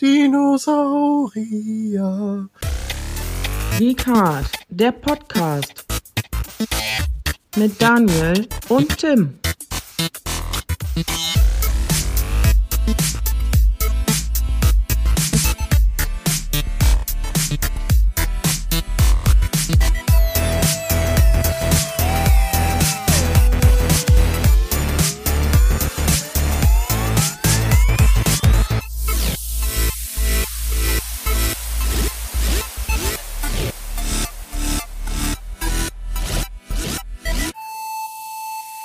Dinosaurier, Dinosaurier. Card, der Podcast mit Daniel und Tim.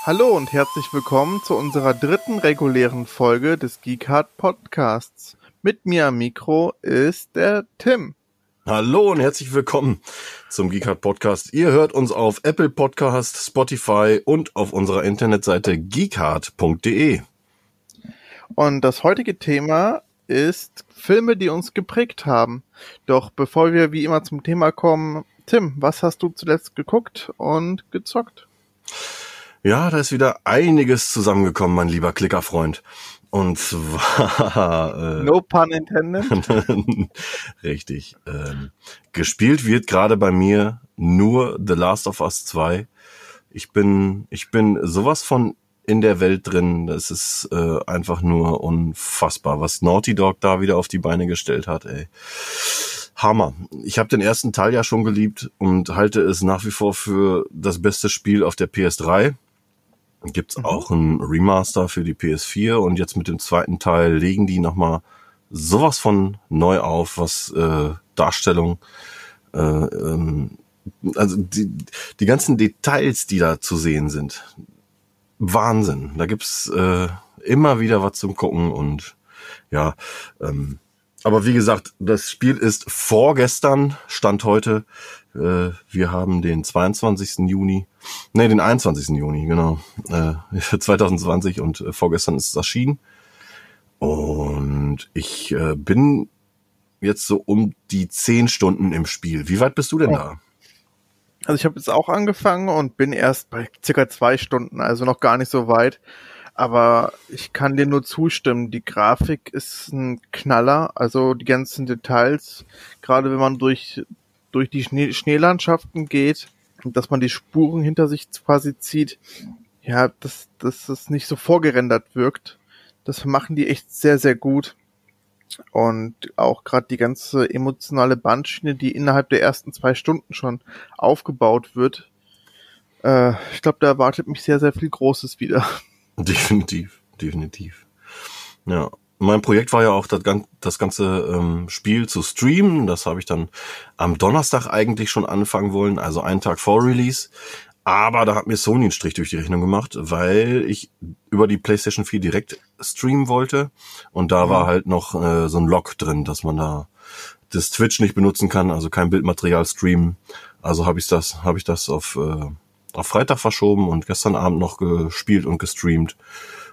Hallo und herzlich willkommen zu unserer dritten regulären Folge des Geekart Podcasts. Mit mir am Mikro ist der Tim. Hallo und herzlich willkommen zum Geekart Podcast. Ihr hört uns auf Apple Podcast, Spotify und auf unserer Internetseite geekart.de. Und das heutige Thema ist Filme, die uns geprägt haben. Doch bevor wir wie immer zum Thema kommen, Tim, was hast du zuletzt geguckt und gezockt? Ja, da ist wieder einiges zusammengekommen, mein lieber Klickerfreund. Und zwar. Äh, no pun intended. richtig. Ähm, gespielt wird gerade bei mir nur The Last of Us 2. Ich bin, ich bin sowas von in der Welt drin. Das ist äh, einfach nur unfassbar, was Naughty Dog da wieder auf die Beine gestellt hat, ey. Hammer. Ich habe den ersten Teil ja schon geliebt und halte es nach wie vor für das beste Spiel auf der PS3 gibt's mhm. auch ein Remaster für die PS4 und jetzt mit dem zweiten Teil legen die nochmal sowas von neu auf, was äh, Darstellung, äh, ähm, also die, die ganzen Details, die da zu sehen sind. Wahnsinn. Da gibt's äh, immer wieder was zum Gucken und ja, ähm, aber wie gesagt, das Spiel ist vorgestern, Stand heute. Äh, wir haben den 22. Juni, nee, den 21. Juni, genau, äh, 2020 und äh, vorgestern ist es erschienen. Und ich äh, bin jetzt so um die zehn Stunden im Spiel. Wie weit bist du denn da? Also ich habe jetzt auch angefangen und bin erst bei circa zwei Stunden, also noch gar nicht so weit. Aber ich kann dir nur zustimmen. Die Grafik ist ein Knaller. Also die ganzen Details, gerade wenn man durch, durch die Schnee Schneelandschaften geht, dass man die Spuren hinter sich quasi zieht. Ja, dass, dass es nicht so vorgerendert wirkt. Das machen die echt sehr, sehr gut. Und auch gerade die ganze emotionale Bandschiene, die innerhalb der ersten zwei Stunden schon aufgebaut wird. Äh, ich glaube, da erwartet mich sehr, sehr viel Großes wieder. Definitiv, definitiv. Ja. Mein Projekt war ja auch das, das ganze ähm, Spiel zu streamen. Das habe ich dann am Donnerstag eigentlich schon anfangen wollen, also einen Tag vor Release. Aber da hat mir Sony einen Strich durch die Rechnung gemacht, weil ich über die PlayStation 4 direkt streamen wollte. Und da war halt noch äh, so ein Lock drin, dass man da das Twitch nicht benutzen kann, also kein Bildmaterial streamen. Also habe ich das, habe ich das auf äh, auf Freitag verschoben und gestern Abend noch gespielt und gestreamt.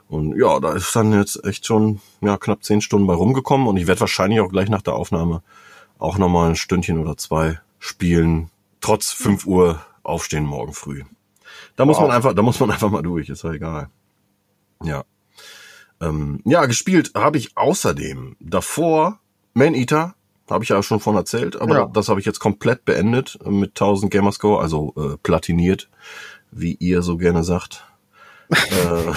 Und ja, da ist dann jetzt echt schon ja, knapp zehn Stunden bei rumgekommen und ich werde wahrscheinlich auch gleich nach der Aufnahme auch nochmal ein Stündchen oder zwei spielen, trotz fünf Uhr aufstehen morgen früh. Da muss wow. man einfach, da muss man einfach mal durch, ist ja egal. Ja. Ähm, ja, gespielt habe ich außerdem davor Man Eater, habe ich ja schon von erzählt, aber ja. das habe ich jetzt komplett beendet mit 1000 Gamerscore, also äh, platiniert, wie ihr so gerne sagt. Äh,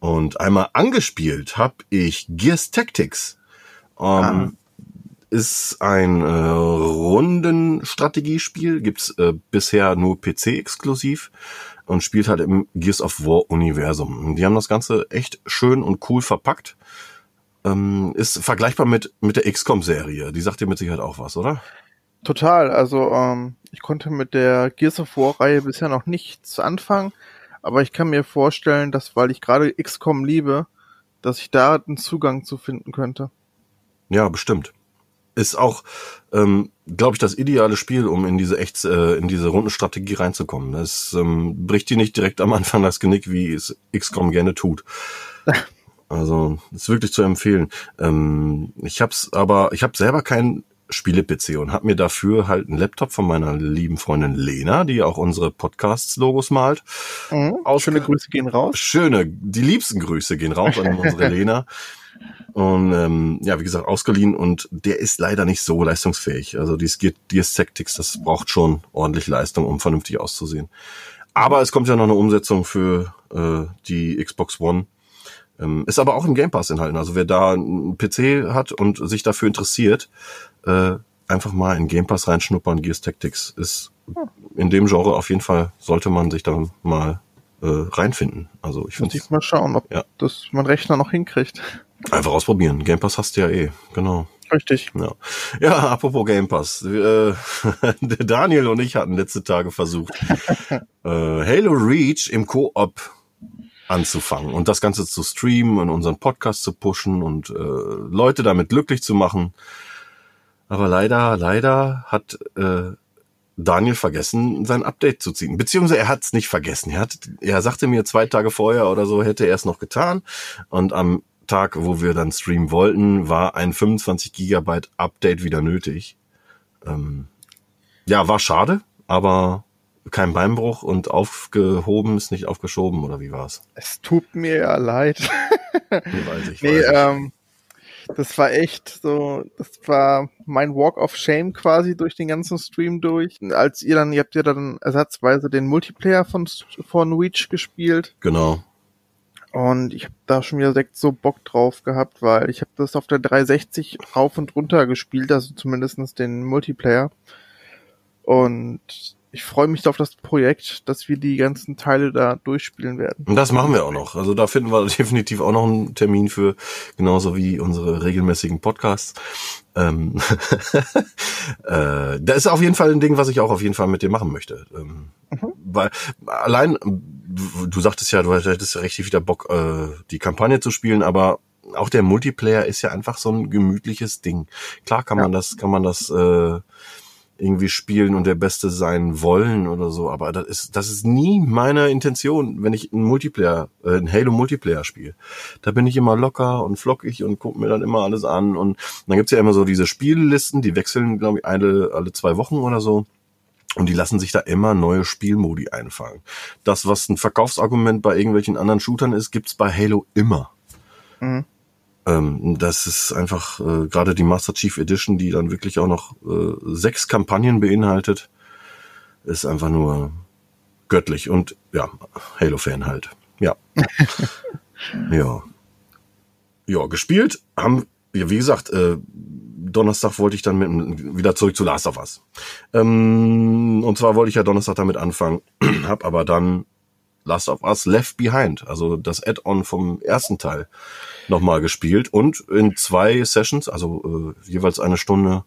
und einmal angespielt habe ich Gears Tactics. Ähm, ah. Ist ein äh, Rundenstrategiespiel, gibt's äh, bisher nur PC-exklusiv und spielt halt im Gears of War-Universum. Die haben das Ganze echt schön und cool verpackt ähm, ist vergleichbar mit, mit der XCOM-Serie. Die sagt dir mit Sicherheit auch was, oder? Total. Also ähm, ich konnte mit der Gears of War-Reihe bisher noch nichts anfangen, aber ich kann mir vorstellen, dass, weil ich gerade XCOM liebe, dass ich da einen Zugang zu finden könnte. Ja, bestimmt. Ist auch, ähm, glaube ich, das ideale Spiel, um in diese echt, äh, in diese Rundenstrategie reinzukommen. Es ähm, bricht dir nicht direkt am Anfang das Genick, wie es XCOM gerne tut. Also ist wirklich zu empfehlen. Ähm, ich hab's aber, ich habe selber keinen Spiele-PC und habe mir dafür halt einen Laptop von meiner lieben Freundin Lena, die auch unsere Podcasts-Logos malt. Mhm, schöne Grüße gehen raus. Schöne, die liebsten Grüße gehen raus an unsere Lena. Und ähm, ja, wie gesagt, ausgeliehen und der ist leider nicht so leistungsfähig. Also Gears Tactics, das braucht schon ordentlich Leistung, um vernünftig auszusehen. Aber es kommt ja noch eine Umsetzung für äh, die Xbox One. Ähm, ist aber auch im Game Pass enthalten. Also wer da einen PC hat und sich dafür interessiert, äh, einfach mal in Game Pass reinschnuppern. Gears Tactics ist in dem Genre auf jeden Fall, sollte man sich da mal äh, reinfinden. Also ich finde ich mal schauen, ob Ja. das mein Rechner noch hinkriegt. einfach ausprobieren. Game Pass hast du ja eh, genau. Richtig. Ja, ja apropos Game Pass. Äh, Daniel und ich hatten letzte Tage versucht, äh, Halo Reach im Koop anzufangen und das Ganze zu streamen und unseren Podcast zu pushen und äh, Leute damit glücklich zu machen. Aber leider, leider hat äh, Daniel vergessen, sein Update zu ziehen. Beziehungsweise er hat es nicht vergessen. Er, hat, er sagte mir zwei Tage vorher oder so, hätte er es noch getan. Und am Tag, wo wir dann streamen wollten, war ein 25 Gigabyte Update wieder nötig. Ähm, ja, war schade, aber kein Beinbruch und aufgehoben ist nicht aufgeschoben oder wie war's? Es tut mir ja leid. Nee, weiß ich. Nee, weiß ähm, das war echt so, das war mein Walk of Shame quasi durch den ganzen Stream durch. Als ihr dann, ihr habt ja dann ersatzweise den Multiplayer von, von Reach gespielt genau. und ich habe da schon wieder direkt so Bock drauf gehabt, weil ich habe das auf der 360 rauf und runter gespielt, also zumindestens den Multiplayer. Und ich freue mich auf das Projekt, dass wir die ganzen Teile da durchspielen werden. Und das machen wir auch noch. Also da finden wir definitiv auch noch einen Termin für, genauso wie unsere regelmäßigen Podcasts. Ähm, äh, da ist auf jeden Fall ein Ding, was ich auch auf jeden Fall mit dir machen möchte. Ähm, Weil allein, du sagtest ja, du hättest ja richtig wieder Bock, äh, die Kampagne zu spielen, aber auch der Multiplayer ist ja einfach so ein gemütliches Ding. Klar kann man das, kann man das äh, irgendwie spielen und der Beste sein wollen oder so, aber das ist, das ist nie meine Intention, wenn ich einen Multiplayer, äh, einen Halo Multiplayer spiele. Da bin ich immer locker und flockig und gucke mir dann immer alles an und dann gibt's ja immer so diese Spiellisten, die wechseln, glaube ich, alle, alle zwei Wochen oder so. Und die lassen sich da immer neue Spielmodi einfallen. Das, was ein Verkaufsargument bei irgendwelchen anderen Shootern ist, gibt's bei Halo immer. Mhm. Ähm, das ist einfach äh, gerade die Master Chief Edition, die dann wirklich auch noch äh, sechs Kampagnen beinhaltet, ist einfach nur göttlich und ja, Halo-Fan halt. Ja. ja. Ja, gespielt haben, ja, wie gesagt, äh, Donnerstag wollte ich dann mit, wieder zurück zu Last of Us. Ähm, und zwar wollte ich ja Donnerstag damit anfangen, hab aber dann Last of Us Left Behind, also das Add-on vom ersten Teil, nochmal gespielt und in zwei Sessions, also äh, jeweils eine Stunde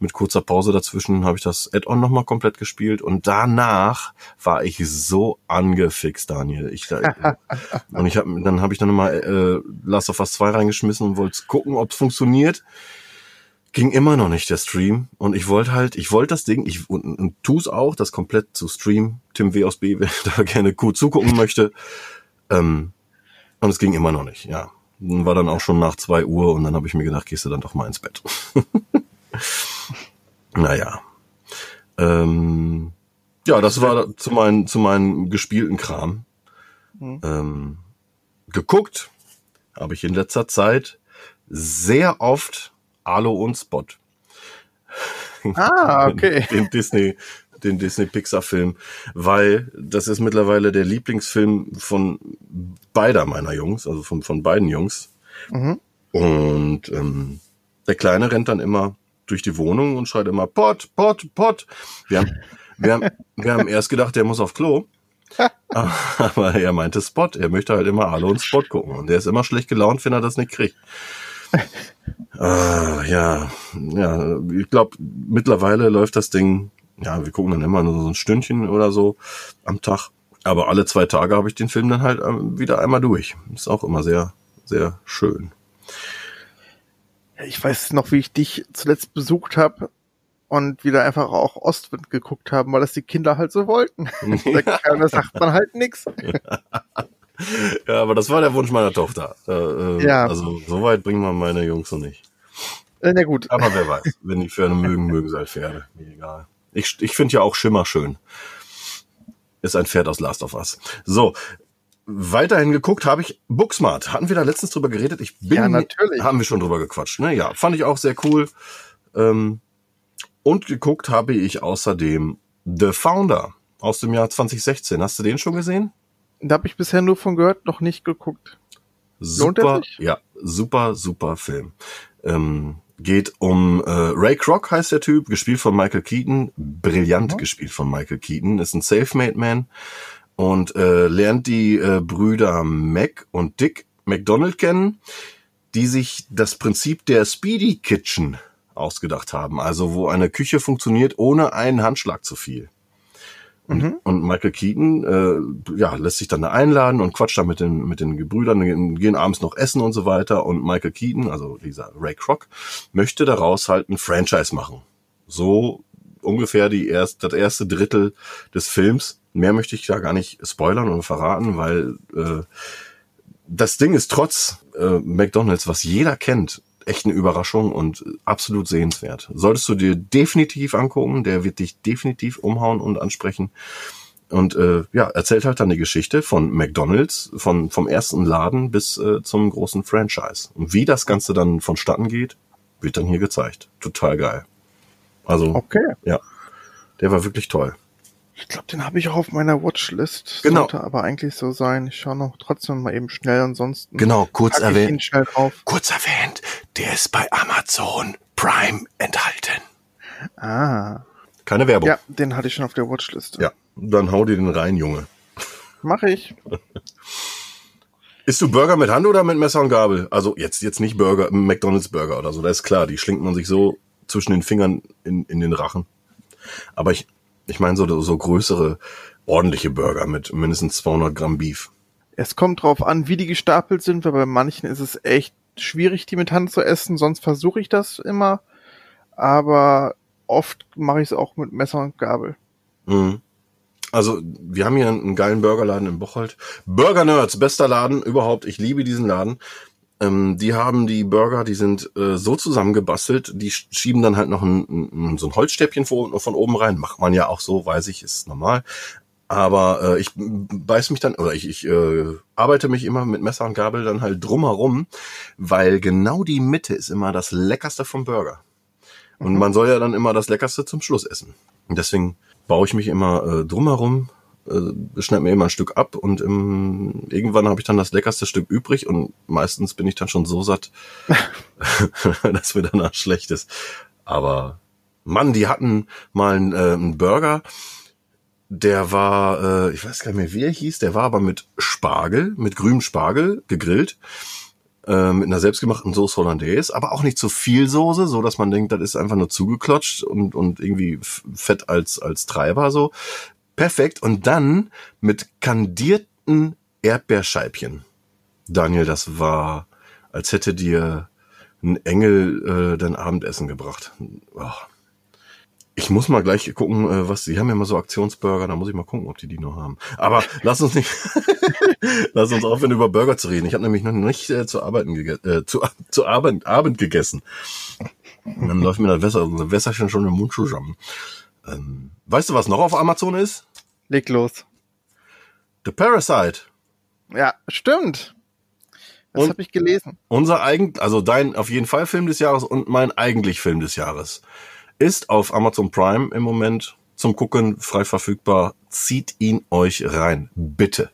mit kurzer Pause dazwischen, habe ich das Add-on nochmal komplett gespielt und danach war ich so angefixt, Daniel. Ich, äh, und ich hab, dann habe ich dann nochmal äh, Last of Us 2 reingeschmissen und wollte gucken, ob es funktioniert. Ging immer noch nicht der Stream und ich wollte halt, ich wollte das Ding, ich und, und tu's auch, das komplett zu streamen. Tim W aus B, wer da gerne gut zugucken möchte. Ähm, und es ging immer noch nicht, ja. War dann auch schon nach zwei Uhr und dann habe ich mir gedacht, gehst du dann doch mal ins Bett. naja. Ähm, ja, das war zu meinen, zu meinen gespielten Kram. Mhm. Ähm, geguckt habe ich in letzter Zeit sehr oft Alo und Spot. Ah, okay. Den Disney, den Disney Pixar Film, weil das ist mittlerweile der Lieblingsfilm von beider meiner Jungs, also von, von beiden Jungs. Mhm. Und ähm, der Kleine rennt dann immer durch die Wohnung und schreit immer Pot, Pot, Pot. Wir haben, wir haben, wir haben erst gedacht, der muss auf Klo. Aber er meinte Spot. Er möchte halt immer Hallo und Spot gucken. Und der ist immer schlecht gelaunt, wenn er das nicht kriegt. Ah, ja, ja, ich glaube, mittlerweile läuft das Ding, ja, wir gucken dann immer nur so ein Stündchen oder so am Tag. Aber alle zwei Tage habe ich den Film dann halt ähm, wieder einmal durch. Ist auch immer sehr, sehr schön. Ja, Ich weiß noch, wie ich dich zuletzt besucht habe und wieder einfach auch Ostwind geguckt haben, weil das die Kinder halt so wollten. Da, da sagt man halt nix. Ja, aber das war der Wunsch meiner Tochter. Äh, äh, Ja. Also so weit bringen wir meine Jungs noch nicht. Äh, Na gut. Aber wer weiß, wenn die Pferde mögen, mögen sie halt Pferde. Mir egal. Ich, ich finde ja auch Schimmer schön. Ist ein Pferd aus Last of Us. So, weiterhin geguckt habe ich Booksmart. Hatten wir da letztens drüber geredet? Ich bin, Ja, natürlich. Haben wir schon drüber gequatscht, ne? Ja, fand ich auch sehr cool. Ähm, und geguckt habe ich außerdem The Founder aus dem Jahr 2016. Hast du den schon gesehen? Da habe ich bisher nur von gehört, noch nicht geguckt. Er Super, ja, super, super Film. Ähm, geht um äh, Ray Kroc heißt der Typ, gespielt von Michael Keaton, brillant Mhm. gespielt von Michael Keaton, ist ein Selfmade Man und äh, lernt die äh, Brüder Mac und Dick McDonald kennen, die sich das Prinzip der Speedy Kitchen ausgedacht haben, also wo eine Küche funktioniert ohne einen Handschlag zu viel. Und, und Michael Keaton äh, ja, lässt sich dann da einladen und quatscht da mit den, mit den Gebrüdern, gehen, gehen abends noch essen und so weiter. Und Michael Keaton, also dieser Ray Kroc, möchte daraus halt ein Franchise machen. So ungefähr die erst, das erste Drittel des Films. Mehr möchte ich da gar nicht spoilern und verraten, weil äh, das Ding ist trotz äh, McDonalds, was jeder kennt, echt eine Überraschung und absolut sehenswert. Solltest du dir definitiv angucken, der wird dich definitiv umhauen und ansprechen. Und äh, ja, erzählt halt dann die Geschichte von McDonalds, von vom ersten Laden bis äh, zum großen Franchise. Und wie das Ganze dann vonstatten geht, wird dann hier gezeigt. Total geil. Also, Okay. ja, der war wirklich toll. Ich glaube, den habe ich auch auf meiner Watchlist. Genau. Sollte aber eigentlich so sein. Ich schaue noch trotzdem mal eben schnell, ansonsten Genau, kurz erwähnt. Kurz erwähnt, der ist bei Amazon Prime enthalten. Ah. Keine Werbung. Ja, den hatte ich schon auf der Watchlist. Ja, dann hau dir den rein, Junge. Mache ich. Isst du Burger mit Hand oder mit Messer und Gabel? Also jetzt, jetzt nicht Burger, McDonalds Burger oder so, das ist klar, die schlingt man sich so zwischen den Fingern in, in den Rachen. Aber ich, ich meine so, so größere, ordentliche Burger mit mindestens 200 Gramm Beef. Es kommt drauf an, wie die gestapelt sind, weil bei manchen ist es echt schwierig, die mit Hand zu essen. Sonst versuche ich das immer. Aber oft mache ich es auch mit Messer und Gabel. Mhm. Also, wir haben hier einen geilen Burgerladen in Bocholt. Burger Nerds, bester Laden überhaupt. Ich liebe diesen Laden. Ähm, die haben die Burger, die sind äh, so zusammengebastelt, die sch- schieben dann halt noch ein, ein, so ein Holzstäbchen von, von oben rein. Macht man ja auch so, weiß ich, ist normal. Aber äh, ich beiß mich dann, oder ich, ich äh, arbeite mich immer mit Messer und Gabel dann halt drumherum, weil genau die Mitte ist immer das Leckerste vom Burger. Und man soll ja dann immer das Leckerste zum Schluss essen. Und deswegen baue ich mich immer äh, drumherum, äh, schneide mir immer ein Stück ab und im, irgendwann habe ich dann das leckerste Stück übrig und meistens bin ich dann schon so satt, dass mir danach schlecht ist. Aber Mann, die hatten mal einen, äh, einen Burger, der war, äh, ich weiß gar nicht mehr, wie er hieß, der war aber mit Spargel, mit grünem Spargel gegrillt äh, mit einer selbstgemachten Soße Hollandaise, aber auch nicht zu viel Soße, so dass man denkt, das ist einfach nur zugeklatscht und, und irgendwie Fett als, als Treiber so. Perfekt. Und dann mit kandierten Erdbeerscheibchen. Daniel, das war, als hätte dir ein Engel äh, dein Abendessen gebracht. Oh. Ich muss mal gleich gucken, äh, was die haben ja immer so Aktionsburger, da muss ich mal gucken, ob die die noch haben. Aber lass uns nicht, lass uns aufhören über Burger zu reden. Ich habe nämlich noch nicht äh, zu arbeiten äh, zu, zu Abend, Abend gegessen. Und dann läuft mir das Wässer, das Wässerchen schon im Mund zusammen. Ähm, weißt du, was noch auf Amazon ist? Leg los. The Parasite. Ja, stimmt. Das habe ich gelesen. Unser eigen, also dein auf jeden Fall Film des Jahres und mein eigentlich Film des Jahres ist auf Amazon Prime im Moment zum Gucken frei verfügbar. Zieht ihn euch rein, bitte.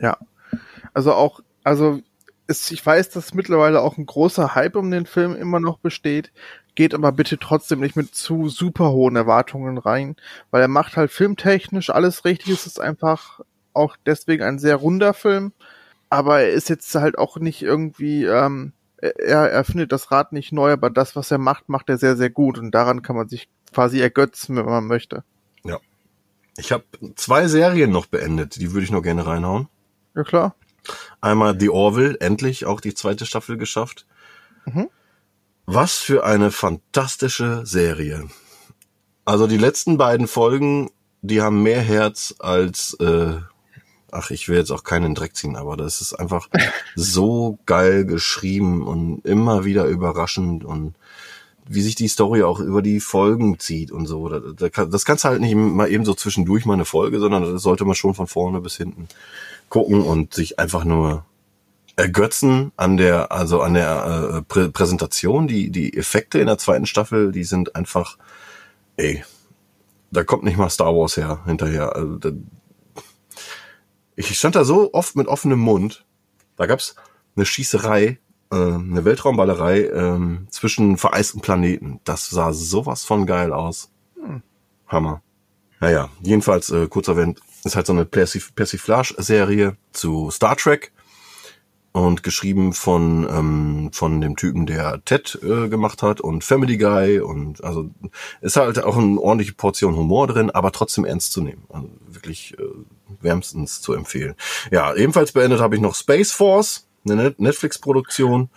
Ja. Also auch, also ist, ich weiß, dass mittlerweile auch ein großer Hype um den Film immer noch besteht. Geht aber bitte trotzdem nicht mit zu super hohen Erwartungen rein, weil er macht halt filmtechnisch alles richtig. Es ist einfach auch deswegen ein sehr runder Film. Aber er ist jetzt halt auch nicht irgendwie, ähm, er, er findet das Rad nicht neu, aber das, was er macht, macht er sehr, sehr gut. Und daran kann man sich quasi ergötzen, wenn man möchte. Ich habe zwei Serien noch beendet, die würde ich noch gerne reinhauen. Ja klar. Einmal The Orville, endlich auch die zweite Staffel geschafft. Mhm. Was für eine fantastische Serie. Also die letzten beiden Folgen, die haben mehr Herz als, äh, ach, ich will jetzt auch keinen Dreck ziehen, aber das ist einfach so geil geschrieben und immer wieder überraschend und wie sich die Story auch über die Folgen zieht und so. Das kannst du halt nicht mal eben so zwischendurch mal eine Folge, sondern das sollte man schon von vorne bis hinten gucken und sich einfach nur ergötzen an der, also an der äh, Prä Präsentation. Die, die Effekte in der zweiten Staffel, die sind einfach, ey, da kommt nicht mal Star Wars her hinterher. Also, ich stand da so oft mit offenem Mund. Da gab's eine Schießerei äh, eine Weltraumballerei ähm, zwischen vereisten Planeten. Das sah sowas von geil aus. Hm. Hammer. Naja, jedenfalls, äh, kurz erwähnt, ist halt so eine Persiflage-Serie zu Star Trek und geschrieben von von von dem Typen, der Ted äh, gemacht hat und Family Guy und also ist halt auch eine ordentliche Portion Humor drin, aber trotzdem ernst zu nehmen. Also wirklich äh, wärmstens zu empfehlen. Ja, ebenfalls beendet habe ich noch Space Force eine Netflix-Produktion,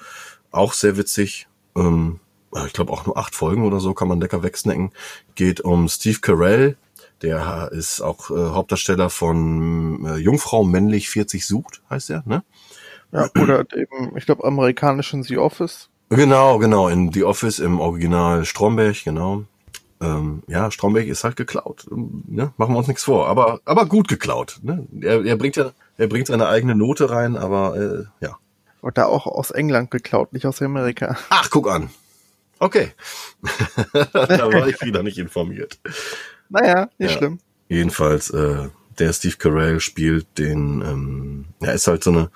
auch sehr witzig. Ähm, ich glaube auch nur acht Folgen oder so kann man lecker wegsnacken. Geht um Steve Carell, der ist auch äh, Hauptdarsteller von äh, Jungfrau männlich 40 sucht, heißt er, ne? Ja, oder eben, ich glaube, amerikanischen The Office. Genau, genau, in The Office im Original Stromberg, genau. Ähm, ja, Stromberg ist halt geklaut. Ne? Machen wir uns nichts vor, aber, aber gut geklaut. Ne? Er, er bringt ja er bringt seine eigene Note rein, aber äh, ja. Da auch aus England geklaut, nicht aus Amerika. Ach, guck an. Okay. da war ich wieder nicht informiert. Naja, nicht ja. schlimm. Jedenfalls, äh, der Steve Carell spielt den, ähm, ja, ist halt so eine,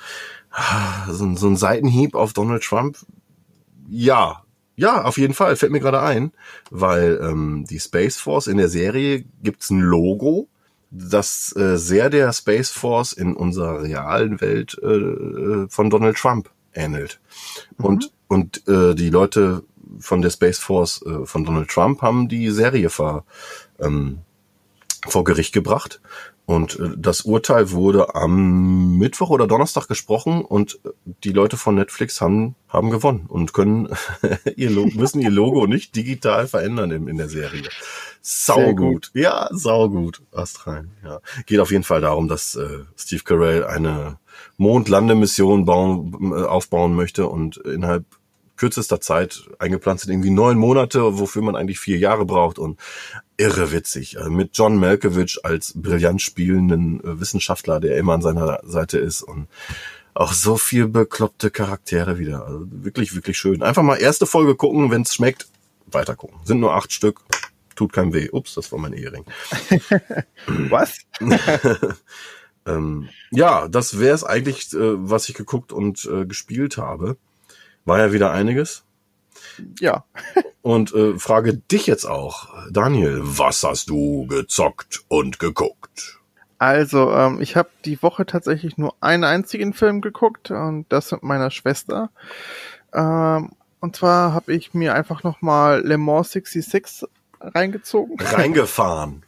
so, so ein Seitenhieb auf Donald Trump. Ja, ja, auf jeden Fall, fällt mir gerade ein, weil ähm, die Space Force in der Serie gibt's ein Logo das äh, sehr der Space Force in unserer realen Welt äh, äh, von Donald Trump ähnelt. Mhm. Und, und äh, die Leute von der Space Force äh, von Donald Trump haben die Serie vor, ähm, vor Gericht gebracht und äh, das Urteil wurde am Mittwoch oder Donnerstag gesprochen und äh, die Leute von Netflix haben, haben gewonnen und können ihr Logo, müssen ihr Logo nicht digital verändern in, in der Serie. Sau gut. Ja, sau gut. Astrein, ja. Geht auf jeden Fall darum, dass äh, Steve Carell eine Mondlandemission bauen, äh, aufbauen möchte und innerhalb kürzester Zeit eingeplant sind irgendwie neun Monate, wofür man eigentlich vier Jahre braucht und irre witzig. Also mit John Malkovich als brillant spielenden äh, Wissenschaftler, der immer an seiner Seite ist und auch so viel bekloppte Charaktere wieder. Also wirklich, wirklich schön. Einfach mal erste Folge gucken, wenn es schmeckt, weiter gucken. Sind nur acht Stück, tut keinem weh. Ups, das war mein Ehering. Was? ähm, ja, das wäre es eigentlich, äh, was ich geguckt und äh, gespielt habe. War ja wieder einiges. Ja. und äh, frage dich jetzt auch, Daniel, was hast du gezockt und geguckt? Also, ähm, ich habe die Woche tatsächlich nur einen einzigen Film geguckt und das mit meiner Schwester. Ähm, und zwar habe ich mir einfach nochmal Le Mans 66 reingezogen. Reingefahren.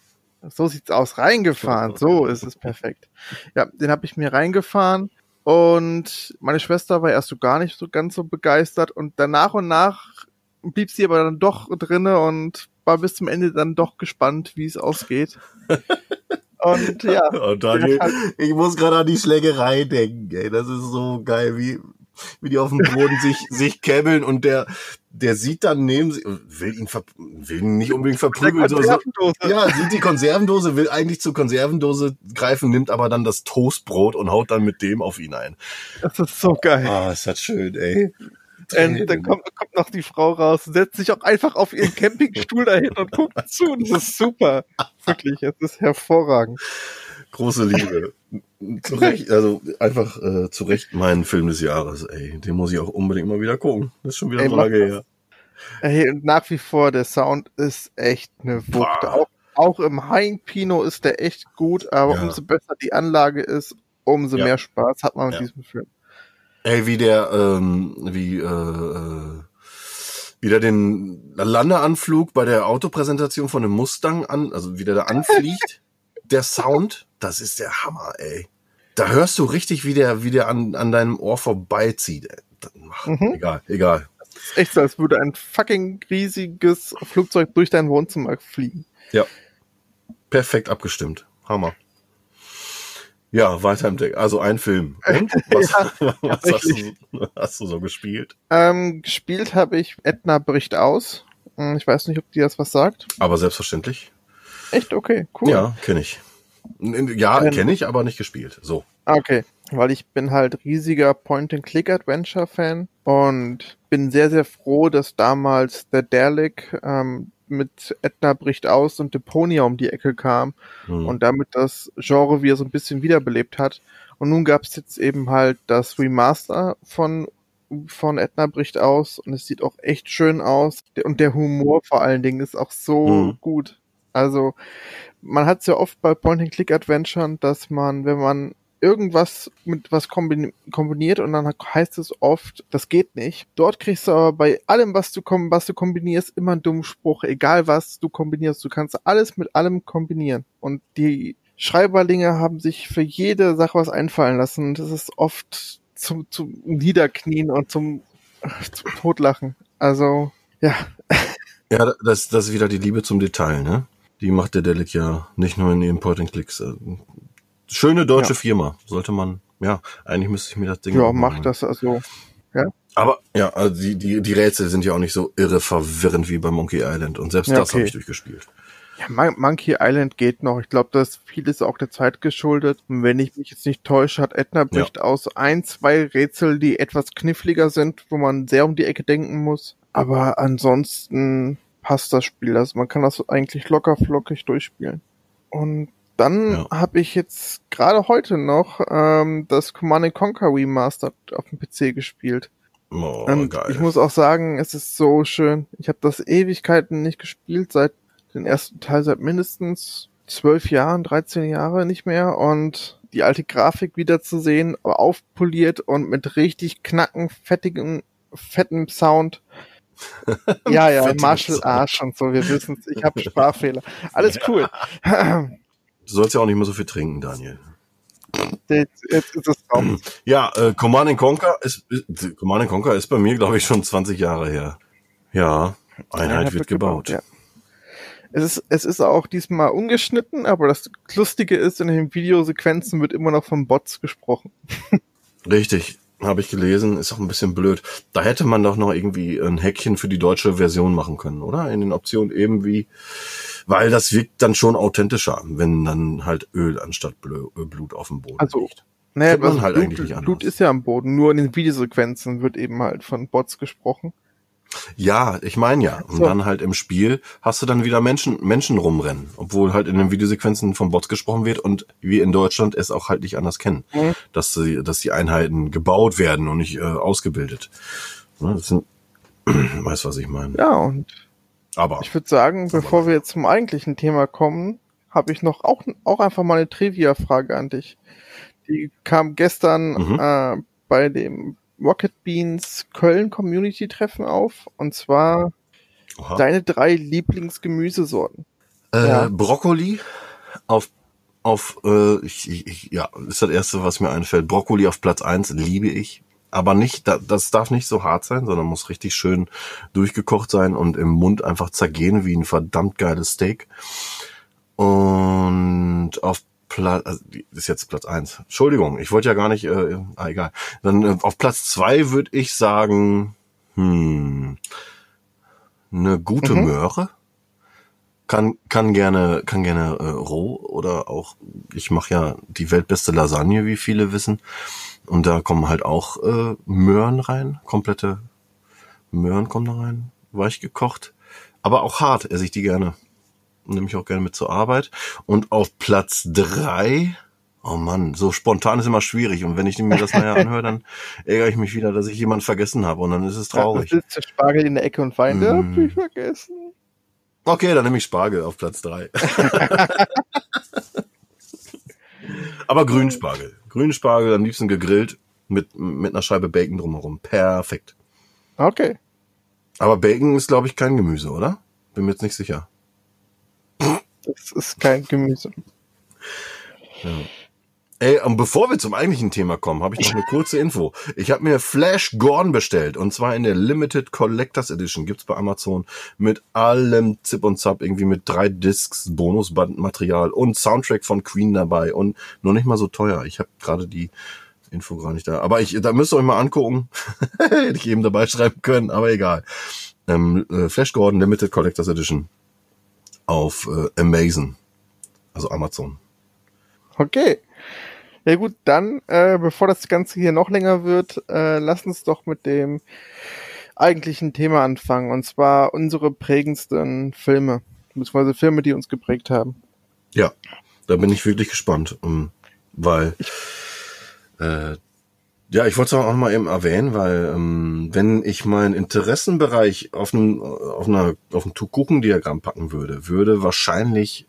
So sieht's aus, reingefahren. So ist es perfekt. Ja, den habe ich mir reingefahren und meine Schwester war erst so gar nicht so ganz so begeistert und dann nach und nach blieb sie aber dann doch drinne und war bis zum Ende dann doch gespannt, wie es ausgeht. Und ja. Und Daniel, ich muss gerade an die Schlägerei denken, ey. Das ist so geil, wie, wie die auf dem Boden sich, sich käbbeln und der, der sieht dann neben sich, will ihn, ver, will ihn nicht unbedingt verprügeln. So, so, ja, sieht die Konservendose, will eigentlich zur Konservendose greifen, nimmt aber dann das Toastbrot und haut dann mit dem auf ihn ein. Das ist so geil. Ah, ist das schön, ey. Und dann kommt, kommt noch die Frau raus, setzt sich auch einfach auf ihren Campingstuhl dahin und guckt zu. Das ist super. Wirklich, es ist hervorragend. Große Liebe. zu Recht, also einfach äh, zu Recht mein Film des Jahres, ey. Den muss ich auch unbedingt mal wieder gucken. Das ist schon wieder ey, so lange her. Ey, und nach wie vor, der Sound ist echt eine Wucht. Auch, auch im Heimkino ist der echt gut, aber ja. umso besser die Anlage ist, umso ja. mehr Spaß hat man mit ja. diesem Film. Ey, wie der, ähm, wie, äh, äh wieder den Landeanflug bei der Autopräsentation von einem Mustang an, also wie der da anfliegt, der Sound, das ist der Hammer, ey. Da hörst du richtig, wie der, wie der an, an deinem Ohr vorbeizieht. Ach, mhm. Egal, egal. echt so, als würde ein fucking riesiges Flugzeug durch dein Wohnzimmer fliegen. Ja. Perfekt abgestimmt. Hammer. Ja, weiter im Deck. Also ein Film. Und? Was, ja, was hast, du, hast, du, so gespielt? Ähm, gespielt habe ich Edna bricht aus. Hm, Ich weiß nicht, ob dir das was sagt. Aber selbstverständlich. Echt? Okay, cool. Ja, kenne ich. Ja, kenne ich, aber nicht gespielt. So. Ah, Okay, weil ich bin halt riesiger Point-and-Click-Adventure-Fan und bin sehr, sehr froh, dass damals der Derlick ähm, mit Edna bricht aus und Deponia um die Ecke kam Hm. und damit das Genre wieder so ein bisschen wiederbelebt hat. Und nun gab es jetzt eben halt das Remaster von von Edna bricht aus und es sieht auch echt schön aus und der Humor vor allen Dingen ist auch so Mhm. gut. Also man hat es ja oft bei Point-and-Click-Adventuren, dass man, wenn man irgendwas mit was kombini kombiniert und dann heißt es oft, das geht nicht. Dort kriegst du aber bei allem, was du, was du kombinierst, immer einen dummen Spruch, egal was du kombinierst. Du kannst alles mit allem kombinieren. Und die Schreiberlinge haben sich für jede Sache was einfallen lassen. Das ist oft zum, zum Niederknien und zum, zum Totlachen. Also, ja, Ja, das, das ist wieder die Liebe zum Detail, ne? Die macht der Delic ja nicht nur in den Point-and-Clicks. Schöne deutsche Ja. Firma. Sollte man, ja, eigentlich müsste ich mir das Ding ja, mach das also. Aber ja, also die, die, die Rätsel sind ja auch nicht so irre verwirrend wie bei Monkey Island. Und selbst Ja, das okay. habe ich durchgespielt. Ja, Mon- Monkey Island geht noch. Ich glaube, das vieles auch der Zeit geschuldet. Und wenn ich mich jetzt nicht täusche, hat Edna bricht aus ein, zwei Rätsel, die etwas kniffliger sind, wo man sehr um die Ecke denken muss. Aber ansonsten passt das Spiel. Also man kann das eigentlich locker flockig durchspielen. Und dann Ja. habe ich jetzt gerade heute noch ähm, das Command Conquer Remastered auf dem PC gespielt. Oh, Und geil. ich muss auch sagen, es ist so schön. Ich habe das Ewigkeiten nicht gespielt, seit den ersten Teil seit mindestens zwölf Jahren, 13 Jahre nicht mehr. Und die alte Grafik wieder zu sehen, aber aufpoliert und mit richtig knacken, fettigen, fetten Sound. Ja, ja, Martial. Arts und so, wir wissen Ich habe Sprachfehler. Alles cool. du sollst ja auch nicht mehr so viel trinken, Daniel. Jetzt, jetzt ist es raus. Ja, äh, Command and Conquer ist, ist Command and Conquer ist bei mir, glaube ich, schon 20 Jahre her. Ja, Einheit Einheit wird gebaut. Ja. Es ist, es ist auch diesmal ungeschnitten, aber das Lustige ist, in den Videosequenzen wird immer noch von Bots gesprochen. Richtig, habe ich gelesen, ist auch ein bisschen blöd. Da hätte man doch noch irgendwie ein Häkchen für die deutsche Version machen können, oder? In den Optionen eben wie, weil das wirkt dann schon authentischer, wenn dann halt Öl anstatt äh, Blut auf dem Boden Also, liegt. Naja, Kennt man also halt Blut, eigentlich nicht anders. Blut ist ja am Boden, nur in den Videosequenzen wird eben halt von Bots gesprochen. Ja, ich meine ja. Und So. dann halt im Spiel hast du dann wieder Menschen, Menschen rumrennen, obwohl halt in den Videosequenzen von Bots gesprochen wird und wir in Deutschland es auch halt nicht anders kennen, Mhm. dass sie, dass die Einheiten gebaut werden und nicht äh, ausgebildet. Ne, Das sind, weißt was ich meine. Ja, und Aber ich würde sagen, bevor wir jetzt zum eigentlichen Thema kommen, habe ich noch auch, auch einfach mal eine Trivia-Frage an dich. Die kam gestern Mhm. äh, bei dem Rocket Beans Köln Community Treffen auf. Und zwar Oha. deine drei Lieblingsgemüsesorten. äh, ja. Brokkoli auf auf äh, ich, ich, ich, ja ist das erste, was mir einfällt. Brokkoli auf Platz eins liebe ich. Aber nicht, da- das darf nicht so hart sein, sondern muss richtig schön durchgekocht sein und im Mund einfach zergehen wie ein verdammt geiles Steak. Und auf Platz, also ist jetzt Platz eins. Entschuldigung, ich wollte ja gar nicht, äh, ah, egal. Dann äh, auf Platz zwei würde ich sagen, hm, eine gute Mhm. Möhre. Kann, kann gerne, kann gerne äh, roh oder auch, ich mache ja die weltbeste Lasagne, wie viele wissen. Und da kommen halt auch äh, Möhren rein, komplette Möhren kommen da rein, weich gekocht. Aber auch hart esse ich die gerne. Nehme ich auch gerne mit zur Arbeit. Und auf Platz drei, oh Mann, so spontan ist immer schwierig. Und wenn ich mir das nachher anhöre, dann ärgere ich mich wieder, dass ich jemanden vergessen habe. Und dann ist es traurig. Ja, sitzt der Spargel in der Ecke und weint. Mm. Hab ich vergessen. Okay, dann nehme ich Spargel auf Platz drei. Aber Grünspargel. Grünspargel am liebsten gegrillt mit, mit einer Scheibe Bacon drumherum. Perfekt. Okay. Aber Bacon ist, glaube ich, kein Gemüse, oder? Bin mir jetzt nicht sicher. Das ist kein Gemüse. Ey, und bevor wir zum eigentlichen Thema kommen, habe ich noch eine kurze Info. Ich habe mir Flash Gorn bestellt und zwar in der Limited Collectors Edition. Gibt's bei Amazon mit allem Zip und Zap, irgendwie mit drei Discs, Bonusbandmaterial und Soundtrack von Queen dabei und noch nicht mal so teuer. Ich habe gerade die Info gar nicht da. Aber ich, da müsst ihr euch mal angucken. Hätte ich eben dabei schreiben können, aber egal. ähm, äh, Flash Gordon Limited Collectors Edition auf äh, Amazon, also Amazon. Okay. Ja gut, dann, äh, bevor das Ganze hier noch länger wird, äh, lass uns doch mit dem eigentlichen Thema anfangen. Und zwar unsere prägendsten Filme, beziehungsweise Filme, die uns geprägt haben. Ja, da bin ich wirklich gespannt, ähm, weil äh, ja, ich wollte es auch noch mal eben erwähnen, weil ähm, wenn ich meinen Interessenbereich auf einem auf einer auf ein Kuchendiagramm packen würde, würde wahrscheinlich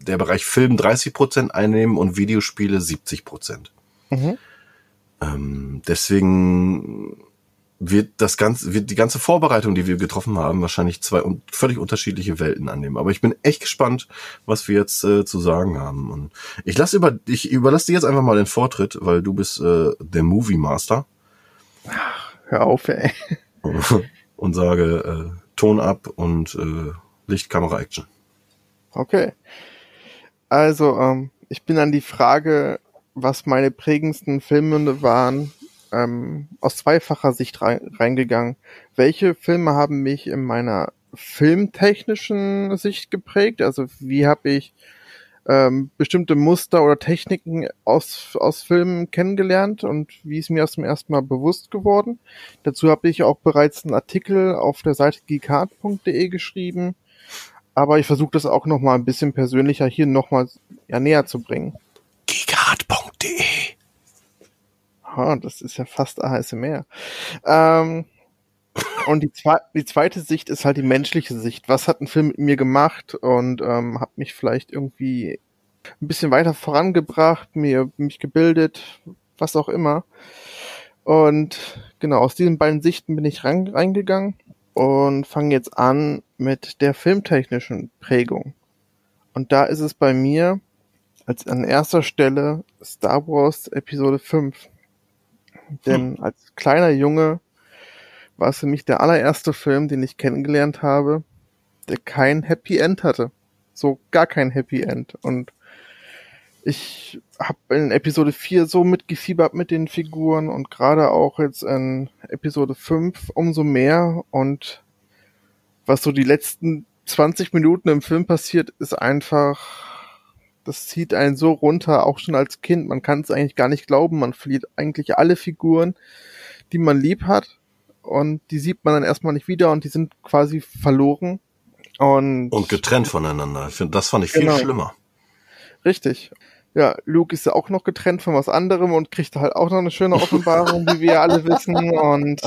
der Bereich Film 30 Prozent einnehmen und Videospiele 70 Prozent. Mhm. Ähm, deswegen wird das ganze, wird die ganze Vorbereitung, die wir getroffen haben, wahrscheinlich zwei völlig unterschiedliche Welten annehmen. Aber ich bin echt gespannt, was wir jetzt äh, zu sagen haben. Und ich lasse über, ich überlasse dir jetzt einfach mal den Vortritt, weil du bist äh, der Movie Master. Ach, hör auf, ey. und sage äh, Ton ab und äh, Licht, Kamera, Action. Okay. Also, ähm, ich bin an die Frage, was meine prägendsten Filme waren, ähm, aus zweifacher Sicht rein, reingegangen. Welche Filme haben mich in meiner filmtechnischen Sicht geprägt? Also wie habe ich ähm, bestimmte Muster oder Techniken aus, aus Filmen kennengelernt und wie ist mir erst zum ersten Mal bewusst geworden. Dazu habe ich auch bereits einen Artikel auf der Seite geekart.de geschrieben, aber ich versuche das auch nochmal ein bisschen persönlicher hier nochmal ja, näher zu bringen. geekart.de Oh, das ist ja fast ASMR. Ähm, und die, zwe die zweite Sicht ist halt die menschliche Sicht. Was hat ein Film mit mir gemacht und ähm, hat mich vielleicht irgendwie ein bisschen weiter vorangebracht, mir mich gebildet, was auch immer. Und genau, aus diesen beiden Sichten bin ich rein, reingegangen und fange jetzt an mit der filmtechnischen Prägung. Und da ist es bei mir als an erster Stelle Star Wars Episode 5. Denn hm. als kleiner Junge war es für mich der allererste Film, den ich kennengelernt habe, der kein Happy End hatte. So gar kein Happy End. Und ich habe in Episode 4 so mitgefiebert mit den Figuren und gerade auch jetzt in Episode 5 umso mehr. Und was so die letzten 20 Minuten im Film passiert, ist einfach das zieht einen so runter, auch schon als Kind. Man kann es eigentlich gar nicht glauben. Man verliert eigentlich alle Figuren, die man lieb hat. Und die sieht man dann erstmal nicht wieder und die sind quasi verloren. Und, und getrennt voneinander. Das fand ich viel genau. schlimmer. Richtig. Ja, Luke ist ja auch noch getrennt von was anderem und kriegt halt auch noch eine schöne Offenbarung, wie wir alle wissen. Und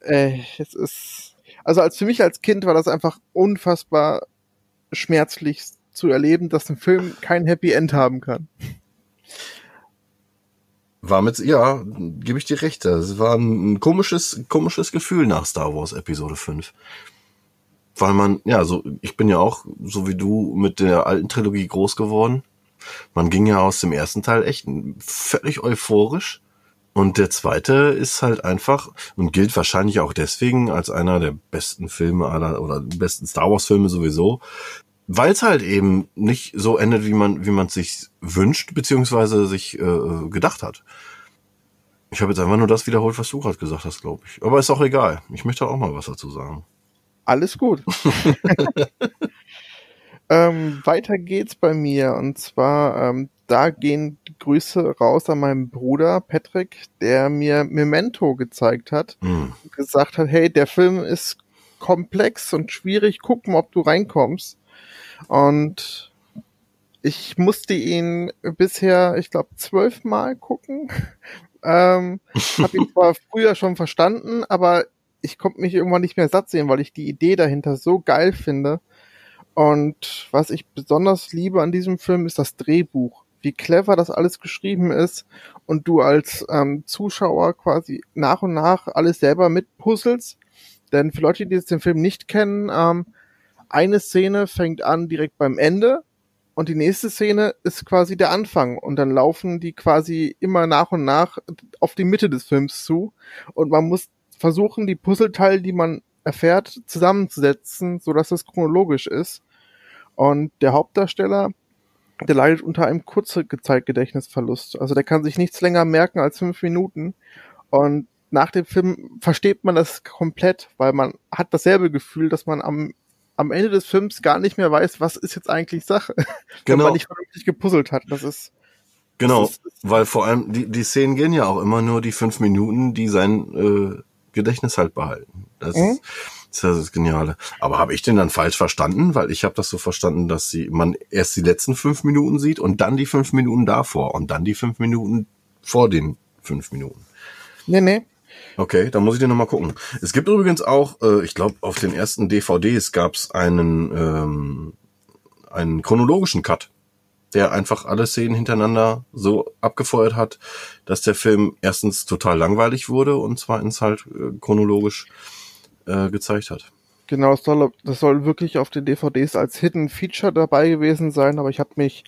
äh, es ist. Also als für mich als Kind war das einfach unfassbar schmerzlich zu erleben, dass ein Film kein Happy End haben kann. War mit, ja, gebe ich dir recht. Es war ein komisches, komisches Gefühl nach Star Wars Episode 5. Weil man, ja, so, ich bin ja auch, so wie du, mit der alten Trilogie groß geworden. Man ging ja aus dem ersten Teil echt völlig euphorisch. Und der zweite ist halt einfach und gilt wahrscheinlich auch deswegen als einer der besten Filme aller oder besten Star Wars Filme sowieso, weil es halt eben nicht so endet, wie man wie man sich wünscht beziehungsweise sich äh, gedacht hat. Ich habe jetzt einfach nur das wiederholt, was du gerade gesagt hast, glaube ich. Aber ist auch egal. Ich möchte auch mal was dazu sagen. Alles gut. ähm, weiter geht's bei mir und zwar ähm, da gehen Grüße raus an meinen Bruder Patrick, der mir Memento gezeigt hat, mm. gesagt hat, hey, der Film ist komplex und schwierig, guck mal, ob du reinkommst. Und ich musste ihn bisher, ich glaube, zwölfmal gucken. ähm, habe ihn zwar früher schon verstanden, aber ich konnte mich irgendwann nicht mehr satt sehen, weil ich die Idee dahinter so geil finde. Und was ich besonders liebe an diesem Film ist das Drehbuch. Wie clever das alles geschrieben ist und du als ähm, Zuschauer quasi nach und nach alles selber mitpuzzelst. Denn für Leute, die jetzt den Film nicht kennen, ähm, eine Szene fängt an direkt beim Ende und die nächste Szene ist quasi der Anfang und dann laufen die quasi immer nach und nach auf die Mitte des Films zu und man muss versuchen, die Puzzleteile, die man erfährt, zusammenzusetzen, so dass es chronologisch ist. Und der Hauptdarsteller, der leidet unter einem Kurzzeitgedächtnisverlust. Also der kann sich nichts länger merken als fünf Minuten. Und nach dem Film versteht man das komplett, weil man hat dasselbe Gefühl, dass man am, am Ende des Films gar nicht mehr weiß, was ist jetzt eigentlich Sache. Genau. Wenn man nicht vernünftig gepuzzelt hat. Das ist. Genau, weil vor allem die, die Szenen gehen ja auch immer nur die fünf Minuten, die sein äh, Gedächtnis halt behalten. Das mhm. ist, das ist das Geniale. Aber habe ich den dann falsch verstanden? Weil ich habe das so verstanden, dass sie man erst die letzten fünf Minuten sieht und dann die fünf Minuten davor und dann die fünf Minuten vor den fünf Minuten. Nee, nee. Okay, dann muss ich dir nochmal gucken. Es gibt übrigens auch, äh, ich glaube, auf den ersten DVDs gab es einen, ähm, einen chronologischen Cut, der einfach alle Szenen hintereinander so abgefeuert hat, dass der Film erstens total langweilig wurde und zweitens halt äh, chronologisch äh, gezeigt hat. Genau, das soll, das soll wirklich auf den DVDs als Hidden Feature dabei gewesen sein, aber ich habe mich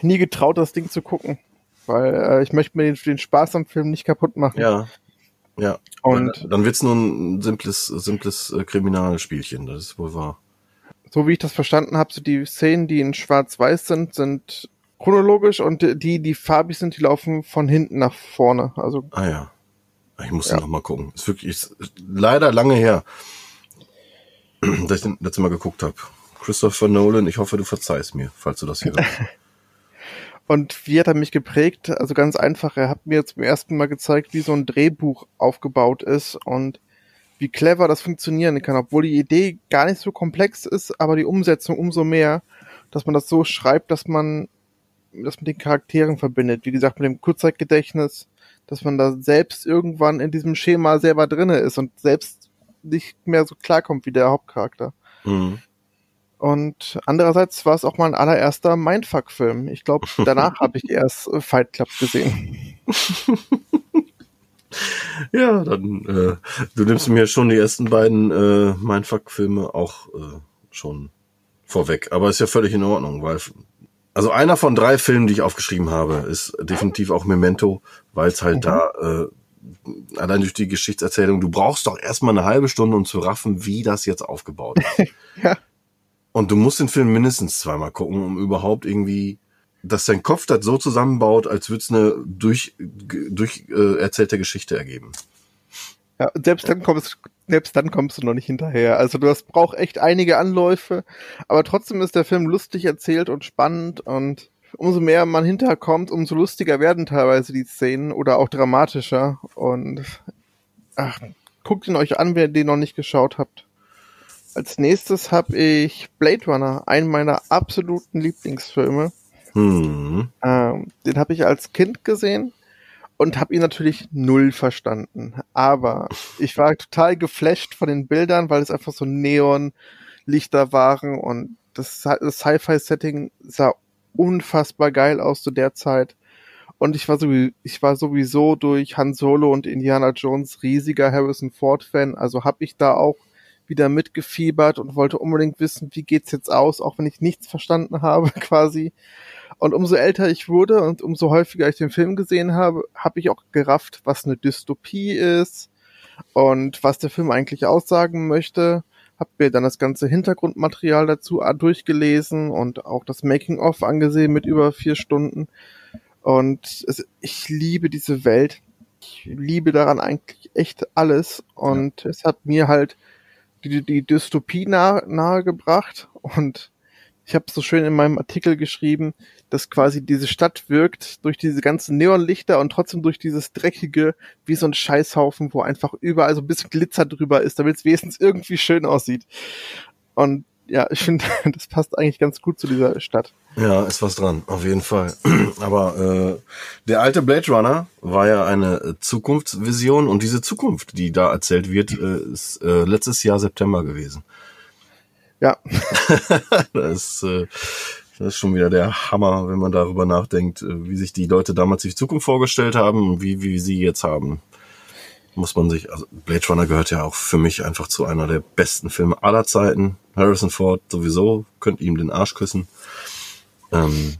nie getraut, das Ding zu gucken. Weil äh, ich möchte mir den, den Spaß am Film nicht kaputt machen. Ja. Ja. Und dann wird's nur ein simples, simples äh, Kriminalspielchen, das ist wohl wahr. So wie ich das verstanden habe, so die Szenen, die in Schwarz-Weiß sind, sind chronologisch und die, die farbig sind, die laufen von hinten nach vorne. Also. Ah ja. Ich muss ja. noch mal gucken. Ist wirklich ist leider lange her, dass ich den letzte Mal geguckt habe. Christopher Nolan, ich hoffe, du verzeihst mir, falls du das hier hörst. Und wie hat er mich geprägt? Also ganz einfach, er hat mir zum ersten Mal gezeigt, wie so ein Drehbuch aufgebaut ist und wie clever das funktionieren kann, obwohl die Idee gar nicht so komplex ist, aber die Umsetzung umso mehr, dass man das so schreibt, dass man das mit den Charakteren verbindet. Wie gesagt, mit dem Kurzzeitgedächtnis, dass man da selbst irgendwann in diesem Schema selber drinne ist und selbst nicht mehr so klarkommt wie der Hauptcharakter. Mhm. Und andererseits war es auch mein allererster Mindfuck-Film. Ich glaube, danach habe ich erst Fight Club gesehen. ja, dann äh, du nimmst mir schon die ersten beiden äh, Mindfuck-Filme auch äh, schon vorweg. Aber ist ja völlig in Ordnung, weil also einer von drei Filmen, die ich aufgeschrieben habe, ist definitiv auch Memento, weil es halt mhm. da äh, allein durch die Geschichtserzählung, du brauchst doch erstmal eine halbe Stunde, um zu raffen, wie das jetzt aufgebaut ist. ja. Und du musst den Film mindestens zweimal gucken, um überhaupt irgendwie, dass dein Kopf das so zusammenbaut, als würde es eine durch, durch äh, erzählte Geschichte ergeben. Ja, selbst dann kommst, selbst dann kommst du noch nicht hinterher. Also du hast braucht echt einige Anläufe, aber trotzdem ist der Film lustig erzählt und spannend und umso mehr man hinterkommt, umso lustiger werden teilweise die Szenen oder auch dramatischer und ach, guckt ihn euch an, wenn ihr den noch nicht geschaut habt. Als nächstes habe ich Blade Runner, einen meiner absoluten Lieblingsfilme. Mhm. Ähm, den habe ich als Kind gesehen und habe ihn natürlich null verstanden. Aber ich war total geflasht von den Bildern, weil es einfach so Neonlichter waren und das, das Sci-Fi-Setting sah unfassbar geil aus zu der Zeit. Und ich war, so, ich war sowieso durch Han Solo und Indiana Jones riesiger Harrison Ford Fan, also habe ich da auch wieder mitgefiebert und wollte unbedingt wissen, wie geht's jetzt aus, auch wenn ich nichts verstanden habe quasi. Und umso älter ich wurde und umso häufiger ich den Film gesehen habe, habe ich auch gerafft, was eine Dystopie ist und was der Film eigentlich aussagen möchte. Hab mir dann das ganze Hintergrundmaterial dazu durchgelesen und auch das Making-of angesehen mit über vier Stunden. Und es, ich liebe diese Welt. Ich liebe daran eigentlich echt alles. Und ja. es hat mir halt die, die Dystopie nahe, nahegebracht und ich habe so schön in meinem Artikel geschrieben, dass quasi diese Stadt wirkt durch diese ganzen Neonlichter und trotzdem durch dieses dreckige wie so ein Scheißhaufen, wo einfach überall so ein bisschen Glitzer drüber ist, damit es wenigstens irgendwie schön aussieht. Und ja, ich finde, das passt eigentlich ganz gut zu dieser Stadt. Ja, ist was dran, auf jeden Fall. Aber äh, der alte Blade Runner war ja eine Zukunftsvision und diese Zukunft, die da erzählt wird, äh, ist äh, letztes Jahr September gewesen. Ja. das, äh, das ist schon wieder der Hammer, wenn man darüber nachdenkt, äh, wie sich die Leute damals die Zukunft vorgestellt haben und wie, wie sie jetzt haben muss man sich, also Blade Runner gehört ja auch für mich einfach zu einer der besten Filme aller Zeiten. Harrison Ford sowieso, könnt ihm den Arsch küssen. Ähm,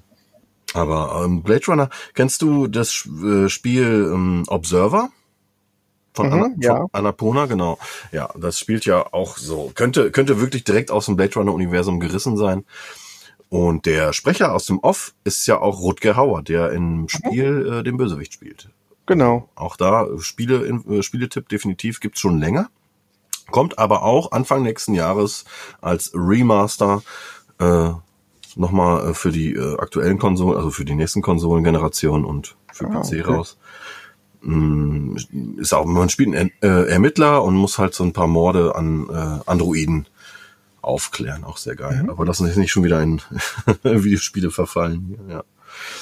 aber ähm, Blade Runner, kennst du das äh, Spiel ähm, Observer? Von, mhm, Anna, ja. von Annapurna, genau. Ja, das spielt ja auch so, könnte, könnte wirklich direkt aus dem Blade Runner Universum gerissen sein. Und der Sprecher aus dem Off ist ja auch Rutger Hauer, der im mhm. Spiel äh, den Bösewicht spielt. Genau. Auch da äh, Spiele, äh, Spieletipp definitiv gibt's schon länger. Kommt aber auch Anfang nächsten Jahres als Remaster äh, nochmal äh, für die äh, aktuellen Konsolen, also für die nächsten Konsolengenerationen und für Ah, PC okay. raus. Mm, Ist auch, man spielt einen äh, Ermittler und muss halt so ein paar Morde an äh, Androiden aufklären. Auch sehr geil. Mhm. Aber lassen sich nicht schon wieder in Videospiele verfallen. Ja.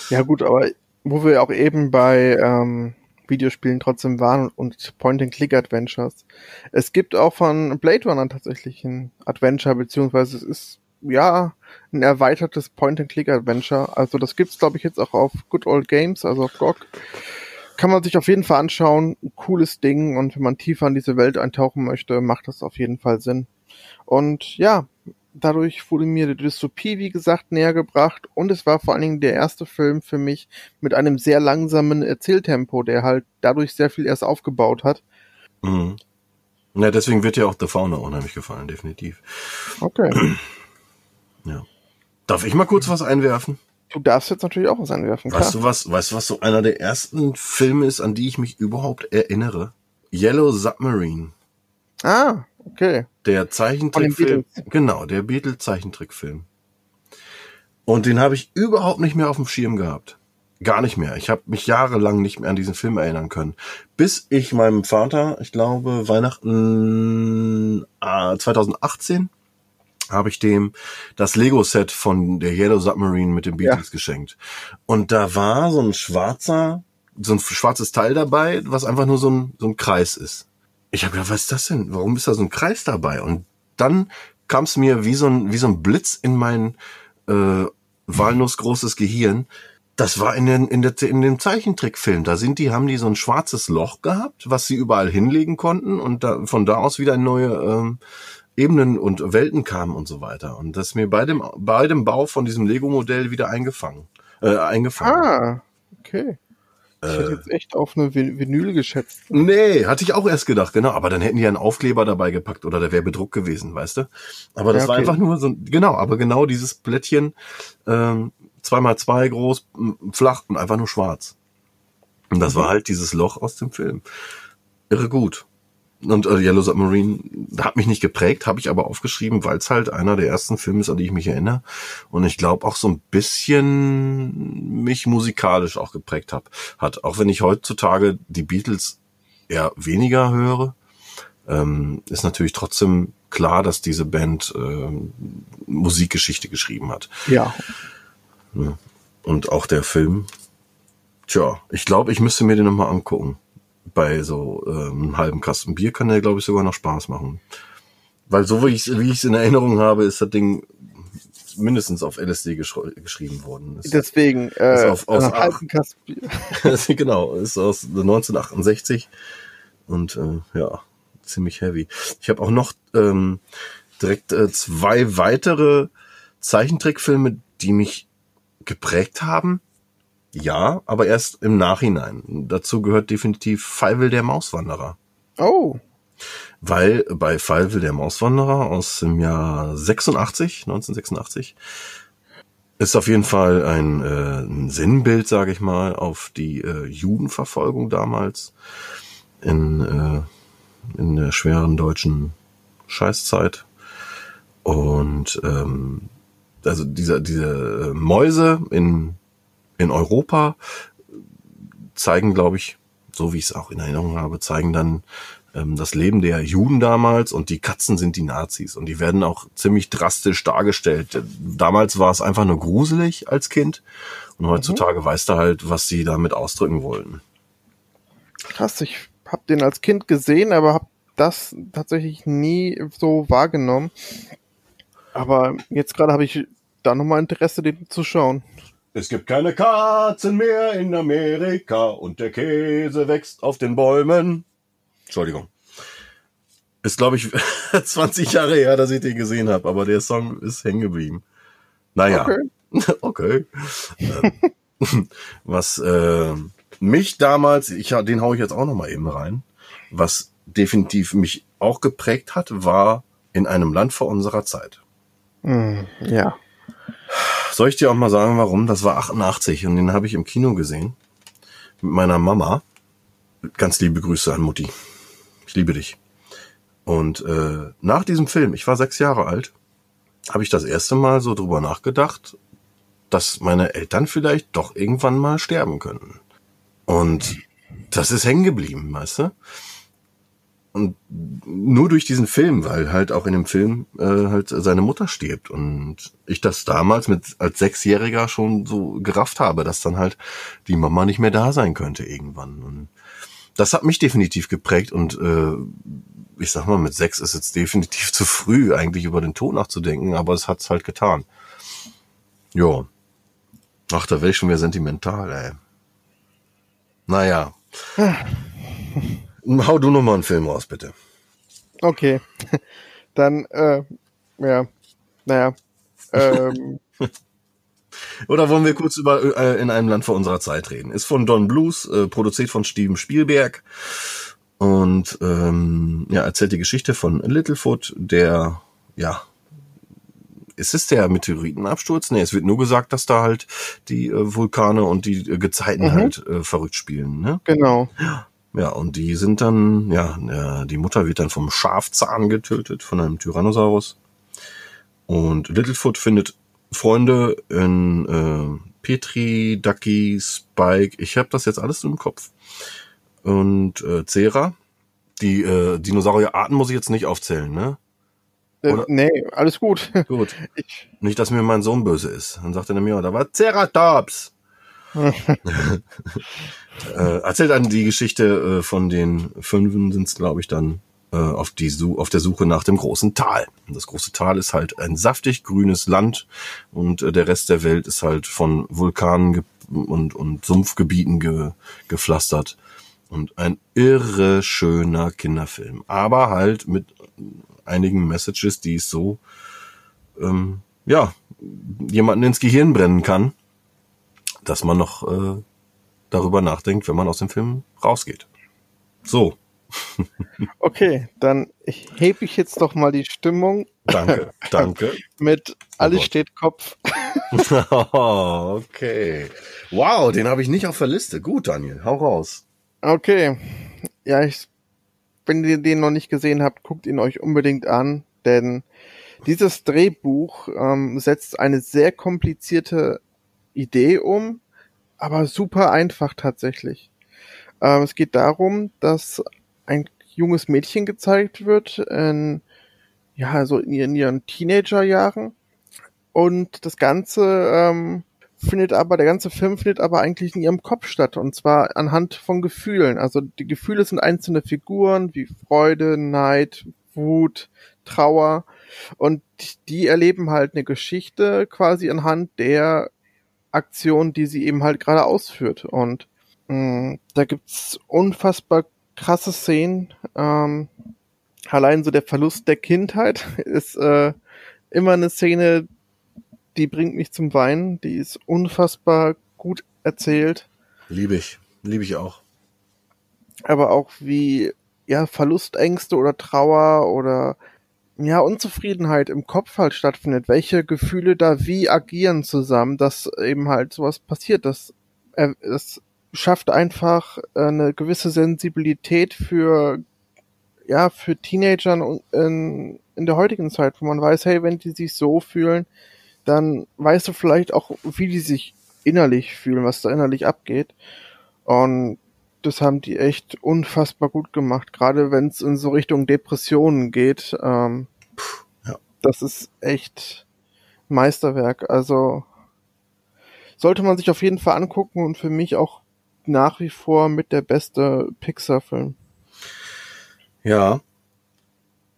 Ja gut, aber wo wir auch eben bei ähm, Videospielen trotzdem waren und Point-and-Click-Adventures. Es gibt auch von Blade Runner tatsächlich ein Adventure, beziehungsweise es ist ja ein erweitertes Point-and-Click-Adventure. Also das gibt's glaube ich jetzt auch auf Good Old Games, also auf GOG. Kann man sich auf jeden Fall anschauen. Ein cooles Ding und wenn man tiefer in diese Welt eintauchen möchte, macht das auf jeden Fall Sinn. Und ja, dadurch wurde mir die Dystopie, wie gesagt, näher gebracht und es war vor allen Dingen der erste Film für mich mit einem sehr langsamen Erzähltempo, der halt dadurch sehr viel erst aufgebaut hat. Mhm. Ja, deswegen wird dir auch The Fauna unheimlich gefallen, definitiv. Okay. Ja. Darf ich mal kurz was einwerfen? Du darfst jetzt natürlich auch was einwerfen, klar. Weißt du was, weißt du was so einer der ersten Filme ist, an die ich mich überhaupt erinnere? Yellow Submarine. Ah, okay. Der Zeichentrickfilm. Genau, der Beatles Zeichentrickfilm. Und den habe ich überhaupt nicht mehr auf dem Schirm gehabt. Gar nicht mehr. Ich habe mich jahrelang nicht mehr an diesen Film erinnern können. Bis ich meinem Vater, ich glaube, Weihnachten äh, 2018, habe ich dem das Lego-Set von der Yellow Submarine mit den Beatles geschenkt. Und da war so ein schwarzer, so ein schwarzes Teil dabei, was einfach nur so ein, so ein Kreis ist. Ich habe gedacht, was ist das denn? Warum ist da so ein Kreis dabei? Und dann kam es mir wie so ein, wie so ein Blitz in mein äh, walnussgroßes Gehirn. Das war in, den, in, der, in dem Zeichentrickfilm. Da sind die, haben die so ein schwarzes Loch gehabt, was sie überall hinlegen konnten und da, von da aus wieder neue ähm, Ebenen und Welten kamen und so weiter. Und das ist mir bei dem, bei dem Bau von diesem Lego-Modell wieder eingefangen. Äh, eingefangen. Ah, okay. Ich hätte jetzt echt auf eine Vin- Vinyl geschätzt. Nee, hatte ich auch erst gedacht, genau. Aber dann hätten die einen Aufkleber dabei gepackt oder der wäre bedruckt gewesen, weißt du? Aber das Ja, war okay. einfach nur so, genau, aber genau dieses Blättchen, ähm, zweimal zwei groß, flach und einfach nur schwarz. Und das war halt dieses Loch aus dem Film. Irre gut. Und äh, Yellow Submarine hat mich nicht geprägt, habe ich aber aufgeschrieben, weil es halt einer der ersten Filme ist, an die ich mich erinnere. Und ich glaube auch so ein bisschen mich musikalisch auch geprägt hab, hat. Auch wenn ich heutzutage die Beatles eher weniger höre, ähm, ist natürlich trotzdem klar, dass diese Band ähm, Musikgeschichte geschrieben hat. Ja. Und auch der Film. Tja, ich glaube, ich müsste mir den nochmal angucken. Bei so ähm, einem halben Kasten Bier kann der, glaube ich, sogar noch Spaß machen. Weil so wie ich es in Erinnerung habe, ist das Ding mindestens auf LSD geschr geschrieben worden. Ist, Deswegen, äh, Ist auf- aus acht. halben Kasten- genau, ist aus 1968 und äh, ja, ziemlich heavy. Ich habe auch noch ähm, direkt äh, zwei weitere Zeichentrickfilme, die mich geprägt haben. Ja, aber erst im Nachhinein. Dazu gehört definitiv Feivel der Mauswanderer. Oh, Weil bei Feivel der Mauswanderer aus dem Jahr 86, 1986, ist auf jeden Fall ein, äh, ein Sinnbild, sage ich mal, auf die äh, Judenverfolgung damals in, äh, in der schweren deutschen Scheißzeit. Und ähm, also diese, diese Mäuse in, in Europa zeigen, glaube ich, so wie ich es auch in Erinnerung habe, zeigen dann ähm, das Leben der Juden damals und die Katzen sind die Nazis und die werden auch ziemlich drastisch dargestellt. Damals war es einfach nur gruselig als Kind und heutzutage weißt du halt, was sie damit ausdrücken wollten. krass. Ich hab den als Kind gesehen, aber hab das tatsächlich nie so wahrgenommen. Aber jetzt gerade habe ich da nochmal Interesse, den zu schauen. Es gibt keine Katzen mehr in Amerika und der Käse wächst auf den Bäumen. Entschuldigung. Ist, glaube ich, 20 Jahre her, dass ich den gesehen habe, aber der Song ist hängen geblieben. Naja. Okay. okay. Ähm, was äh, mich damals, ich den hau ich jetzt auch noch mal eben rein, was definitiv mich auch geprägt hat, war in einem Land vor unserer Zeit. Hm, ja. Soll ich dir auch mal sagen, warum? Das war 88 und den habe ich im Kino gesehen mit meiner Mama. ganz liebe Grüße an Mutti. Ich liebe dich. Und äh, nach diesem Film, ich war sechs Jahre alt, habe ich das erste Mal so drüber nachgedacht, dass meine Eltern vielleicht doch irgendwann mal sterben könnten. Und das ist hängen geblieben, weißt du? Und nur durch diesen Film, weil halt auch in dem Film äh, halt seine Mutter stirbt und ich das damals mit als Sechsjähriger schon so gerafft habe, dass dann halt die Mama nicht mehr da sein könnte irgendwann. Und das hat mich definitiv geprägt und äh, ich sag mal, mit sechs ist jetzt definitiv zu früh, eigentlich über den Tod nachzudenken, aber es hat's halt getan. Ja. Ach, da werde ich schon wieder sentimental, ey. Naja. Hau du noch mal einen Film raus, bitte. Okay. Dann, äh, ja, naja. Ähm, Oder wollen wir kurz über äh, in einem Land vor unserer Zeit reden? Ist von Don Blues, äh, produziert von Steven Spielberg und ähm, ja erzählt die Geschichte von Littlefoot, der ja ist es der Meteoritenabsturz? Nee, es wird nur gesagt, dass da halt die äh, Vulkane und die äh, Gezeiten Mhm. halt äh, verrückt spielen. Ne? genau. Ja, und die sind dann, ja, äh, die Mutter wird dann vom Schafzahn getötet, von einem Tyrannosaurus. Und Littlefoot findet Freunde in äh, Petri, Ducky, Spike, ich habe das jetzt alles im Kopf. Und äh, Cera. Die äh, Dinosaurierarten muss ich jetzt nicht aufzählen, ne? Äh, Oder- nee, alles gut. Gut. Ich, Nicht, dass mir mein Sohn böse ist. Dann sagt er mir, da war Ceratops. Äh, erzählt dann die Geschichte äh, von den Fünfen, sind es glaube ich dann äh, auf, die auf der Suche nach dem großen Tal. Und das große Tal ist halt ein saftig grünes Land und äh, der Rest der Welt ist halt von Vulkanen und, und Sumpfgebieten ge gepflastert. Und ein irre schöner Kinderfilm. Aber halt mit einigen Messages, die es so ähm, ja, jemanden ins Gehirn brennen kann, dass man noch äh, darüber nachdenkt, wenn man aus dem Film rausgeht. So, okay, dann hebe ich jetzt doch mal die Stimmung danke, danke. mit Alles Gott. steht Kopf. okay. Wow, den habe ich nicht auf der Liste. Gut, Daniel, hau raus. Okay. Ja, ich, wenn ihr den noch nicht gesehen habt, guckt ihn euch unbedingt an, denn dieses Drehbuch ähm, setzt eine sehr komplizierte Idee um, aber super einfach tatsächlich. Ähm, es geht darum, dass ein junges Mädchen gezeigt wird, in, ja, also in ihren, ihren Teenagerjahren. Und das Ganze ähm, findet aber, der ganze Film findet aber eigentlich in ihrem Kopf statt. Und zwar anhand von Gefühlen. Also die Gefühle sind einzelne Figuren wie Freude, Neid, Wut, Trauer. Und die erleben halt eine Geschichte quasi anhand der Aktion, die sie eben halt gerade ausführt. Und mh, da gibt's unfassbar krasse Szenen. Ähm, allein so der Verlust der Kindheit ist äh, immer eine Szene, die bringt mich zum Weinen. Die ist unfassbar gut erzählt, Liebe ich. Liebe ich auch. aber auch wie ja Verlustängste oder Trauer oder ja Unzufriedenheit im Kopf halt stattfindet. Welche Gefühle da wie agieren zusammen, dass eben halt sowas passiert. Das äh, es schafft einfach äh, eine gewisse Sensibilität für ja für Teenagern in, in der heutigen Zeit, wo man weiß, hey, wenn die sich so fühlen, dann weißt du vielleicht auch, wie die sich innerlich fühlen, was da innerlich abgeht. Und das haben die echt unfassbar gut gemacht, gerade wenn es in so Richtung Depressionen geht. Ähm, ja. Das ist echt Meisterwerk. Also sollte man sich auf jeden Fall angucken und für mich auch nach wie vor mit der beste Pixar-Film. Ja.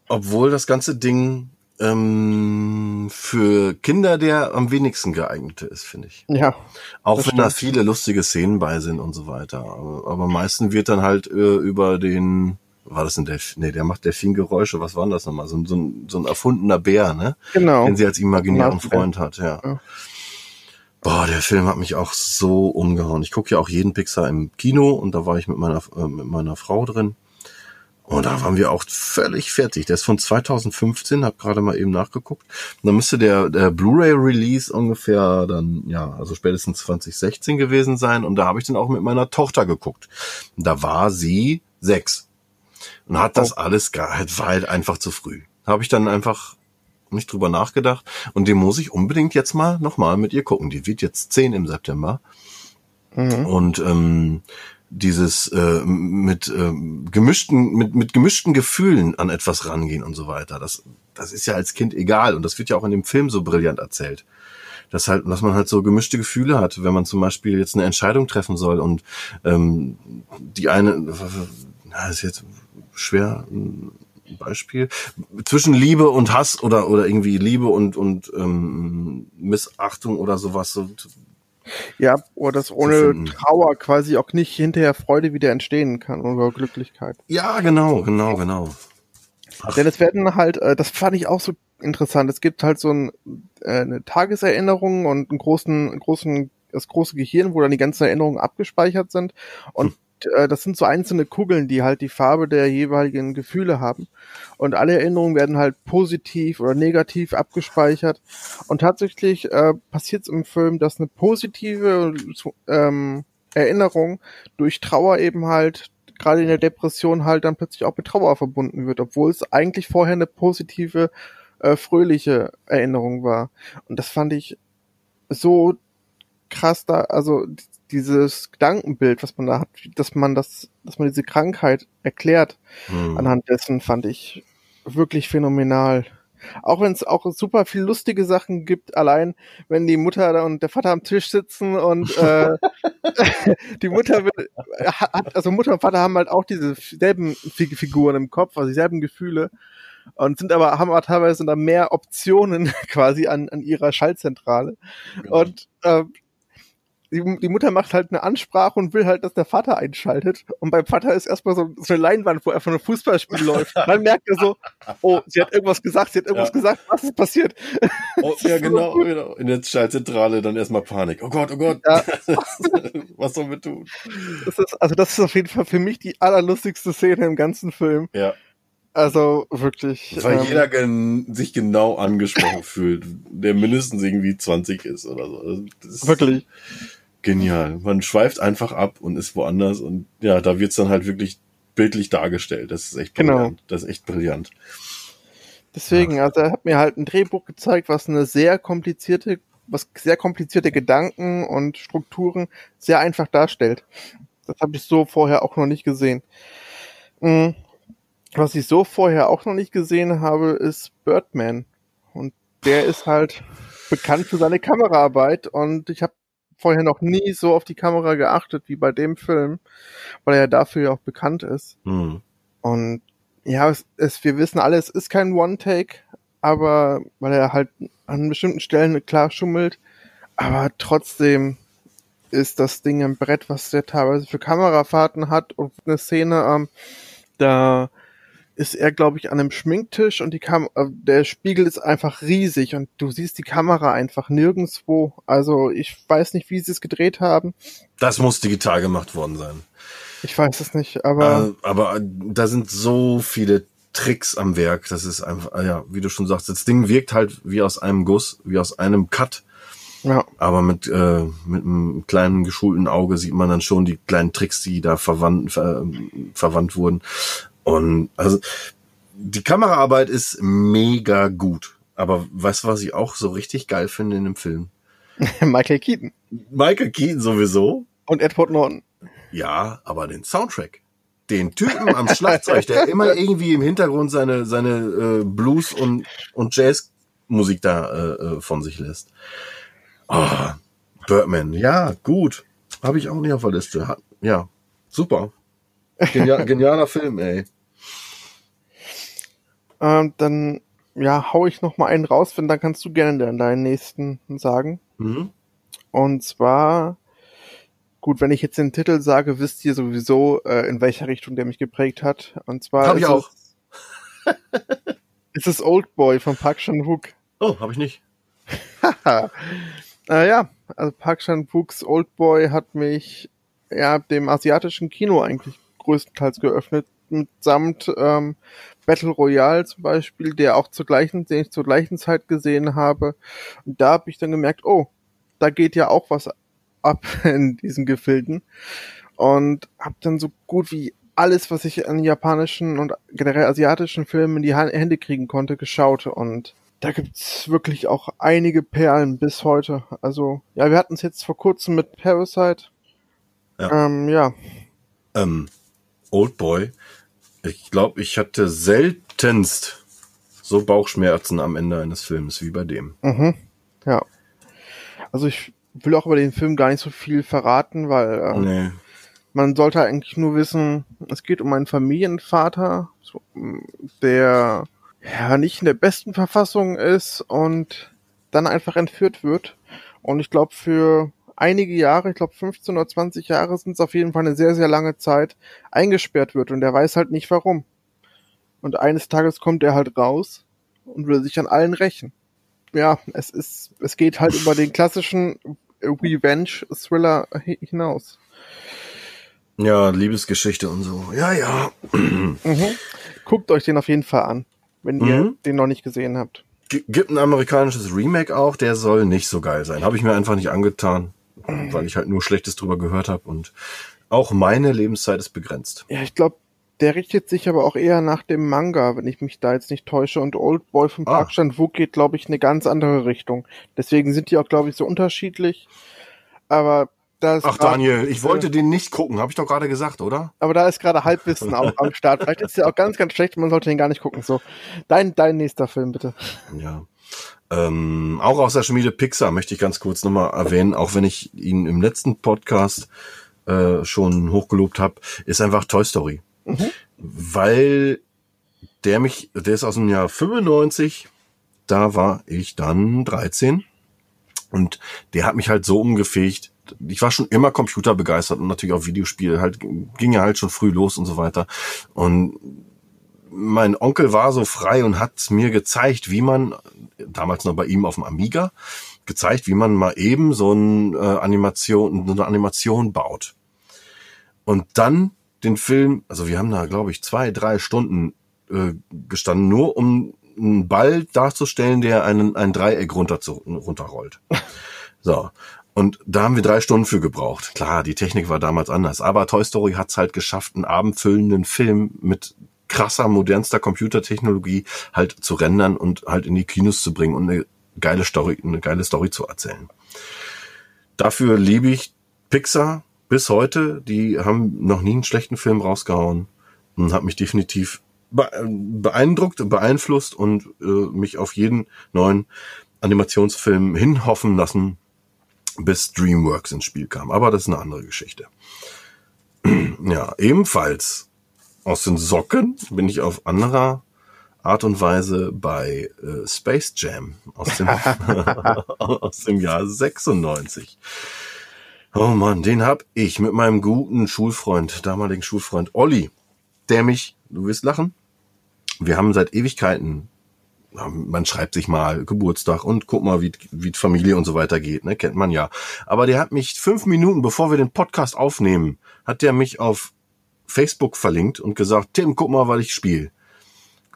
Obwohl das ganze Ding ähm, für Kinder der am wenigsten geeignete ist, finde ich. Ja, Auch wenn da stimmt. viele lustige Szenen bei sind und so weiter. Aber, aber am meisten wird dann halt äh, über den, war das ein Delfin? Nee, der macht Delfingeräusche. Was war denn das nochmal? So, ein- so, ein, so ein erfundener Bär, ne? genau. Den sie als imaginären. Freund hat, ja. Ja. Boah, der Film hat mich auch so umgehauen. Ich gucke ja auch jeden Pixar im Kino und da war ich mit meiner, äh, mit meiner Frau drin. Und da waren wir auch völlig fertig. Der ist von 2015, hab gerade mal eben nachgeguckt. Und dann müsste der, der Blu-ray-Release ungefähr dann, ja, also spätestens 2016 gewesen sein. Und da habe ich dann auch mit meiner Tochter geguckt. Und da war sie sechs. Und hat das oh. alles, halt, war halt einfach zu früh. Habe ich dann einfach nicht drüber nachgedacht. Und den muss ich unbedingt jetzt mal nochmal mit ihr gucken. Die wird jetzt zehn im September. Mhm. Und ähm, dieses äh, mit äh, gemischten mit mit gemischten Gefühlen an etwas rangehen und so weiter. Das das ist ja als Kind egal und das wird ja auch in dem Film so brillant erzählt. Dass halt, dass man halt so gemischte Gefühle hat, wenn man zum Beispiel jetzt eine Entscheidung treffen soll und ähm, die eine, na, ist jetzt schwer ein Beispiel zwischen Liebe und Hass oder oder irgendwie Liebe und und ähm, Missachtung oder sowas so ja, oder dass ohne Trauer quasi auch nicht hinterher Freude wieder entstehen kann oder Glücklichkeit. Ja, genau, genau, genau. Ach. Denn es werden halt, äh, das fand ich auch so interessant. Es gibt halt so ein, äh, eine Tageserinnerung und einen großen, großen, das große Gehirn, wo dann die ganzen Erinnerungen abgespeichert sind. Und hm äh, das sind so einzelne Kugeln, die halt die Farbe der jeweiligen Gefühle haben. Und alle Erinnerungen werden halt positiv oder negativ abgespeichert. Und tatsächlich äh, passiert es im Film, dass eine positive ähm, Erinnerung durch Trauer eben halt gerade in der Depression halt dann plötzlich auch mit Trauer verbunden wird, obwohl es eigentlich vorher eine positive, äh, fröhliche Erinnerung war. Und das fand ich so krass da, also dieses Gedankenbild, was man da hat, dass man das, dass man diese Krankheit erklärt, mhm. anhand dessen fand ich wirklich phänomenal. Auch wenn es auch super viel lustige Sachen gibt, allein wenn die Mutter und der Vater am Tisch sitzen und äh, die Mutter wird, hat, also Mutter und Vater haben halt auch diese selben Figuren im Kopf, also dieselben Gefühle und sind aber haben aber teilweise da mehr Optionen quasi an, an ihrer Schaltzentrale. Genau. Und äh, die, die Mutter macht halt eine Ansprache und will halt, dass der Vater einschaltet. Und beim Vater ist erstmal so, so eine Leinwand, wo einfach ein Fußballspiel läuft. Dann merkt er so, oh, sie hat irgendwas gesagt, sie hat irgendwas ja. gesagt, was ist passiert? Oh, ja, genau, genau. In der Schaltzentrale dann erstmal Panik. Oh Gott, oh Gott. Ja. was sollen wir tun? Das ist, also das ist auf jeden Fall für mich die allerlustigste Szene im ganzen Film. Ja. Also wirklich. Weil ähm, jeder gen sich genau angesprochen fühlt, der mindestens irgendwie 20 ist oder so. Also wirklich genial. Man schweift einfach ab und ist woanders und ja, da wird's dann halt wirklich bildlich dargestellt. Das ist echt genau. brillant. Genau. Das ist echt brillant. Deswegen, ja. also er hat mir halt ein Drehbuch gezeigt, was eine sehr komplizierte, was sehr komplizierte Gedanken und Strukturen sehr einfach darstellt. Das habe ich so vorher auch noch nicht gesehen. Mhm. Was ich so vorher auch noch nicht gesehen habe, ist Birdman. Und der ist halt bekannt für seine Kameraarbeit und ich habe vorher noch nie so auf die Kamera geachtet wie bei dem Film, weil er ja dafür ja auch bekannt ist. Mhm. Und ja, es, es, wir wissen alle, es ist kein One-Take, aber weil er halt an bestimmten Stellen klar schummelt, aber trotzdem ist das Ding ein Brett, was der teilweise für Kamerafahrten hat und eine Szene, ähm, da ist er, glaube ich, an einem Schminktisch und die Kam äh, der Spiegel ist einfach riesig und du siehst die Kamera einfach nirgendswo. Also ich weiß nicht, wie sie es gedreht haben. Das muss digital gemacht worden sein. Ich weiß es nicht, aber. Äh, aber da sind so viele Tricks am Werk. Das ist einfach, ja, wie du schon sagst, das Ding wirkt halt wie aus einem Guss, wie aus einem Cut. Ja. Aber mit, äh, mit einem kleinen geschulten Auge sieht man dann schon die kleinen Tricks, die da verwandt, ver, verwandt wurden. Und also die Kameraarbeit ist mega gut. Aber weißt du, was ich auch so richtig geil finde in dem Film? Michael Keaton. Michael Keaton sowieso. Und Edward Norton. Ja, aber den Soundtrack. Den Typen am Schlagzeug, der immer irgendwie im Hintergrund seine, seine äh, Blues- und, und Jazzmusik da äh, äh von sich lässt. Oh, Birdman, ja, gut. Habe ich auch nicht auf der Liste. Ja, super. Genial, genialer Film, ey. Ähm, dann, ja, hau ich noch mal einen raus, wenn dann kannst du gerne dann deinen nächsten sagen. Mhm. Und zwar, gut, wenn ich jetzt den Titel sage, wisst ihr sowieso, äh, in welcher Richtung der mich geprägt hat. Und zwar. Hab ich auch. Es, ist Old Boy von Park Chan-wook. Oh, hab ich nicht. äh, ja, also Park Chan-wooks Old Boy hat mich ja dem asiatischen Kino eigentlich größtenteils geöffnet. Mitsamt ähm, Battle Royale zum Beispiel, der auch zur gleichen, den ich zur gleichen Zeit gesehen habe. Und da habe ich dann gemerkt, oh, da geht ja auch was ab in diesen Gefilden. Und habe dann so gut wie alles, was ich an japanischen und generell asiatischen Filmen in die Hände kriegen konnte, geschaut. Und da gibt's wirklich auch einige Perlen bis heute. Also, ja, wir hatten es jetzt vor kurzem mit Parasite. Ja. Ähm, ja. Ähm, Old Boy. Ich glaube, ich hatte seltenst so Bauchschmerzen am Ende eines Films wie bei dem. Mhm. Ja. Also ich will auch über den Film gar nicht so viel verraten, weil äh, Nee. man sollte eigentlich nur wissen, es geht um einen Familienvater, der ja nicht in der besten Verfassung ist und dann einfach entführt wird. Und ich glaube, für einige Jahre, ich glaube 15 oder 20 Jahre sind es auf jeden Fall eine sehr, sehr lange Zeit, eingesperrt wird und er weiß halt nicht warum. Und eines Tages kommt er halt raus und will sich an allen rächen. Ja, es ist, es geht halt über den klassischen Revenge-Thriller hi- hinaus. Ja, Liebesgeschichte und so. Ja, ja. Mhm. Guckt euch den auf jeden Fall an, wenn ihr Mhm. den noch nicht gesehen habt. G gibt ein amerikanisches Remake auch, der soll nicht so geil sein. Habe ich mir einfach nicht angetan, weil ich halt nur Schlechtes drüber gehört habe und auch meine Lebenszeit ist begrenzt. Ja, ich glaube, der richtet sich aber auch eher nach dem Manga, wenn ich mich da jetzt nicht täusche. Und Old Boy vom Ah. Park Chan-wook geht, glaube ich, eine ganz andere Richtung. Deswegen sind die auch, glaube ich, so unterschiedlich. Aber da ist Ach Daniel, ich wollte den nicht gucken, habe ich doch gerade gesagt, oder? aber da ist gerade Halbwissen auch am Start. Vielleicht ist der auch ganz, ganz schlecht. Man sollte den gar nicht gucken. So, dein, dein nächster Film bitte. Ja. Ähm, auch aus der Schmiede Pixar möchte ich ganz kurz nochmal erwähnen, auch wenn ich ihn im letzten Podcast äh, schon hochgelobt habe, ist einfach Toy Story. Weil der mich, der ist aus dem Jahr 95, da war ich dann 13 und der hat mich halt so umgefegt. Ich war schon immer computerbegeistert und natürlich auch Videospiele, halt ging ja halt schon früh los und so weiter. Und mein Onkel war so frei und hat mir gezeigt, wie man, damals noch bei ihm auf dem Amiga, gezeigt, wie man mal eben so ein, äh, Animation, so eine Animation baut. Und dann den Film, also wir haben da, glaube ich, zwei, drei Stunden äh, gestanden, nur um einen Ball darzustellen, der einen, ein Dreieck runter zu, runterrollt. So. Und da haben wir drei Stunden für gebraucht. Klar, die Technik war damals anders, aber Toy Story hat's halt geschafft, einen abendfüllenden Film mit krasser, modernster Computertechnologie halt zu rendern und halt in die Kinos zu bringen und eine geile Story, eine geile Story zu erzählen. Dafür liebe ich Pixar bis heute. Die haben noch nie einen schlechten Film rausgehauen und hat mich definitiv be- beeindruckt, beeinflusst und äh, mich auf jeden neuen Animationsfilm hinhoffen lassen, bis DreamWorks ins Spiel kam. Aber das ist eine andere Geschichte. ja, ebenfalls aus den Socken bin ich auf anderer Art und Weise bei äh, Space Jam aus dem, aus dem Jahr 96. Oh Mann, den hab ich mit meinem guten Schulfreund, damaligen Schulfreund Olli, der mich, du wirst lachen, wir haben seit Ewigkeiten, man schreibt sich mal Geburtstag und guck mal, wie, wie die Familie und so weiter geht, ne, kennt man ja. Aber der hat mich fünf Minuten, bevor wir den Podcast aufnehmen, hat der mich auf Facebook verlinkt und gesagt, Tim, guck mal, was ich spiele.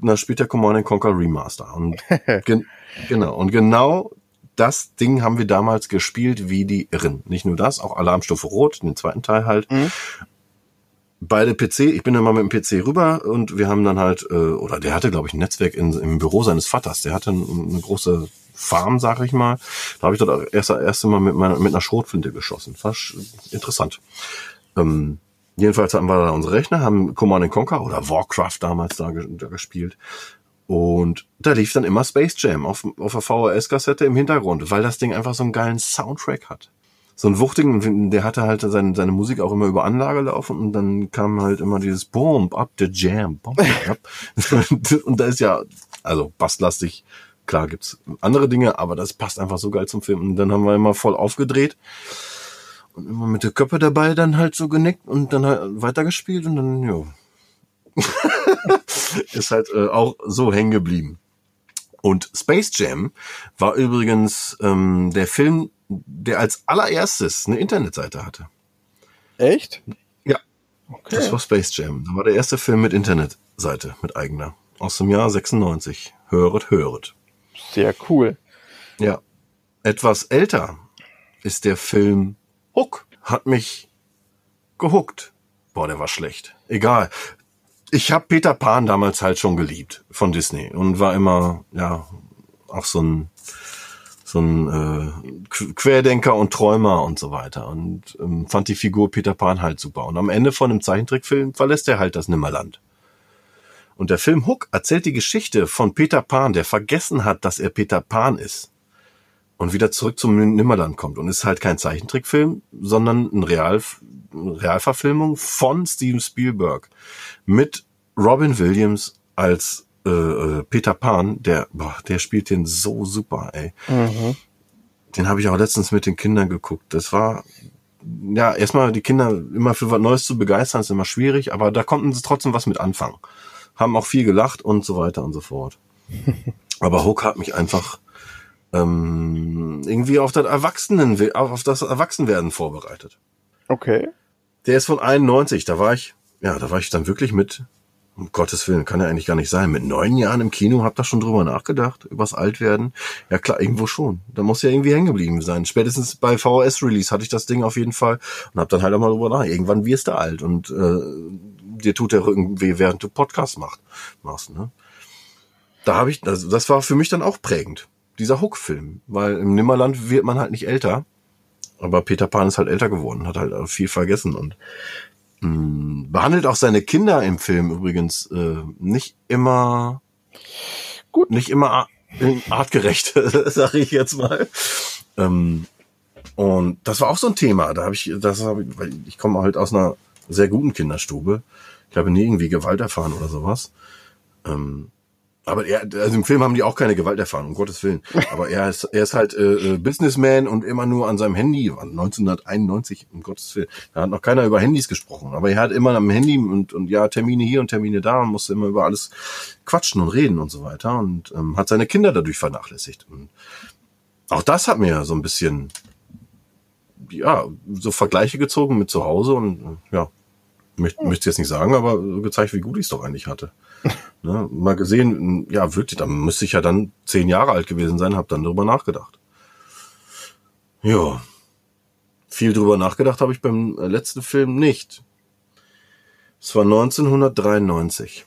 Und dann spielt der Command Conquer Remaster. Und gen genau, und genau das Ding haben wir damals gespielt wie die Irren. Nicht nur das, auch Alarmstufe Rot, den zweiten Teil halt. Mhm. Beide PC, ich bin dann mal mit dem PC rüber und wir haben dann halt, äh, oder der hatte, glaube ich, ein Netzwerk in, im Büro seines Vaters. Der hatte ein, eine große Farm, sag ich mal. Da habe ich dort erst das erste Mal mit, meiner, mit einer Schrotflinte geschossen. Fast interessant. Ähm, jedenfalls hatten wir da unsere Rechner, haben Command Conquer oder Warcraft damals da, ge- da gespielt. Und da lief dann immer Space Jam auf, auf der VHS-Kassette im Hintergrund, weil das Ding einfach so einen geilen Soundtrack hat. So einen wuchtigen, der hatte halt seine, seine Musik auch immer über Anlage laufen und dann kam halt immer dieses Bomb up the Jam, Bomb up. und da ist ja, also basslastig, klar gibt's andere Dinge, aber das passt einfach so geil zum Film. Und dann haben wir immer voll aufgedreht und immer mit der Köppe dabei dann halt so genickt und dann halt weitergespielt und dann, ja. ist halt äh, auch so hängen geblieben. Und Space Jam war übrigens ähm, der Film, der als allererstes eine Internetseite hatte. Echt? Ja. Okay. Das war Space Jam. Das war der erste Film mit Internetseite, mit eigener. Aus dem Jahr 96. Höret, höret. Sehr cool. Ja. Etwas älter ist der Film Hook. Hat mich gehuckt. Boah, der war schlecht. Egal. Ich habe Peter Pan damals halt schon geliebt von Disney und war immer, ja, auch so ein so ein äh, Querdenker und Träumer und so weiter und ähm, fand die Figur Peter Pan halt super. Und am Ende von einem Zeichentrickfilm verlässt er halt das Nimmerland. Und der Film Hook erzählt die Geschichte von Peter Pan, der vergessen hat, dass er Peter Pan ist und wieder zurück zum Nimmerland kommt und ist halt kein Zeichentrickfilm, sondern eine Real, Realverfilmung von Steven Spielberg mit Robin Williams als äh, äh, Peter Pan, der boah, der spielt den so super, ey. Mhm. Den habe ich auch letztens mit den Kindern geguckt. Das war ja erstmal die Kinder immer für was Neues zu begeistern ist immer schwierig, aber da konnten sie trotzdem was mit anfangen. Haben auch viel gelacht und so weiter und so fort. aber Hook hat mich einfach ähm, irgendwie auf das Erwachsenen, auf das Erwachsenwerden vorbereitet. Okay. Der ist von 91, da war ich, ja, da war ich dann wirklich mit, um Gottes Willen, kann ja eigentlich gar nicht sein. Mit neun Jahren im Kino, habt ihr schon drüber nachgedacht, übers Altwerden? Ja klar, irgendwo schon. Da muss ja irgendwie hängen geblieben sein. Spätestens bei VHS-Release hatte ich das Ding auf jeden Fall und hab dann halt auch mal drüber nach. Irgendwann wirst du alt und äh, dir tut der Rücken weh, während du Podcast macht, machst. Ne? Da habe ich, also das war für mich dann auch prägend dieser Hook-Film, weil im Nimmerland wird man halt nicht älter, aber Peter Pan ist halt älter geworden, hat halt viel vergessen und mh, mm, behandelt auch seine Kinder im Film übrigens äh, nicht immer gut, nicht immer artgerecht, sage ich jetzt mal. Ähm, und das war auch so ein Thema. Da habe ich, das habe ich, weil ich komme halt aus einer sehr guten Kinderstube. Ich habe nie irgendwie Gewalt erfahren oder sowas. Ähm, aber er, also im Film haben die auch keine Gewalt erfahren, um Gottes Willen. Aber er ist, er ist halt äh, äh Businessman und immer nur an seinem Handy. 1991, um Gottes Willen. Da hat noch keiner über Handys gesprochen. Aber er hat immer am Handy und, und ja, Termine hier und Termine da und musste immer über alles quatschen und reden und so weiter. Und ähm, hat seine Kinder dadurch vernachlässigt. Und auch das hat mir so ein bisschen, ja, so Vergleiche gezogen mit zu Hause und ja, möchte, möchte jetzt nicht sagen, aber gezeigt, wie gut ich es doch eigentlich hatte. Ne? Mal gesehen, ja, wirklich, da müsste ich ja dann zehn Jahre alt gewesen sein, habe dann darüber nachgedacht. Ja, viel drüber nachgedacht habe ich beim letzten Film nicht. Es war 1993.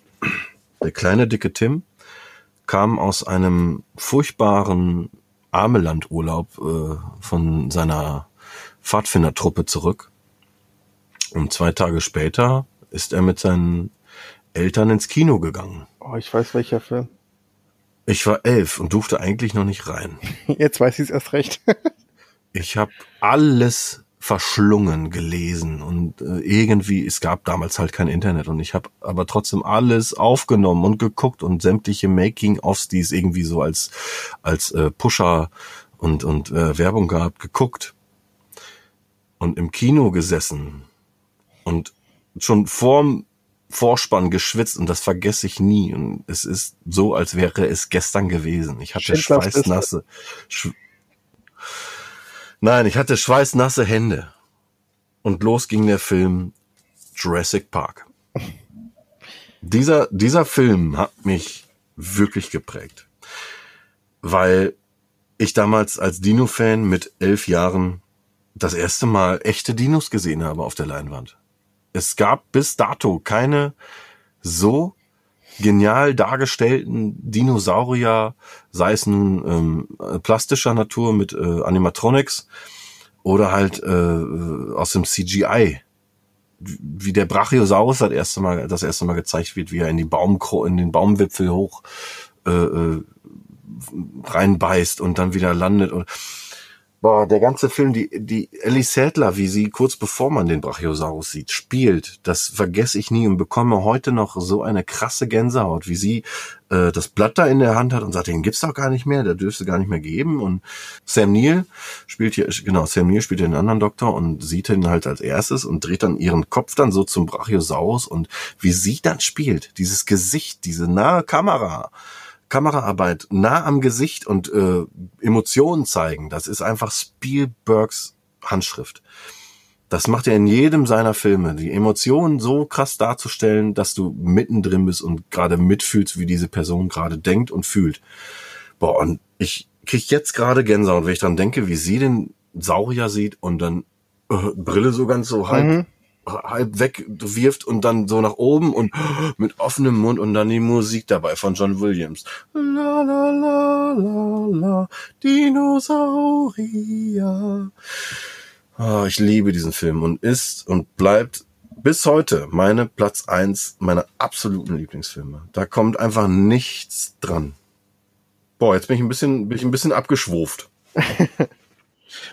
Der kleine dicke Tim kam aus einem furchtbaren Amelandurlaub äh, von seiner Pfadfindertruppe zurück. Und zwei Tage später ist er mit seinen Eltern ins Kino gegangen. Oh, ich weiß welcher Film. Ich war elf und durfte eigentlich noch nicht rein. Jetzt weiß ich es erst recht. ich habe alles verschlungen gelesen und äh, irgendwie es gab damals halt kein Internet und ich habe aber trotzdem alles aufgenommen und geguckt und sämtliche Making-ofs, die es irgendwie so als als äh, Pusher und und äh, Werbung gab, geguckt und im Kino gesessen und schon vorm Vorspann geschwitzt und das vergesse ich nie. Und es ist so, als wäre es gestern gewesen. Ich hatte schweißnasse. Sch Nein, ich hatte schweißnasse Hände. Und los ging der Film Jurassic Park. Dieser, dieser Film hat mich wirklich geprägt. Weil ich damals als Dino-Fan mit elf Jahren das erste Mal echte Dinos gesehen habe auf der Leinwand es gab bis dato keine so genial dargestellten Dinosaurier, sei es nun ähm, plastischer Natur mit äh, Animatronics oder halt äh, aus dem CGI, wie der Brachiosaurus das erste Mal das erste Mal gezeigt wird, wie er in die Baum in den Baumwipfel hoch äh, äh, reinbeißt und dann wieder landet und Boah, der ganze Film, die, die Ellie Sadler, wie sie kurz bevor man den Brachiosaurus sieht, spielt, das vergesse ich nie und bekomme heute noch so eine krasse Gänsehaut, wie sie äh, das Blatt da in der Hand hat und sagt, den gibt's doch gar nicht mehr, der dürfte gar nicht mehr geben. Und Sam Neill spielt hier, genau, Sam Neill spielt den anderen Doktor und sieht ihn halt als erstes und dreht dann ihren Kopf dann so zum Brachiosaurus und wie sie dann spielt, dieses Gesicht, diese nahe Kamera, Kameraarbeit nah am Gesicht und äh, Emotionen zeigen, das ist einfach Spielbergs Handschrift. Das macht er in jedem seiner Filme, die Emotionen so krass darzustellen, dass du mittendrin bist und gerade mitfühlst, wie diese Person gerade denkt und fühlt. Boah, und ich krieg jetzt gerade Gänsehaut, wenn ich dran denke, wie sie den Saurier sieht und dann äh, Brille so ganz so halb, Mhm. Halb wegwirft und dann so nach oben und mit offenem Mund und dann die Musik dabei von John Williams. La la la la la, Dinosaurier. Ah, ich liebe diesen Film und ist und bleibt bis heute meine Platz eins meiner absoluten Lieblingsfilme. Da kommt einfach nichts dran. Boah, jetzt bin ich ein bisschen, bin ich ein bisschen abgeschwuft.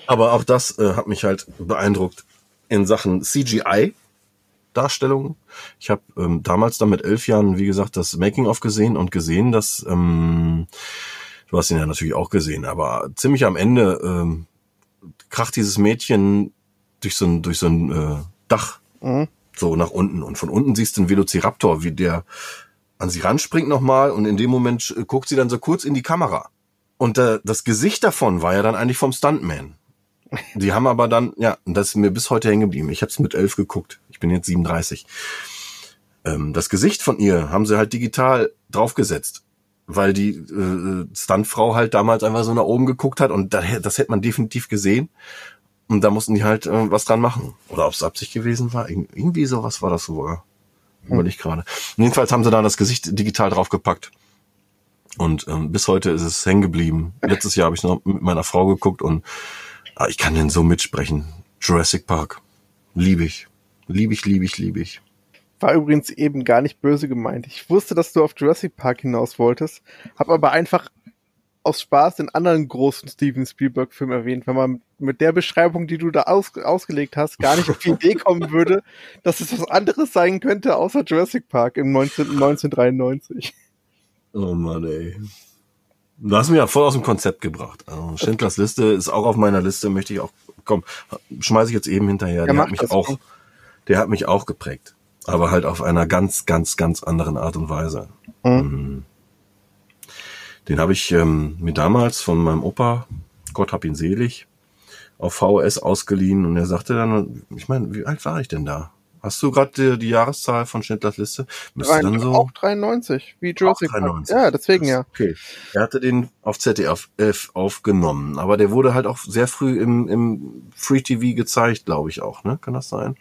Aber auch das äh, hat mich halt beeindruckt in Sachen CGI. Darstellungen. Ich habe ähm, damals dann mit elf Jahren, wie gesagt, das Making-of gesehen und gesehen, dass ähm, du hast ihn ja natürlich auch gesehen, aber ziemlich am Ende ähm, kracht dieses Mädchen durch so ein durch so ein äh, Dach Mhm. so nach unten und von unten siehst du einen Velociraptor, wie der an sie ranspringt nochmal und in dem Moment äh, guckt sie dann so kurz in die Kamera. Und äh, das Gesicht davon war ja dann eigentlich vom Stuntman. Die haben aber dann, ja, das ist mir bis heute hängen geblieben. Ich habe es mit elf geguckt. Ich bin jetzt 37. Ähm, das Gesicht von ihr haben sie halt digital draufgesetzt, weil die äh, Stuntfrau halt damals einfach so nach oben geguckt hat und da, das hätte man definitiv gesehen. Und da mussten die halt äh, was dran machen. Oder ob es Absicht gewesen war. Ir irgendwie sowas war das sogar. Überleg ich gerade. Jedenfalls haben sie da das Gesicht digital draufgepackt. Und ähm, bis heute ist es hängen geblieben. Letztes Jahr habe ich noch mit meiner Frau geguckt und ah, ich kann den so mitsprechen. Jurassic Park. Liebe ich. Liebe ich, liebe ich, liebe ich. War übrigens eben gar nicht böse gemeint. Ich wusste, dass du auf Jurassic Park hinaus wolltest, habe aber einfach aus Spaß den anderen großen Steven Spielberg-Film erwähnt, wenn man mit der Beschreibung, die du da aus, ausgelegt hast, gar nicht auf die Idee kommen würde, dass es was anderes sein könnte, außer Jurassic Park im 19, 1993. Oh Mann, ey. Du hast mich ja voll aus dem Konzept gebracht. Also Schindlers Liste ist auch auf meiner Liste, möchte ich auch, komm, schmeiße ich jetzt eben hinterher. Der mach hat mich auch, der hat mich auch geprägt. Aber halt auf einer ganz, ganz, ganz anderen Art und Weise. Mhm. Den habe ich ähm, mir damals von meinem Opa, Gott hab ihn selig, auf VHS ausgeliehen und er sagte dann, ich meine, wie alt war ich denn da? Hast du gerade die, die Jahreszahl von Schindlers Liste? Müsste dann so Auch 93, wie Jurassic Park. 93. Ja, deswegen ja. Okay. Er hatte den auf ZDF aufgenommen, aber der wurde halt auch sehr früh im, im Free TV gezeigt, glaube ich auch, ne? Kann das sein?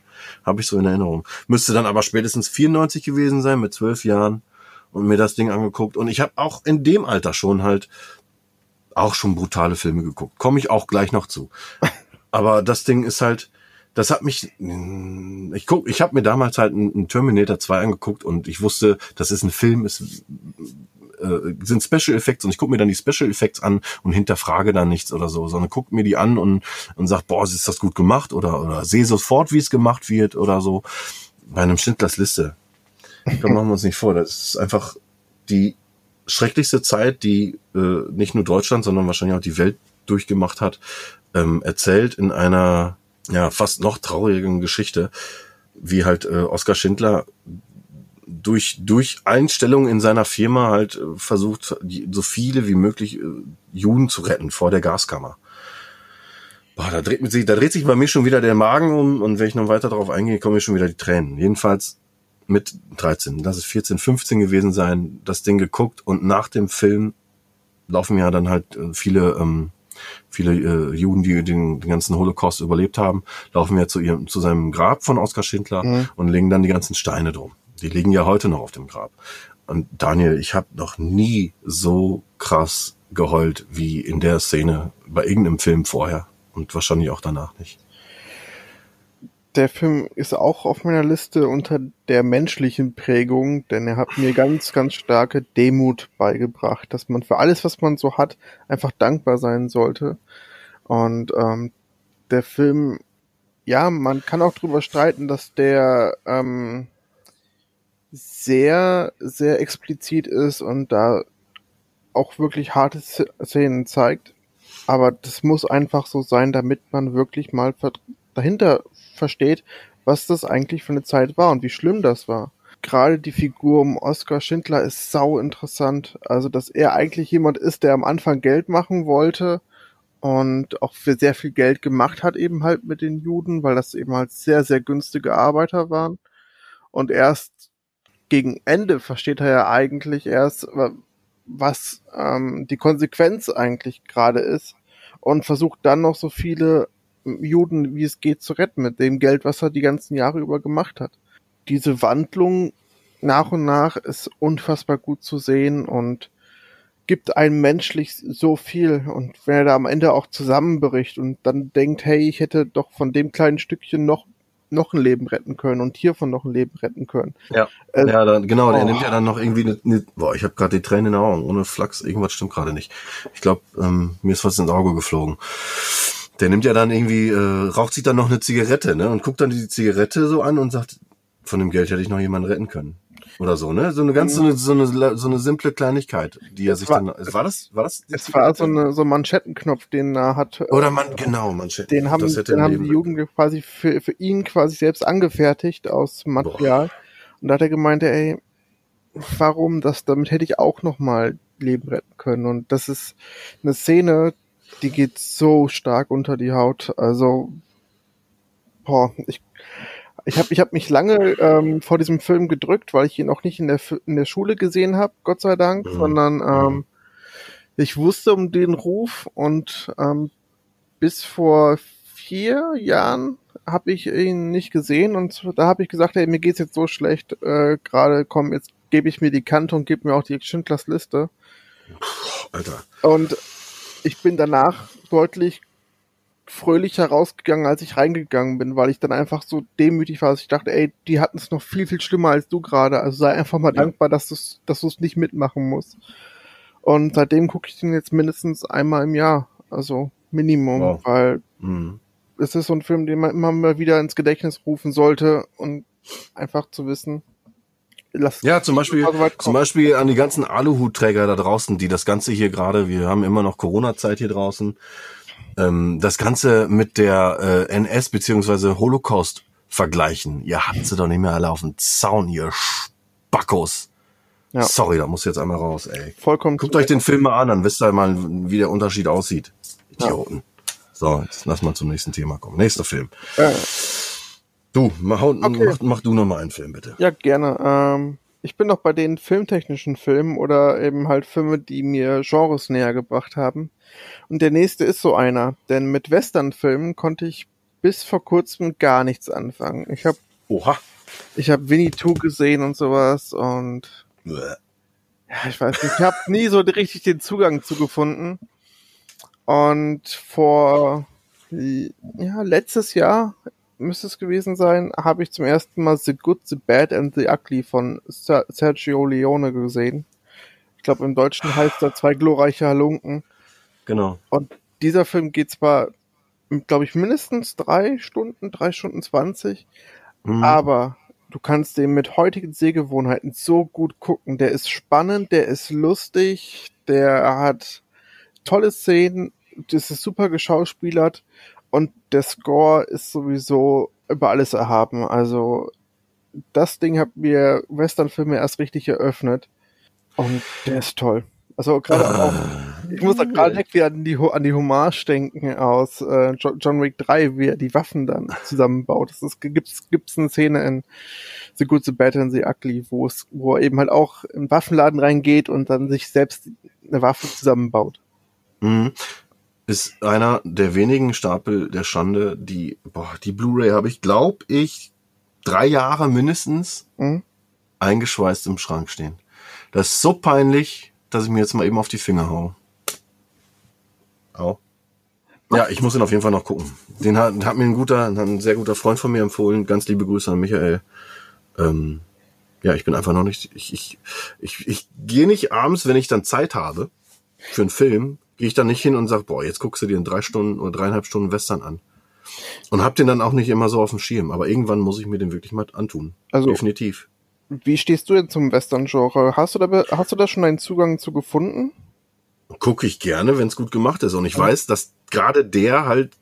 Habe ich so in Erinnerung. Müsste dann aber spätestens 94 gewesen sein, mit zwölf Jahren und mir das Ding angeguckt. Und ich habe auch in dem Alter schon halt auch schon brutale Filme geguckt. Komme ich auch gleich noch zu. Aber das Ding ist halt, das hat mich, ich guck, ich habe mir damals halt einen Terminator 2 angeguckt und ich wusste, das ist ein Film, es äh, sind Special Effects und ich gucke mir dann die Special Effects an und hinterfrage da nichts oder so, sondern guck mir die an und, und sag, boah, ist das gut gemacht oder, oder sehe sofort, wie es gemacht wird oder so. Bei einem Schindlers Liste. Da machen wir uns nicht vor. Das ist einfach die schrecklichste Zeit, die äh, nicht nur Deutschland, sondern wahrscheinlich auch die Welt durchgemacht hat, ähm, erzählt in einer ja fast noch traurigen Geschichte, wie halt äh, Oskar Schindler durch durch Einstellungen in seiner Firma halt äh, versucht, die, so viele wie möglich äh, Juden zu retten vor der Gaskammer. Boah, da dreht, sich, da dreht sich bei mir schon wieder der Magen um und wenn ich noch weiter darauf eingehe, kommen mir schon wieder die Tränen. Jedenfalls mit 13, lass es 14, 15 gewesen sein, das Ding geguckt und nach dem Film laufen ja dann halt äh, viele ähm, viele äh, Juden, die den, den ganzen Holocaust überlebt haben, laufen ja zu ihrem zu seinem Grab von Oskar Schindler Mhm. und legen dann die ganzen Steine drum. Die liegen ja heute noch auf dem Grab. Und Daniel, ich habe noch nie so krass geheult wie in der Szene bei irgendeinem Film vorher und wahrscheinlich auch danach nicht. Der Film ist auch auf meiner Liste unter der menschlichen Prägung, denn er hat mir ganz, ganz starke Demut beigebracht, dass man für alles, was man so hat, einfach dankbar sein sollte. Und ähm, der Film, ja, man kann auch drüber streiten, dass der ähm, sehr, sehr explizit ist und da auch wirklich harte Sz- Szenen zeigt. Aber das muss einfach so sein, damit man wirklich mal dahinter versteht, was das eigentlich für eine Zeit war und wie schlimm das war. Gerade die Figur um Oskar Schindler ist sau interessant. Also, dass er eigentlich jemand ist, der am Anfang Geld machen wollte und auch für sehr viel Geld gemacht hat eben halt mit den Juden, weil das eben halt sehr, sehr günstige Arbeiter waren. Und erst gegen Ende versteht er ja eigentlich erst, was ähm, die Konsequenz eigentlich gerade ist und versucht dann noch so viele Juden, wie es geht, zu retten mit dem Geld, was er die ganzen Jahre über gemacht hat. Diese Wandlung nach und nach ist unfassbar gut zu sehen und gibt einem menschlich so viel. Und wenn er da am Ende auch zusammenbricht und dann denkt, hey, ich hätte doch von dem kleinen Stückchen noch noch ein Leben retten können und hiervon noch ein Leben retten können. Ja, äh, ja dann, genau, oh. der nimmt ja dann noch irgendwie eine, eine boah, ich habe gerade die Tränen in den Augen, ohne Flachs, irgendwas stimmt gerade nicht. Ich glaube, ähm, mir ist was ins Auge geflogen. Der nimmt ja dann irgendwie, äh, raucht sich dann noch eine Zigarette, ne, und guckt dann die Zigarette so an und sagt, von dem Geld hätte ich noch jemanden retten können oder so, ne? So eine ganz so eine, so eine, so eine simple Kleinigkeit, die er sich war, dann. War das? War das? Es war so, eine, so ein Manschettenknopf, den er hat. Äh, oder man genau Manschetten. Den haben, den haben die Jugend quasi für, für ihn quasi selbst angefertigt aus Material. Boah. Und da hat er gemeint, ey, warum das? Damit hätte ich auch noch mal Leben retten können. Und das ist eine Szene, die geht so stark unter die Haut. Also, boah, ich ich habe ich hab mich lange ähm, vor diesem Film gedrückt, weil ich ihn auch nicht in der, in der Schule gesehen habe, Gott sei Dank, mhm. sondern ähm, ich wusste um den Ruf und ähm, bis vor vier Jahren habe ich ihn nicht gesehen und da habe ich gesagt, hey, mir geht's jetzt so schlecht, äh, gerade komm, jetzt gebe ich mir die Kante und gebe mir auch die Schindlers Liste. Alter. Und ich bin danach deutlich fröhlicher rausgegangen, als ich reingegangen bin, weil ich dann einfach so demütig war, dass ich dachte, ey, die hatten es noch viel, viel schlimmer als du gerade. Also sei einfach mal ja. dankbar, dass du es dass du's nicht mitmachen musst. Und seitdem gucke ich den jetzt mindestens einmal im Jahr. Also Minimum, wow. weil mhm. es ist so ein Film, den man immer mal wieder ins Gedächtnis rufen sollte und einfach zu wissen, Lass ja, zum Beispiel, zum Beispiel an die ganzen Aluhutträger da draußen, die das Ganze hier gerade, wir haben immer noch Corona-Zeit hier draußen, ähm, das Ganze mit der äh, NS beziehungsweise Holocaust vergleichen. Ihr habt sie doch nicht mehr alle auf dem Zaun, ihr Spackos. Ja. Sorry, da muss jetzt einmal raus, ey. Vollkommen. Guckt euch den Film mal an, dann wisst ihr mal, wie der Unterschied aussieht. Idioten. Ja. So, jetzt lass mal zum nächsten Thema kommen. Nächster Film. Äh. Du, mach, okay. mach, mach du noch mal einen Film, bitte. Ja, gerne. Ähm, ich bin noch bei den filmtechnischen Filmen oder eben halt Filme, die mir Genres näher gebracht haben. Und der nächste ist so einer, denn mit Westernfilmen konnte ich bis vor kurzem gar nichts anfangen. Ich habe Oha. Ich habe Winnie Two gesehen und sowas und Bäh. ja, ich weiß nicht, ich habe nie so richtig den Zugang zugefunden. Und vor ja, letztes Jahr müsste es gewesen sein, habe ich zum ersten Mal The Good, The Bad and The Ugly von Sergio Leone gesehen. Ich glaube, im Deutschen heißt er zwei glorreiche Halunken. Genau. Und dieser Film geht zwar, glaube ich, mindestens drei Stunden, drei Stunden zwanzig, mhm. aber du kannst den mit heutigen Sehgewohnheiten so gut gucken. Der ist spannend, der ist lustig, der hat tolle Szenen, das ist super geschauspielert und der Score ist sowieso über alles erhaben. Also das Ding hat mir Westernfilme erst richtig eröffnet und der ist toll. Also gerade auch, ich muss da gerade direkt wieder an die, an die Hommage denken aus äh, John Wick 3, wie er die Waffen dann zusammenbaut. Das ist, gibt's, gibt's eine Szene in The Good, The Bad and The Ugly, wo es, wo er eben halt auch im Waffenladen reingeht und dann sich selbst eine Waffe zusammenbaut. Mhm. Ist einer der wenigen Stapel der Schande, die, boah, die Blu-ray habe ich, glaub ich, drei Jahre mindestens mhm. eingeschweißt im Schrank stehen. Das ist so peinlich, dass ich mir jetzt mal eben auf die Finger hau. Au. Ja, ich muss ihn auf jeden Fall noch gucken. Den hat, hat mir ein guter, ein sehr guter Freund von mir empfohlen. Ganz liebe Grüße an Michael. Ähm, ja, ich bin einfach noch nicht. Ich, ich, ich, ich gehe nicht abends, wenn ich dann Zeit habe für einen Film, gehe ich dann nicht hin und sag, boah, jetzt guckst du dir in drei Stunden oder dreieinhalb Stunden Western an. Und hab den dann auch nicht immer so auf dem Schirm. Aber irgendwann muss ich mir den wirklich mal antun. Also definitiv. Wie stehst du denn zum Western-Genre? Hast du da hast du da schon einen Zugang zu gefunden? Gucke ich gerne, wenn es gut gemacht ist. Und ich ja. weiß, dass gerade der halt,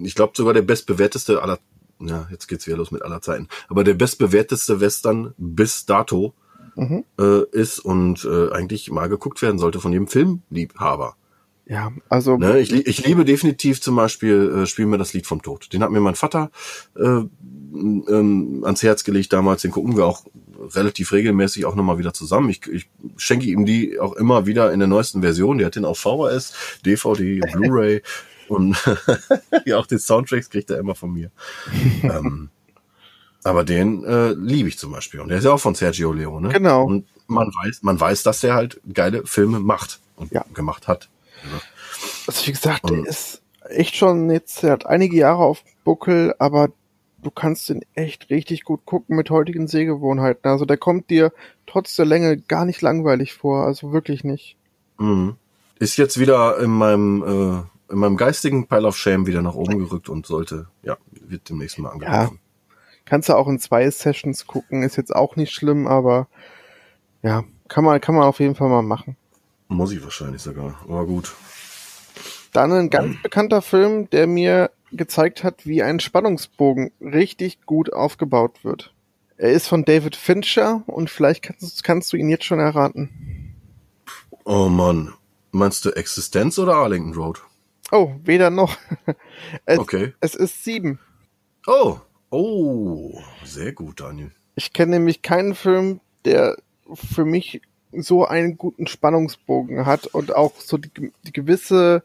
ich glaube sogar der bestbewerteste aller, ja, jetzt geht's wieder los mit aller Zeiten, aber der bestbewerteste Western bis dato mhm. äh, ist und äh, eigentlich mal geguckt werden sollte von jedem Filmliebhaber. Ja, also. Ne, ich, ich liebe definitiv zum Beispiel, äh, spielen wir das Lied vom Tod. Den hat mir mein Vater äh, ähm, ans Herz gelegt damals. Den gucken wir auch relativ regelmäßig auch nochmal wieder zusammen. Ich, ich schenke ihm die auch immer wieder in der neuesten Version. Der hat den auf VHS, DVD, Blu-ray und ja, auch den Soundtracks kriegt er immer von mir. ähm, aber den äh, liebe ich zum Beispiel. Und der ist ja auch von Sergio Leone. Genau. Und man weiß, man weiß, dass der halt geile Filme macht und Ja. gemacht hat. Also wie gesagt, Und- der ist echt schon jetzt, er hat einige Jahre auf Buckel, aber du kannst den echt richtig gut gucken mit heutigen Sehgewohnheiten. Also der kommt dir trotz der Länge gar nicht langweilig vor, also wirklich nicht. Mhm. Ist jetzt wieder in meinem, äh, in meinem geistigen Pile of Shame wieder nach oben gerückt und sollte, ja, wird demnächst mal angegriffen. Kannst du auch in zwei Sessions gucken, ist jetzt auch nicht schlimm, aber ja, kann man, kann man auf jeden Fall mal machen. Muss ich wahrscheinlich sogar. Aber gut. Dann ein ganz bekannter Film, der mir gezeigt hat, wie ein Spannungsbogen richtig gut aufgebaut wird. Er ist von David Fincher und vielleicht kannst, kannst du ihn jetzt schon erraten. Oh Mann. Meinst du Existenz oder Arlington Road? Oh, weder noch. es, Okay. es ist sieben. Oh. Oh. Sehr gut, Daniel. Ich kenne nämlich keinen Film, der für mich so einen guten Spannungsbogen hat und auch so die, die gewisse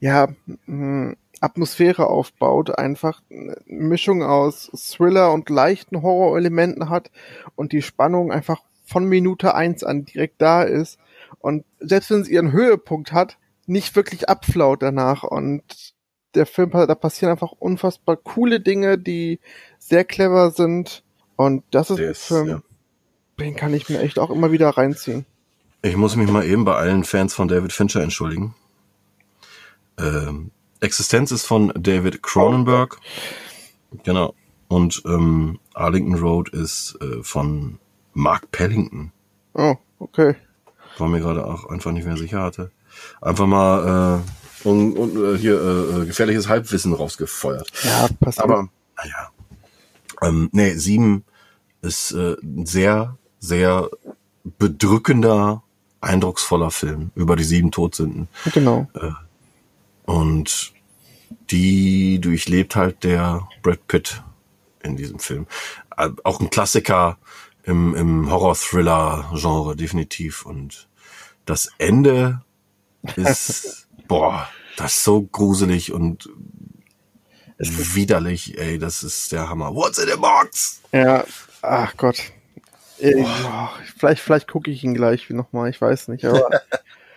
ja, mh, Atmosphäre aufbaut, einfach eine Mischung aus Thriller und leichten Horrorelementen hat und die Spannung einfach von Minute eins an direkt da ist und selbst wenn es ihren Höhepunkt hat, nicht wirklich abflaut danach und der Film, da passieren einfach unfassbar coole Dinge, die sehr clever sind und das ist ein ist, Film, ja. den kann ich mir echt auch immer wieder reinziehen. Ich muss mich mal eben bei allen Fans von David Fincher entschuldigen. Ähm, Existenz ist von David Cronenberg. Genau. Und ähm, Arlington Road ist äh, von Mark Pellington. Oh, okay. War mir gerade auch einfach nicht mehr sicher hatte. Einfach mal äh, und, und äh, hier äh, äh, gefährliches Halbwissen rausgefeuert. Ja, passiert. Aber, naja. Ähm, nee, sieben ist äh, ein sehr, sehr bedrückender, eindrucksvoller Film über die sieben Todsünden. genau. Und die durchlebt halt der Brad Pitt in diesem Film. Äh, Auch ein Klassiker im, im Horror-Thriller-Genre, definitiv. Und das Ende ist, boah, das ist so gruselig und widerlich, ey, das ist der Hammer. What's in the box? Ja, ach Gott. Boah, vielleicht vielleicht gucke ich ihn gleich nochmal, ich weiß nicht, aber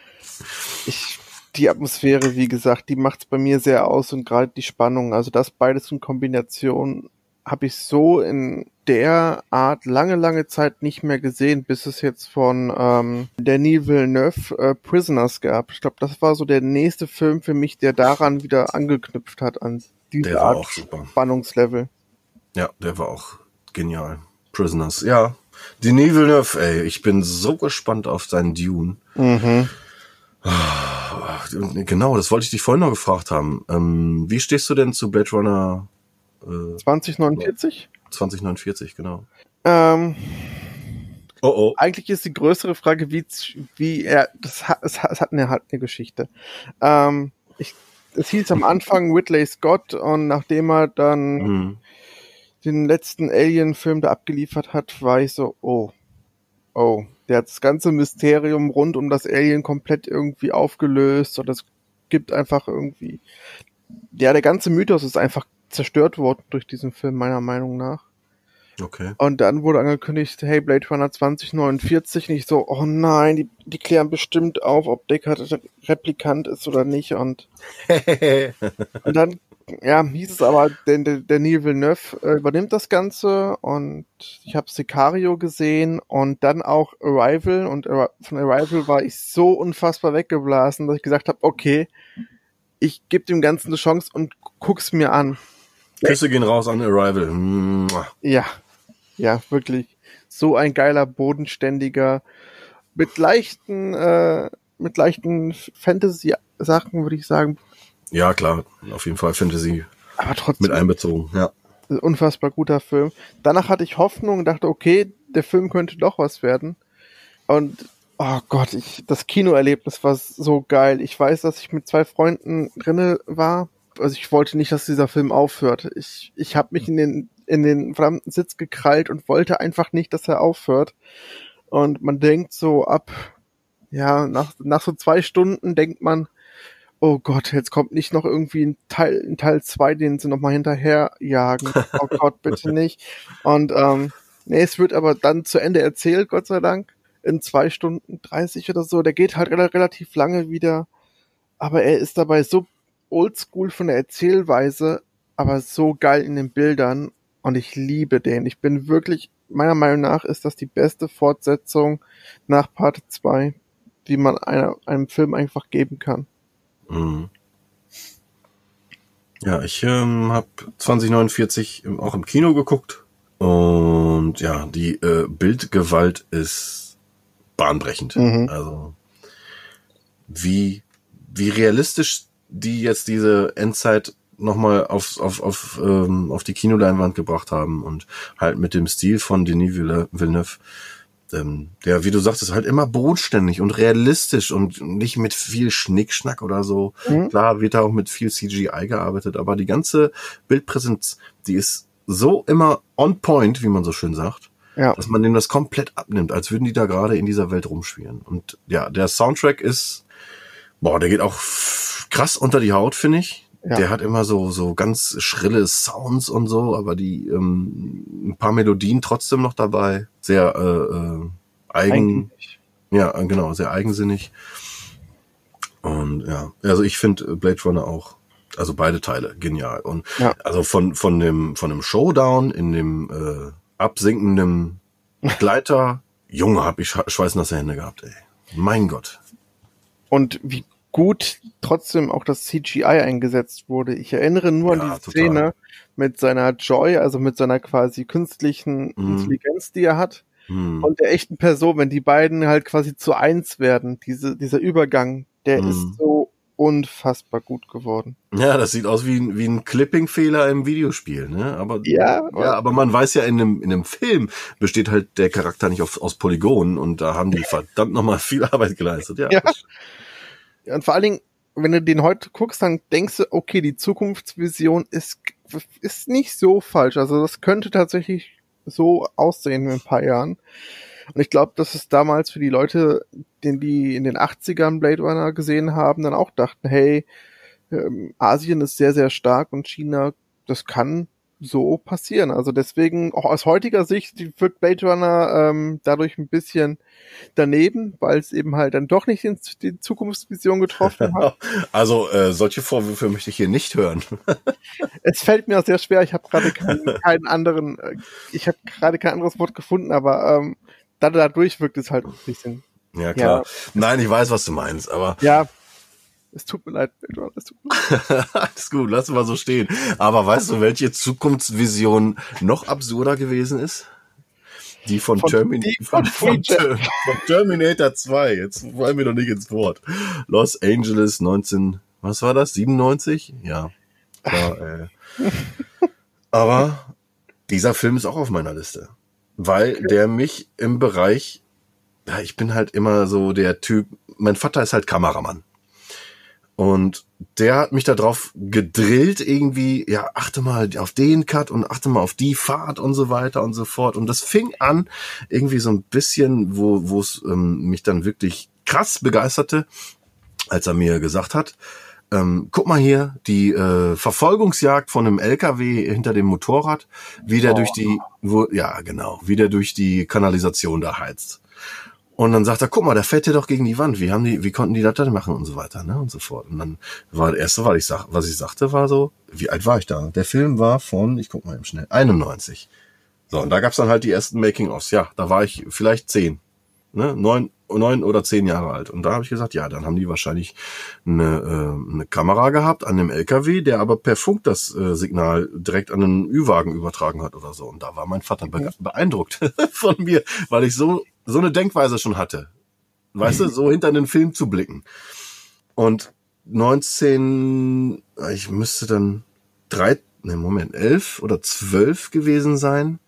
ich, die Atmosphäre, wie gesagt, die macht's bei mir sehr aus und gerade die Spannung, also das beides in Kombination habe ich so in der Art lange, lange Zeit nicht mehr gesehen, bis es jetzt von ähm, Denis Villeneuve äh, Prisoners gab. Ich glaube, das war so der nächste Film für mich, der daran wieder angeknüpft hat, an diese Art. Spannungslevel. Ja, der war auch genial. Prisoners, ja. Denis Villeneuve, ey, ich bin so gespannt auf seinen Dune. Mhm. Genau, das wollte ich dich vorhin noch gefragt haben. Ähm, wie stehst du denn zu Blade Runner äh, 2049? 2049, genau? Ähm, Oh oh. eigentlich ist die größere Frage, wie, wie er, das hat, es hat, es hat eine, hat eine Geschichte. Ähm, ich, es hieß am Anfang Whitley Scott und nachdem er dann Hm. den letzten Alien-Film da abgeliefert hat, war ich so, oh, oh, der hat das ganze Mysterium rund um das Alien komplett irgendwie aufgelöst und es gibt einfach irgendwie, ja, der ganze Mythos ist einfach zerstört worden durch diesen Film, meiner Meinung nach. Okay. Und dann wurde angekündigt, hey, Blade Runner 2049. Nicht so, oh nein, die, die klären bestimmt auf, ob Deckard Replikant ist oder nicht. Und, und dann, ja, hieß es aber, der, der, Neil Villeneuve äh, übernimmt das Ganze und ich habe Sicario gesehen und dann auch Arrival und von Arrival war ich so unfassbar weggeblasen, dass ich gesagt habe, okay, ich gebe dem Ganzen eine Chance und guck's mir an. Küsse gehen raus an Arrival. Ja, ja, wirklich. So ein geiler, bodenständiger, mit leichten, äh, mit leichten Fantasy-Sachen, würde ich sagen, Ja, klar. Auf jeden Fall Fantasy aber trotzdem mit einbezogen. Ja. unfassbar guter Film. Danach hatte ich Hoffnung und dachte, okay, der Film könnte doch was werden. Und Oh Gott, ich, das Kinoerlebnis war so geil. Ich weiß, dass ich mit zwei Freunden drinne war. Also ich wollte nicht, dass dieser Film aufhört. Ich, ich habe mich in den, in den verdammten Sitz gekrallt und wollte einfach nicht, dass er aufhört. Und man denkt so ab, ja, nach, nach so zwei Stunden denkt man, oh Gott, jetzt kommt nicht noch irgendwie ein Teil, ein Teil zwei, den sie nochmal hinterher jagen. Oh Gott, bitte nicht. Und ähm, nee, es wird aber dann zu Ende erzählt, Gott sei Dank in zwei Stunden 30 oder so. Der geht halt relativ lange wieder, aber er ist dabei so oldschool von der Erzählweise, aber so geil in den Bildern und ich liebe den. Ich bin wirklich, meiner Meinung nach ist das die beste Fortsetzung nach Part 2, die man einer, einem Film einfach geben kann. Mhm. Ja, ich ähm, habe 2049 auch im Kino geguckt und ja, die äh, Bildgewalt ist bahnbrechend. Mhm. Also wie, wie realistisch die jetzt diese Endzeit nochmal auf, auf, auf, ähm, auf die Kinoleinwand gebracht haben und halt mit dem Stil von Denis Villeneuve, ähm, der, wie du sagtest, halt immer bodenständig und realistisch und nicht mit viel Schnickschnack oder so. Mhm. Klar wird da auch mit viel CGI gearbeitet, aber die ganze Bildpräsenz, die ist so immer on point, wie man so schön sagt. Ja. Dass man dem das komplett abnimmt, als würden die da gerade in dieser Welt rumspielen. Und ja, der Soundtrack ist, boah, der geht auch krass unter die Haut, finde ich. Ja. Der hat immer so, so ganz schrille Sounds und so, aber die, ähm, ein paar Melodien trotzdem noch dabei. Sehr, äh, äh, eigen, Eigentlich. ja, genau, sehr eigensinnig. Und ja, also ich finde Blade Runner auch, also beide Teile genial. Und ja. also von, von dem, von dem Showdown in dem, äh, absinkendem Gleiter. Junge, hab ich schweißnasse Hände gehabt, ey. Mein Gott. Und wie gut trotzdem auch das CGI eingesetzt wurde. Ich erinnere nur ja, an die Szene total. mit seiner Joy, also mit seiner quasi künstlichen mm. Intelligenz, die er hat, mm. und der echten Person, wenn die beiden halt quasi zu eins werden. Diese, dieser Übergang, der mm. ist so unfassbar gut geworden. Ja, das sieht aus wie, ein wie ein Clipping-Fehler im Videospiel, ne? Aber, ja, ja, aber man weiß ja, in einem, in einem Film besteht halt der Charakter nicht auf, aus Polygonen und da haben die verdammt nochmal viel Arbeit geleistet, ja. ja. Und vor allen Dingen, wenn du den heute guckst, dann denkst du, okay, die Zukunftsvision ist, ist nicht so falsch. Also das könnte tatsächlich so aussehen in ein paar Jahren. Und ich glaube, dass es damals für die Leute, den die in den 80ern Blade Runner gesehen haben, dann auch dachten, hey, ähm, Asien ist sehr, sehr stark und China, das kann so passieren. Also deswegen, auch aus heutiger Sicht, wirkt Blade Runner ähm, dadurch ein bisschen daneben, weil es eben halt dann doch nicht in die Zukunftsvision getroffen hat. Also äh, solche Vorwürfe möchte ich hier nicht hören. es fällt mir auch sehr schwer, ich habe gerade keinen, keinen anderen, äh, ich habe gerade kein anderes Wort gefunden, aber ähm, dadurch wirkt es halt ein bisschen. Ja, klar. Ja. Nein, ich weiß, was du meinst, aber. Ja. Es tut mir leid, es tut mir leid. Alles gut, lass mal so stehen. Aber weißt du, welche Zukunftsvision noch absurder gewesen ist? Die von, von, Termin von, von, von, Terminator 2. Jetzt fallen wir doch nicht ins Wort. Los Angeles 19, was war das? 97? Ja. War, äh. Aber dieser Film ist auch auf meiner Liste weil okay. der mich im Bereich, ja, ich bin halt immer so der Typ, mein Vater ist halt Kameramann. Und der hat mich darauf gedrillt, irgendwie, ja, achte mal auf den Cut und achte mal auf die Fahrt und so weiter und so fort. Und das fing an, irgendwie so ein bisschen, wo wo es ähm, mich dann wirklich krass begeisterte, als er mir gesagt hat, ähm, guck mal hier, die äh, Verfolgungsjagd von einem LKW hinter dem Motorrad, wie der oh. durch die, wo, ja genau, wie der durch die Kanalisation da heizt. Und dann sagt er, guck mal, der fährt hier doch gegen die Wand. Wie haben die, wie konnten die das denn machen und so weiter, ne? Und so fort. Und dann war das erste, was ich sag, was ich sagte, war so, wie alt war ich da? Der Film war von, ich guck mal eben schnell, 91. So, und da gab's dann halt die ersten Making-ofs. Ja, da war ich vielleicht zehn, ne? Neun, neun oder zehn Jahre alt. Und da habe ich gesagt, ja, dann haben die wahrscheinlich eine, äh, eine Kamera gehabt an dem LKW, der aber per Funk das äh, Signal direkt an den Ü-Wagen übertragen hat oder so. Und da war mein Vater be beeindruckt von mir, weil ich so, so eine Denkweise schon hatte. Weißt du, so hinter den Film zu blicken. Und 19, ich müsste dann drei, ne, Moment, elf oder zwölf gewesen sein,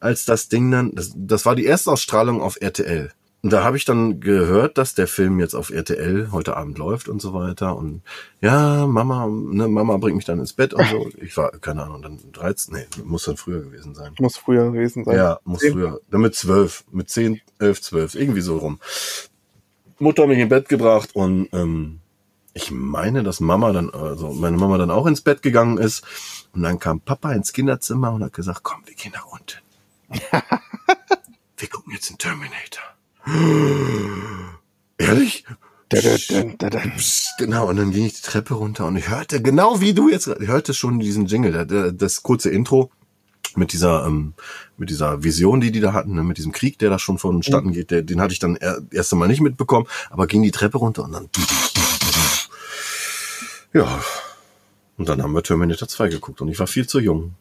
als das Ding dann, das, das war die Erstausstrahlung auf RTL. Da habe ich dann gehört, dass der Film jetzt auf RTL heute Abend läuft und so weiter. Und ja, Mama, ne, Mama bringt mich dann ins Bett und so. Ich war, keine Ahnung, dann 13, nee, muss dann früher gewesen sein. Muss früher gewesen sein. Ja, muss Zehn. früher. Dann mit zwölf, mit zehn, elf, zwölf, irgendwie so rum. Mutter hat mich ins Bett gebracht und ähm, ich meine, dass Mama dann, also meine Mama dann auch ins Bett gegangen ist. Und dann kam Papa ins Kinderzimmer und hat gesagt, komm, wir gehen nach unten. wir gucken jetzt den Terminator. Ehrlich? Da, da, da. Psst, Genau, und dann ging ich die Treppe runter und ich hörte, genau wie du jetzt, ich hörte schon diesen Jingle, da- da- das kurze Intro mit dieser, ähm, mit dieser Vision, die die da hatten, ne, mit diesem Krieg, der da schon vonstatten geht, der, den hatte ich dann er, erst einmal nicht mitbekommen, aber ging die Treppe runter und dann, ja, und dann haben wir Terminator 2 geguckt und ich war viel zu jung.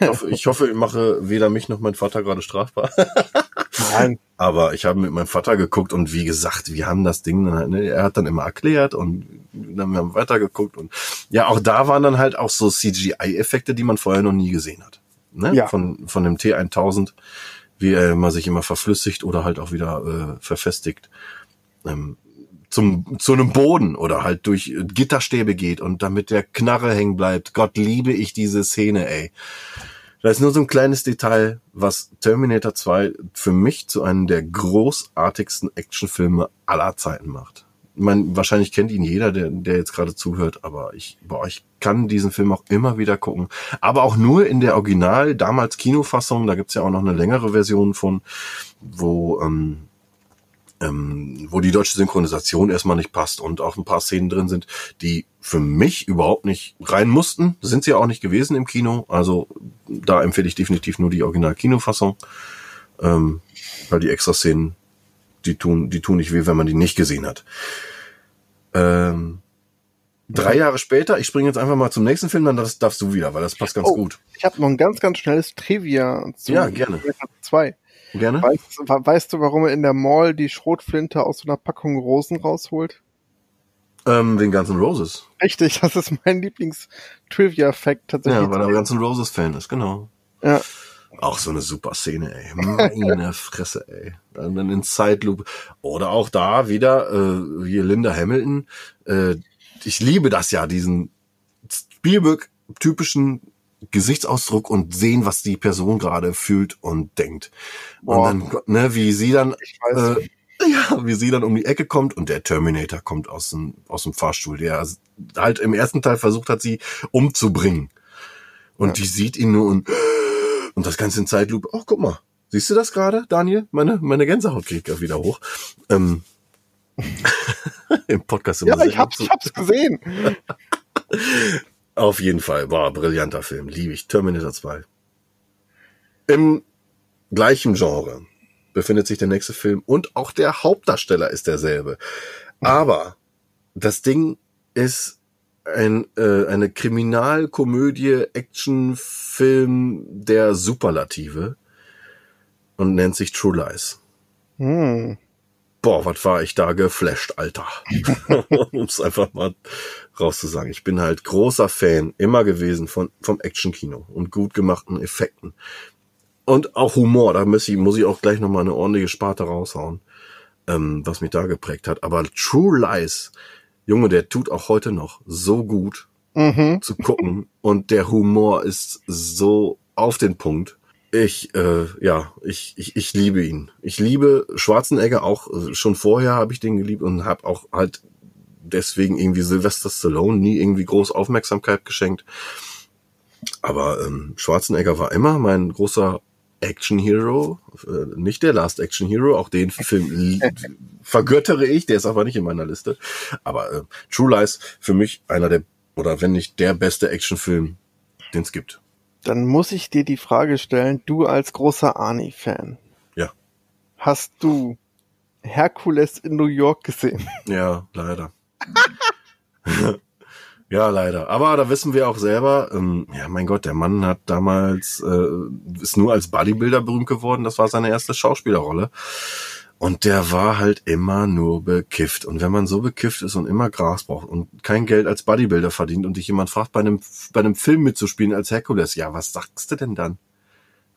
Ich hoffe, ich, hoffe, ich mache weder mich noch mein Vater gerade strafbar. Nein. Aber ich habe mit meinem Vater geguckt und wie gesagt, wir haben das Ding dann halt, ne, er hat dann immer erklärt und dann haben wir weitergeguckt und ja, auch da waren dann halt auch so CGI-Effekte, die man vorher noch nie gesehen hat. Ne? Ja. Von, von dem T1000, wie er immer sich immer verflüssigt oder halt auch wieder äh, verfestigt. Ähm, zum, zu einem Boden oder halt durch Gitterstäbe geht und damit der Knarre hängen bleibt. Gott liebe ich diese Szene, ey. Das ist nur so ein kleines Detail, was Terminator 2 für mich zu einem der großartigsten Actionfilme aller Zeiten macht. Meine, wahrscheinlich kennt ihn jeder, der, der jetzt gerade zuhört, aber ich, boah, ich kann diesen Film auch immer wieder gucken. Aber auch nur in der Original, damals Kinofassung, da gibt's ja auch noch eine längere Version von, wo, ähm, ähm, wo die deutsche Synchronisation erstmal nicht passt und auch ein paar Szenen drin sind, die für mich überhaupt nicht rein mussten. Sind sie auch nicht gewesen im Kino. Also da empfehle ich definitiv nur die Original-Kinofassung. Ähm, weil die extra Szenen, die tun, die tun nicht weh, wenn man die nicht gesehen hat. Ähm, drei Jahre später, ich springe jetzt einfach mal zum nächsten Film, dann das darfst du wieder, weil das passt ganz Oh. gut. Ich habe noch ein ganz, ganz schnelles Trivia zu Ja, gerne. 2. Gerne? Weißt, weißt du, warum er in der Mall die Schrotflinte aus so einer Packung Rosen rausholt? Ähm, den ganzen Roses. Richtig, das ist mein Lieblings-Trivia-Fact tatsächlich. Ja, weil er ein ganzen Roses-Fan ist, genau. Ja. Auch so eine super Szene, ey. Meine Fresse, ey. Dann dann in Zeitlupe. Oder auch da wieder, äh, hier Linda Hamilton. Äh, ich liebe das ja, diesen Spielberg-typischen Gesichtsausdruck und sehen, was die Person gerade fühlt und denkt. Boah. Und dann, ne, wie sie dann, Ich weiß. äh, ja, wie sie dann um die Ecke kommt und der Terminator kommt aus dem, aus dem Fahrstuhl, der halt im ersten Teil versucht hat, sie umzubringen. Und die sieht ihn nur und, und das Ganze in Zeitlupe. Oh, guck mal. Siehst du das gerade, Daniel? Meine, meine Gänsehaut kriegt gerade wieder hoch. Ähm, Im Podcast immer ja, ich hab's, ich hab's gesehen. Auf jeden Fall. War brillanter Film. Liebe ich. Terminator 2. Im gleichen Genre befindet sich der nächste Film und auch der Hauptdarsteller ist derselbe. Aber das Ding ist ein, äh, eine Kriminalkomödie, Actionfilm der Superlative und nennt sich True Lies. Hm. Boah, was war ich da geflasht, Alter. um es einfach mal rauszusagen. Ich bin halt großer Fan immer gewesen von, vom Actionkino und gut gemachten Effekten. Und auch Humor, da muss ich, muss ich auch gleich nochmal eine ordentliche Sparte raushauen, ähm, was mich da geprägt hat. Aber True Lies, Junge, der tut auch heute noch so gut Mhm. zu gucken und der Humor ist so auf den Punkt. Ich, äh, ja, ich, ich, ich liebe ihn. Ich liebe Schwarzenegger auch. äh, Schon vorher habe ich den geliebt und habe auch halt deswegen irgendwie Sylvester Stallone nie irgendwie groß Aufmerksamkeit geschenkt. Aber ähm, Schwarzenegger war immer mein großer Action Hero, äh, nicht der Last Action Hero, auch den Film vergöttere ich, der ist aber nicht in meiner Liste. Aber äh, True Lies für mich einer der oder wenn nicht der beste Actionfilm, den es gibt. Dann muss ich dir die Frage stellen, du als großer Arnie-Fan. Ja. Hast du Herkules in New York gesehen? Ja, leider. ja, leider. Aber da wissen wir auch selber, ähm, ja, mein Gott, der Mann hat damals, äh, ist nur als Bodybuilder berühmt geworden. Das war seine erste Schauspielerrolle. Und der war halt immer nur bekifft. Und wenn man so bekifft ist und immer Gras braucht und kein Geld als Bodybuilder verdient und dich jemand fragt, bei einem, bei einem Film mitzuspielen als Herkules, ja, was sagst du denn dann?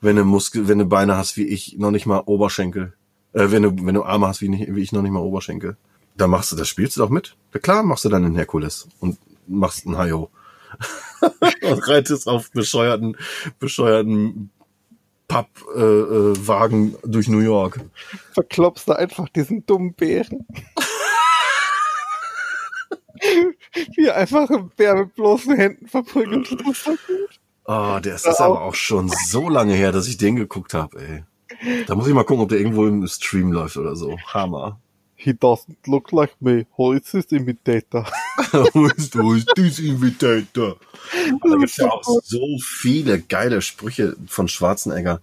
Wenn du Muskel, wenn du Beine hast wie ich, noch nicht mal Oberschenkel. Äh, wenn du, wenn du Arme hast wie, wie ich noch nicht mal Oberschenkel. Da machst du, das spielst du doch mit. Ja, klar machst du dann einen Herkules und machst einen Hayo. und reitest auf bescheuerten, bescheuerten Pappwagen äh, äh, durch New York. Verklopst da einfach diesen dummen Bären. Wie einfach ein Bär mit bloßen Händen verprügelt. Gut. Oh, der ist, ist aber auch schon so lange her, dass ich den geguckt habe, ey. Da muss ich mal gucken, ob der irgendwo im Stream läuft oder so. Hammer. He doesn't look like me. Who is this imitator? Who is, who is this imitator? Da gibt's ja auch so viele geile Sprüche von Schwarzenegger,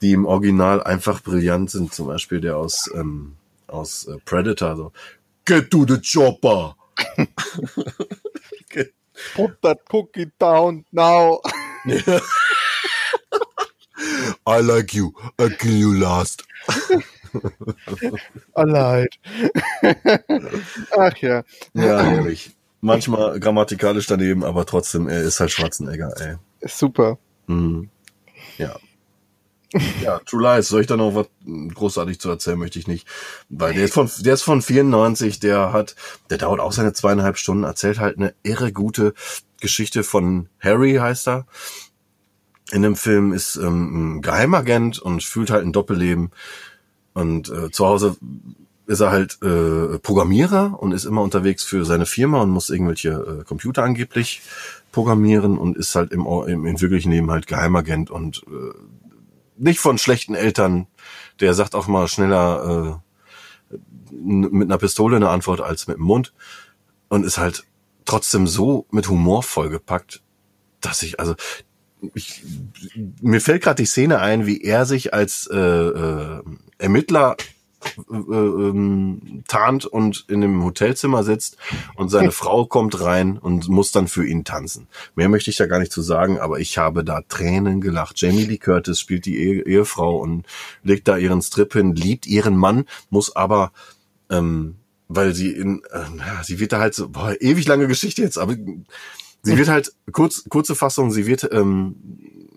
die im Original einfach brillant sind. Zum Beispiel der aus, ähm, aus äh, Predator. So, Get to the chopper! Put that cookie down now. I like you. I kill you last. Allein. Ach ja. Ja, herrlich. Manchmal grammatikalisch daneben, aber trotzdem, er ist halt Schwarzenegger, ey. Super. Mhm. Ja. Ja, True Lies, soll ich da noch was großartig zu erzählen, möchte ich nicht. Weil der ist von, der ist von 94, der hat, der dauert auch seine zweieinhalb Stunden, erzählt halt eine irre gute Geschichte von Harry, heißt er. In dem Film ist ähm, ein Geheimagent und fühlt halt ein Doppelleben. Und äh, zu Hause ist er halt äh, Programmierer und ist immer unterwegs für seine Firma und muss irgendwelche äh, Computer angeblich programmieren und ist halt im, im, im wirklichen Leben halt Geheimagent und äh, nicht von schlechten Eltern. Der sagt auch mal schneller äh, mit einer Pistole eine Antwort als mit dem Mund und ist halt trotzdem so mit Humor vollgepackt, dass ich also ich, mir fällt gerade die Szene ein, wie er sich als äh, äh, Ermittler äh, ähm, tarnt und in dem Hotelzimmer sitzt und seine Frau kommt rein und muss dann für ihn tanzen. Mehr möchte ich da gar nicht zu sagen, aber ich habe da Tränen gelacht. Jamie Lee Curtis spielt die Ehe Ehefrau und legt da ihren Strip hin, liebt ihren Mann, muss aber ähm, weil sie in, äh, sie wird da halt so, boah, ewig lange Geschichte jetzt, aber sie wird halt, kurz, kurze Fassung, sie wird ähm, äh,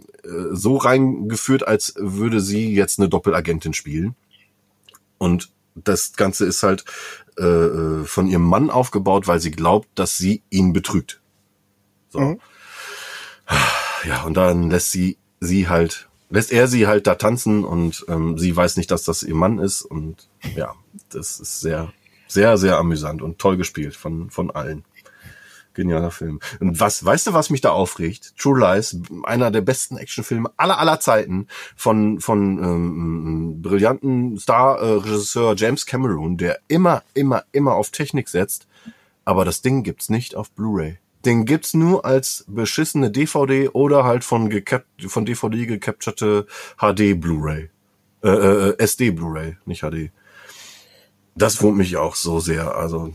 so reingeführt, als würde sie jetzt eine Doppelagentin spielen. Und das Ganze ist halt äh, äh, von ihrem Mann aufgebaut, weil sie glaubt, dass sie ihn betrügt. So. Mhm. Ja, und dann lässt sie sie halt, lässt er sie halt da tanzen und ähm, sie weiß nicht, dass das ihr Mann ist. Und ja, das ist sehr, sehr, sehr amüsant und toll gespielt von, von allen. Genialer Film. Und was, weißt du, was mich da aufregt? True Lies, einer der besten Actionfilme aller aller Zeiten von von ähm, brillanten Star-Regisseur James Cameron, der immer immer immer auf Technik setzt, aber das Ding gibt's nicht auf Blu-ray. Den gibt's nur als beschissene DVD oder halt von von DVD gecapturte HD Blu-ray, äh, äh, SD Blu-ray, nicht HD. Das wurmt mich auch so sehr. Also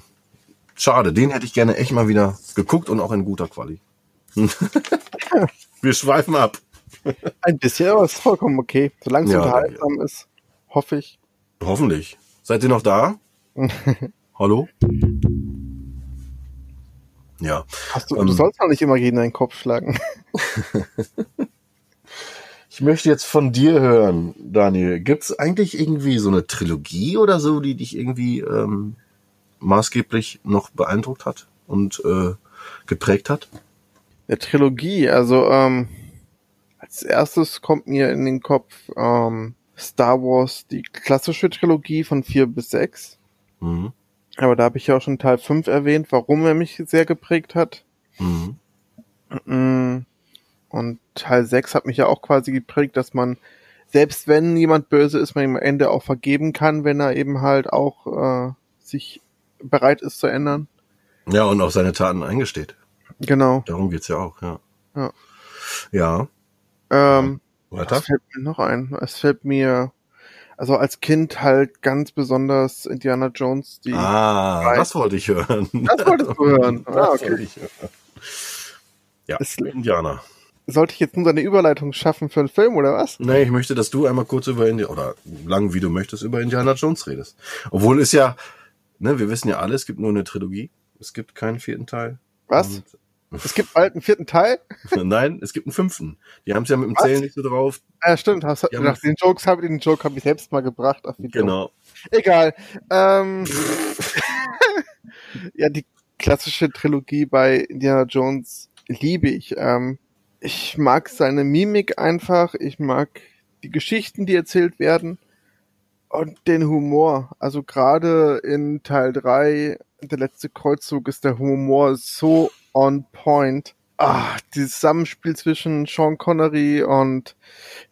Schade, den hätte ich gerne echt mal wieder geguckt und auch in guter Quali. Wir schweifen ab. Ein bisschen, aber ist vollkommen okay. Solange es ja, unterhaltsam ja. ist, hoffe ich. Hoffentlich. Seid ihr noch da? Hallo? Ja. Hast du, ähm, du sollst auch nicht immer gegen deinen Kopf schlagen. ich möchte jetzt von dir hören, Daniel. Gibt es eigentlich irgendwie so eine Trilogie oder so, die dich irgendwie ähm, maßgeblich noch beeindruckt hat und äh, geprägt hat? Der Trilogie, also ähm, als erstes kommt mir in den Kopf ähm, Star Wars, die klassische Trilogie von vier bis sechs. Mhm. Aber da habe ich ja auch schon Teil 5 erwähnt, warum er mich sehr geprägt hat. Mhm. Mm, und Teil 6 hat mich ja auch quasi geprägt, dass man, selbst wenn jemand böse ist, man ihm am Ende auch vergeben kann, wenn er eben halt auch äh, sich bereit ist zu ändern. Ja, und auch seine Taten eingesteht. Genau. Darum geht's ja auch, ja. Ja. Ja. Ähm, Weiter? Was fällt mir noch ein? Es fällt mir, also als Kind halt ganz besonders Indiana Jones, die. Ah, Reihe. das wollte ich hören. Das wolltest du hören. Ah, okay. Ja, ist, Indianer. Sollte ich jetzt nur eine Überleitung schaffen für einen Film oder was? Nee, ich möchte, dass du einmal kurz über Indiana, oder lang wie du möchtest, über Indiana Jones redest. Obwohl es ja, ne, wir wissen ja alle, es gibt nur eine Trilogie. Es gibt keinen vierten Teil. Was? Und Es gibt bald einen vierten Teil. Nein, es gibt einen fünften. Die haben es ja mit dem Was? Zählen nicht so drauf. Ja, stimmt. Hast, nach den Jokes habe den Joke habe ich selbst mal gebracht. Genau. Egal. Ähm, ja, die klassische Trilogie bei Indiana Jones liebe ich. Ähm, ich mag seine Mimik einfach. Ich mag die Geschichten, die erzählt werden. Und den Humor. Also gerade in Teil 3, der letzte Kreuzzug, ist der Humor so on point. Ah, dieses Zusammenspiel zwischen Sean Connery und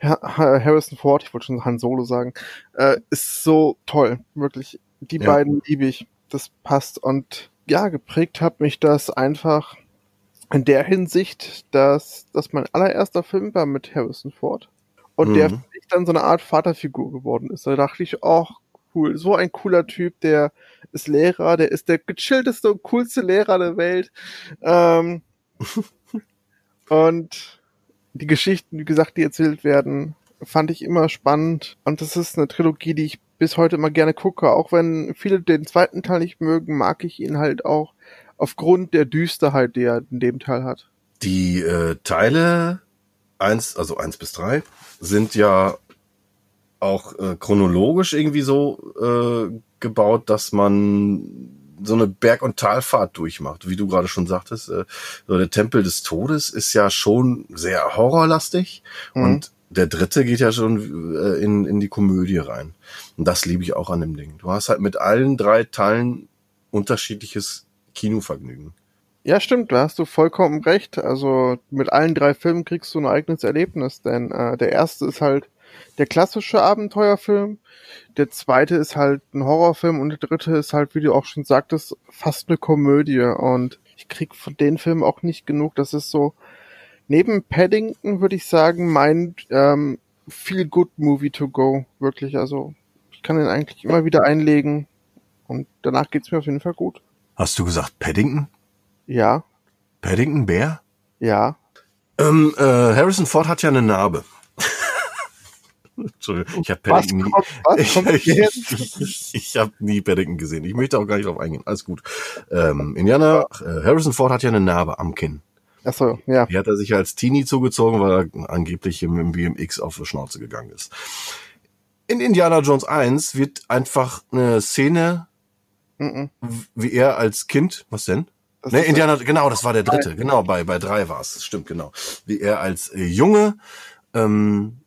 Ha- Ha- Harrison Ford, ich wollte schon Han Solo sagen, äh, ist so toll. Wirklich. Die Ja. beiden liebe ich. Das passt. Und ja, geprägt hat mich das einfach in der Hinsicht, dass das mein allererster Film war mit Harrison Ford. Und der Mhm. für mich dann so eine Art Vaterfigur geworden ist. Da dachte ich, oh, cool, so ein cooler Typ, der ist Lehrer, der ist der gechillteste und coolste Lehrer der Welt. Ähm, und die Geschichten, wie gesagt, die erzählt werden, fand ich immer spannend. Und das ist eine Trilogie, die ich bis heute immer gerne gucke. Auch wenn viele den zweiten Teil nicht mögen, mag ich ihn halt auch aufgrund der Düsterheit, die er in dem Teil hat. Die äh, Teile eins, also eins bis drei, sind ja auch äh, chronologisch irgendwie so äh, gebaut, dass man so eine Berg- und Talfahrt durchmacht, wie du gerade schon sagtest. Äh, so der Tempel des Todes ist ja schon sehr horrorlastig Mhm. und der dritte geht ja schon äh, in, in die Komödie rein. Und das liebe ich auch an dem Ding. Du hast halt mit allen drei Teilen unterschiedliches Kinovergnügen. Ja, stimmt, da hast du vollkommen recht. Also mit allen drei Filmen kriegst du ein eigenes Erlebnis, denn äh, der erste ist halt der klassische Abenteuerfilm, der zweite ist halt ein Horrorfilm und der dritte ist halt, wie du auch schon sagtest, fast eine Komödie. Und ich krieg von den Filmen auch nicht genug. Das ist so, neben Paddington würde ich sagen, mein ähm, Feel Good Movie to go. Wirklich, also ich kann den eigentlich immer wieder einlegen und danach geht's mir auf jeden Fall gut. Hast du gesagt Paddington? Ja, Paddington Bär? ja. Ähm, äh, Harrison Ford hat ja eine Narbe. Entschuldigung, ich habe Paddington nie, ich, ich, ich, ich, habe nie Paddington gesehen. Ich möchte auch gar nicht drauf eingehen. Alles gut. Ähm, Indiana, äh, Harrison Ford hat ja eine Narbe am Kinn. Achso, ja. Die hat er sich als Teenie zugezogen, weil er angeblich im BMX auf die Schnauze gegangen ist. In Indiana Jones 1 wird einfach eine Szene, Mhm. wie er als Kind, was denn? Das Ne, Indiana, genau, das war der dritte. Genau, bei, bei drei war es. Stimmt, genau. Wie er als äh, Junge ähm,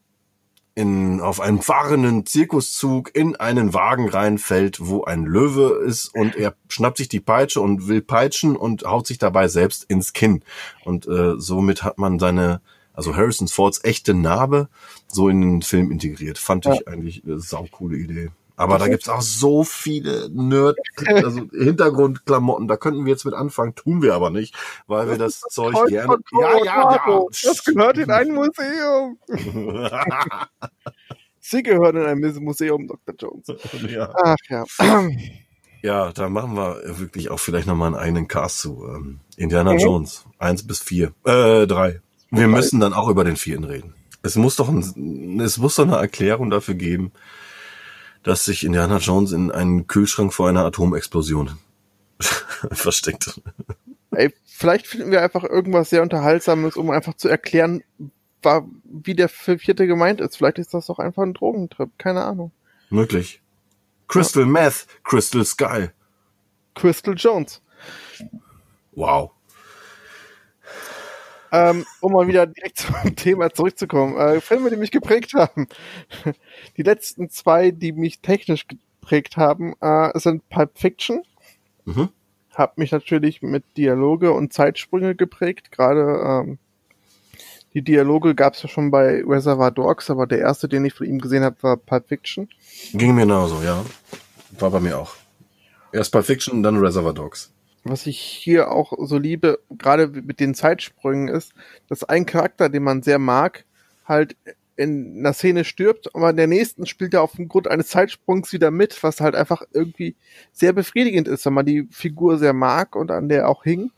in, auf einem fahrenden Zirkuszug in einen Wagen reinfällt, wo ein Löwe ist und er schnappt sich die Peitsche und will peitschen und haut sich dabei selbst ins Kinn. Und äh, somit hat man seine, also Harrison Fords echte Narbe so in den Film integriert. Fand ich eigentlich eine saucoole Idee. Aber da gibt's auch so viele Nerd, also Hintergrundklamotten, da könnten wir jetzt mit anfangen, tun wir aber nicht, weil wir das, Zeug Kreuz gerne. von Colorado. Das gehört in ein Museum. Sie gehört in ein Museum, Dr. Jones. ja. Ach ja. ja, da machen wir wirklich auch vielleicht nochmal einen eigenen Cast zu. Ähm, Indiana Mhm. Jones, eins bis vier, äh, drei. Wir müssen dann auch über den vierten reden. Es muss doch ein, es muss doch eine Erklärung dafür geben, dass sich Indiana Jones in einen Kühlschrank vor einer Atomexplosion versteckt. Ey, vielleicht finden wir einfach irgendwas sehr Unterhaltsames, um einfach zu erklären, wie der vierte gemeint ist. Vielleicht ist das doch einfach ein Drogentrip. Keine Ahnung. Möglich. Crystal Meth, Crystal Sky. Crystal Jones. Wow. Ähm, um mal wieder direkt zum Thema zurückzukommen. Äh, Filme, die mich geprägt haben. Die letzten zwei, die mich technisch geprägt haben, äh, sind Pulp Fiction. Mhm. Hab mich natürlich mit Dialoge und Zeitsprünge geprägt. Gerade ähm, die Dialoge gab es ja schon bei Reservoir Dogs, aber der erste, den ich von ihm gesehen habe, war Pulp Fiction. Ging mir genauso, ja. War bei mir auch. Erst Pulp Fiction, dann Reservoir Dogs. Was ich hier auch so liebe, gerade mit den Zeitsprüngen, ist, dass ein Charakter, den man sehr mag, halt in einer Szene stirbt, aber in der nächsten spielt er aufgrund eines Zeitsprungs wieder mit, was halt einfach irgendwie sehr befriedigend ist, wenn man die Figur sehr mag und an der auch hing.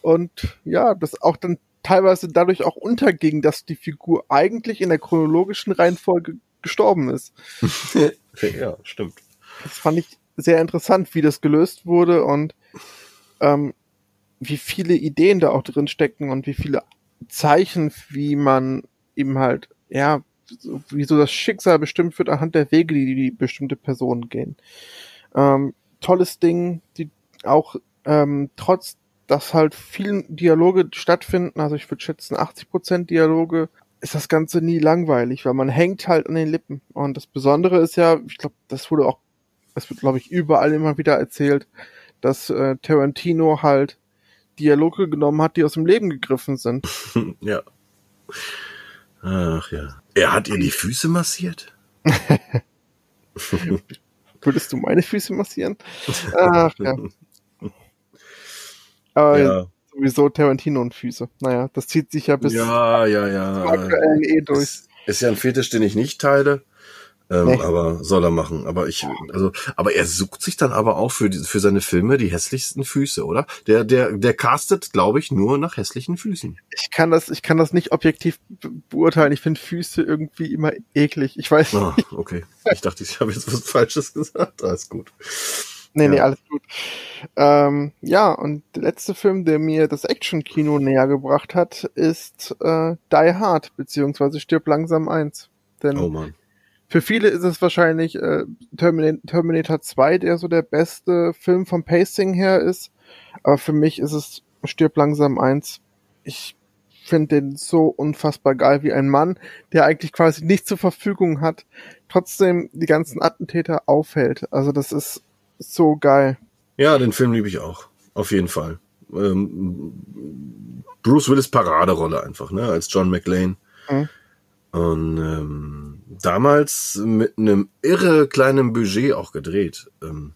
Und ja, das auch dann teilweise dadurch auch unterging, dass die Figur eigentlich in der chronologischen Reihenfolge gestorben ist. ja, stimmt. Das fand ich sehr interessant, wie das gelöst wurde und ähm, wie viele Ideen da auch drin stecken und wie viele Zeichen, wie man eben halt, ja, wie so das Schicksal bestimmt wird anhand der Wege, die die bestimmte Personen gehen. Ähm, tolles Ding, die auch ähm, trotz, dass halt vielen Dialoge stattfinden, also ich würde schätzen 80% Dialoge, ist das Ganze nie langweilig, weil man hängt halt an den Lippen. Und das Besondere ist ja, ich glaube, das wurde auch, das wird glaube ich überall immer wieder erzählt, dass äh, Tarantino halt Dialoge genommen hat, die aus dem Leben gegriffen sind. ja. Ach ja. Er hat ihr die Füße massiert? Würdest du meine Füße massieren? Ach ja. Aber ja. sowieso Tarantino und Füße. Naja, das zieht sich ja bis ja, ja, ja. aktuellen eh durch. Ist, ist ja ein Fetisch, den ich nicht teile. Ähm, nee. Aber soll er machen. Aber ich, also, aber er sucht sich dann aber auch für, die, für seine Filme die hässlichsten Füße, oder? Der, der, der castet, glaube ich, nur nach hässlichen Füßen. Ich kann das, ich kann das nicht objektiv beurteilen. Ich finde Füße irgendwie immer eklig. Ich weiß ah, nicht. Okay. Ich dachte, ich habe jetzt was Falsches gesagt. Alles gut. Nee, ja. nee, alles gut. Ähm, ja, und der letzte Film, der mir das Action-Kino näher gebracht hat, ist äh, Die Hard, beziehungsweise Stirb langsam 1. Denn oh Mann. Für viele ist es wahrscheinlich äh, Terminator 2, der so der beste Film vom Pacing her ist. Aber für mich ist es Stirb langsam 1. Ich finde den so unfassbar geil wie ein Mann, der eigentlich quasi nichts zur Verfügung hat, trotzdem die ganzen Attentäter aufhält. Also das ist so geil. Ja, den Film liebe ich auch. Auf jeden Fall. Ähm, Bruce Willis Paraderolle einfach, ne, als John McLean. Mhm. Und ähm, damals mit einem irre kleinen Budget auch gedreht. Ähm,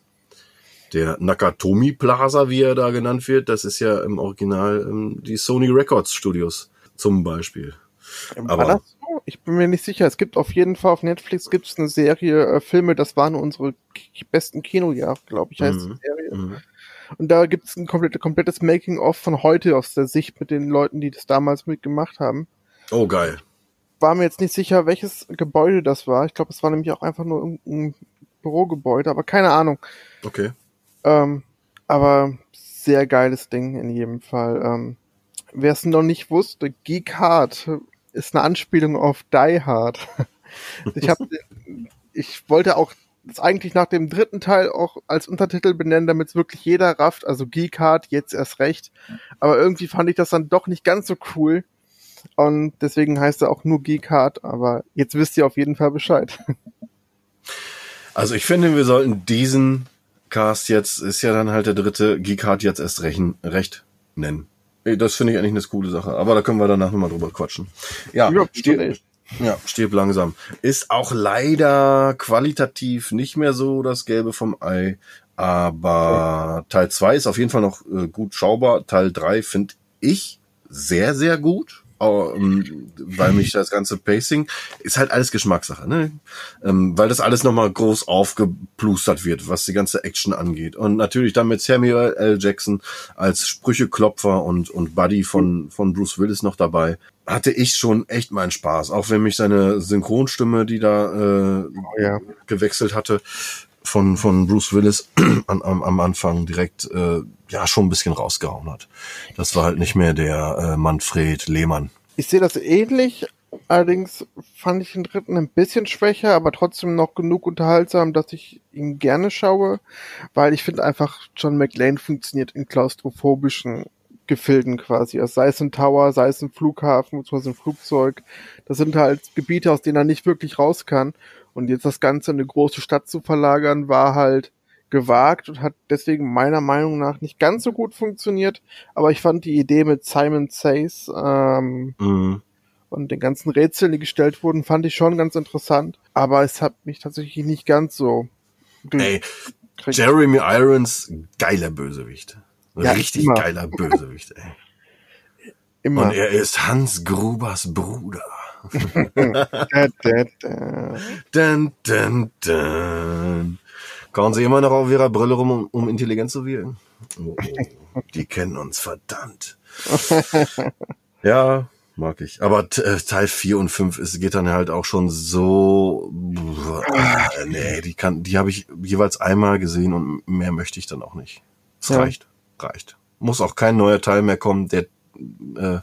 der Nakatomi Plaza, wie er da genannt wird, das ist ja im Original ähm, die Sony Records Studios zum Beispiel. War Aber das so? Ich bin mir nicht sicher. Es gibt auf jeden Fall auf Netflix gibt es eine Serie äh, Filme, das waren unsere besten Kinojahre, glaube ich, heißt mhm. die Serie. Mhm. Und da gibt es ein komplett, komplettes Making-of von heute aus der Sicht mit den Leuten, die das damals mitgemacht haben. Oh, geil war mir jetzt nicht sicher, welches Gebäude das war. Ich glaube, es war nämlich auch einfach nur ein Bürogebäude, aber keine Ahnung. Okay. Ähm, aber sehr geiles Ding in jedem Fall. Ähm, Wer es noch nicht wusste, Geek Hard ist eine Anspielung auf Die Hard. ich habe, ich wollte auch das eigentlich nach dem dritten Teil auch als Untertitel benennen, damit es wirklich jeder rafft. Also Geek Hard jetzt erst recht. Aber irgendwie fand ich das dann doch nicht ganz so cool und deswegen heißt er auch nur Geekart, aber jetzt wisst ihr auf jeden Fall Bescheid. Also ich finde, wir sollten diesen Cast jetzt, ist ja dann halt der dritte Geekart jetzt erst rechen, recht nennen. Das finde ich eigentlich eine coole Sache, aber da können wir danach nochmal drüber quatschen. Ja, stirb, ja, stirb langsam. Ist auch leider qualitativ nicht mehr so das Gelbe vom Ei, aber Teil 2 ist auf jeden Fall noch äh, gut schaubar. Teil 3 finde ich sehr, sehr gut ähm, weil mich das ganze Pacing ist halt alles Geschmackssache, ne? Ähm, weil das alles nochmal groß aufgeplustert wird, was die ganze Action angeht. Und natürlich dann mit Samuel L. Jackson als Sprücheklopfer und, und Buddy von, von Bruce Willis noch dabei. Hatte ich schon echt meinen Spaß, auch wenn mich seine Synchronstimme, die da äh, oh, ja. gewechselt hatte, von, von Bruce Willis an, am, am Anfang direkt äh, ja schon ein bisschen rausgehauen hat. Das war halt nicht mehr der äh, Manfred Lehmann. Ich sehe das ähnlich, allerdings fand ich den dritten ein bisschen schwächer, aber trotzdem noch genug unterhaltsam, dass ich ihn gerne schaue, weil ich finde einfach, John McLean funktioniert in klaustrophobischen Gefilden quasi. Also sei es ein Tower, sei es ein Flughafen, beziehungsweise ein Flugzeug. Das sind halt Gebiete, aus denen er nicht wirklich raus kann. Und jetzt das Ganze in eine große Stadt zu verlagern, war halt gewagt und hat deswegen meiner Meinung nach nicht ganz so gut funktioniert. Aber ich fand die Idee mit Simon Says ähm, mhm. und den ganzen Rätseln, die gestellt wurden, fand ich schon ganz interessant. Aber es hat mich tatsächlich nicht ganz so. Ey, Jeremy Irons, geiler Bösewicht. Ja, Richtig immer. geiler Bösewicht, ey. Immer. Und er ist Hans Grubers Bruder dun, dun, dun. Kauen Sie immer noch auf Ihrer Brille rum, um, um intelligent zu wirken? Oh, oh, die kennen uns verdammt. ja, mag ich. Aber äh, Teil 4 und 5 ist, geht dann halt auch schon so. Äh, nee, die kann, die habe ich jeweils einmal gesehen und mehr möchte ich dann auch nicht. Es ja. reicht. Reicht. Muss auch kein neuer Teil mehr kommen. Der äh,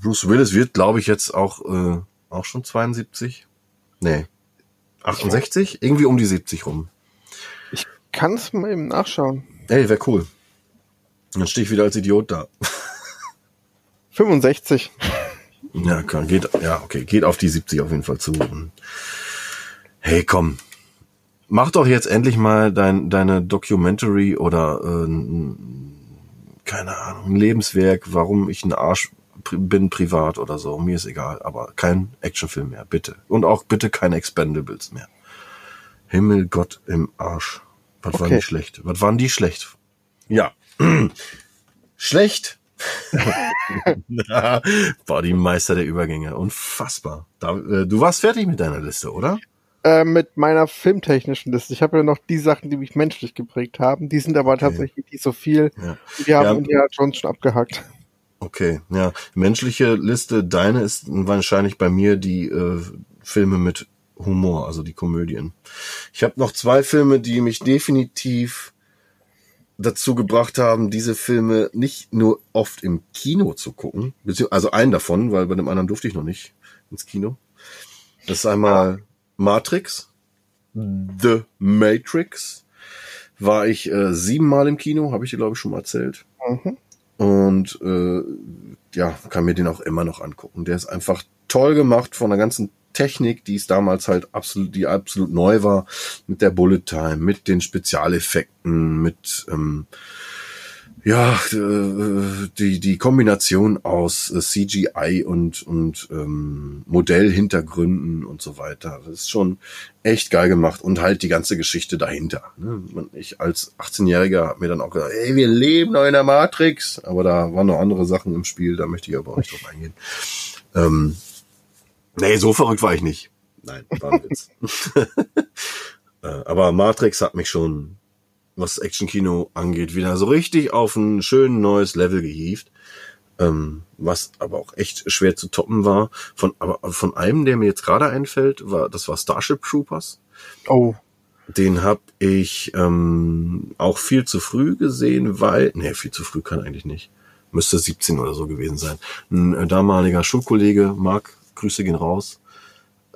Bruce Willis wird, glaube ich, jetzt auch, äh, auch schon 72. Nee. 68? Irgendwie um die 70 rum. Ich kann es mal eben nachschauen. Ey, wäre cool. Dann stehe ich wieder als Idiot da. 65. Ja, kann, geht, ja, okay, geht auf die 70 auf jeden Fall zu. Hey, komm. Mach doch jetzt endlich mal dein, deine Documentary oder äh, keine Ahnung, ein Lebenswerk, warum ich ein Arsch bin privat oder so. Mir ist egal, aber kein Actionfilm mehr, bitte. Und auch bitte keine Expendables mehr. Himmel Gott im Arsch. Was okay. waren die schlecht? Was waren die schlecht? Ja. schlecht. Boah, die Meister der Übergänge. Unfassbar. Da, äh, du warst fertig mit deiner Liste, oder? Äh, mit meiner filmtechnischen Liste. Ich habe ja noch die Sachen, die mich menschlich geprägt haben. Die sind aber okay. tatsächlich nicht so viel. Ja. Die haben ja. Indiana Jones schon abgehackt. Okay, ja. Menschliche Liste, deine ist wahrscheinlich bei mir die äh, Filme mit Humor, also die Komödien. Ich habe noch zwei Filme, die mich definitiv dazu gebracht haben, diese Filme nicht nur oft im Kino zu gucken, also einen davon, weil bei dem anderen durfte ich noch nicht ins Kino. Das ist einmal Matrix, The Matrix. War ich äh, siebenmal im Kino, habe ich dir glaube ich schon mal erzählt. Mhm. Und äh, ja, kann mir den auch immer noch angucken. Der ist einfach toll gemacht von der ganzen Technik, die es damals halt absolut, die absolut neu war, mit der Bullet Time, mit den Spezialeffekten, mit ähm, ja äh, die die Kombination aus äh, CGI und und ähm, Modellhintergründen und so weiter. Das ist schon echt geil gemacht und halt die ganze Geschichte dahinter. Ne? Ich als 18-Jähriger habe mir dann auch gedacht, ey, wir leben noch in der Matrix, aber da waren noch andere Sachen im Spiel, da möchte ich aber auch nicht drauf eingehen. Ähm, Nee, so verrückt war ich nicht. Nein, war ein Witz. Äh, aber Matrix hat mich schon, was Actionkino angeht, wieder so richtig auf ein schön neues Level gehievt. Ähm, was aber auch echt schwer zu toppen war. Von, aber von einem, der mir jetzt gerade einfällt, war, das war Starship Troopers. Oh. Den hab ich ähm, auch viel zu früh gesehen, weil, nee, viel zu früh kann eigentlich nicht. Müsste 17 oder so gewesen sein. Ein äh, damaliger Schulkollege, Marc, Grüße gehen raus,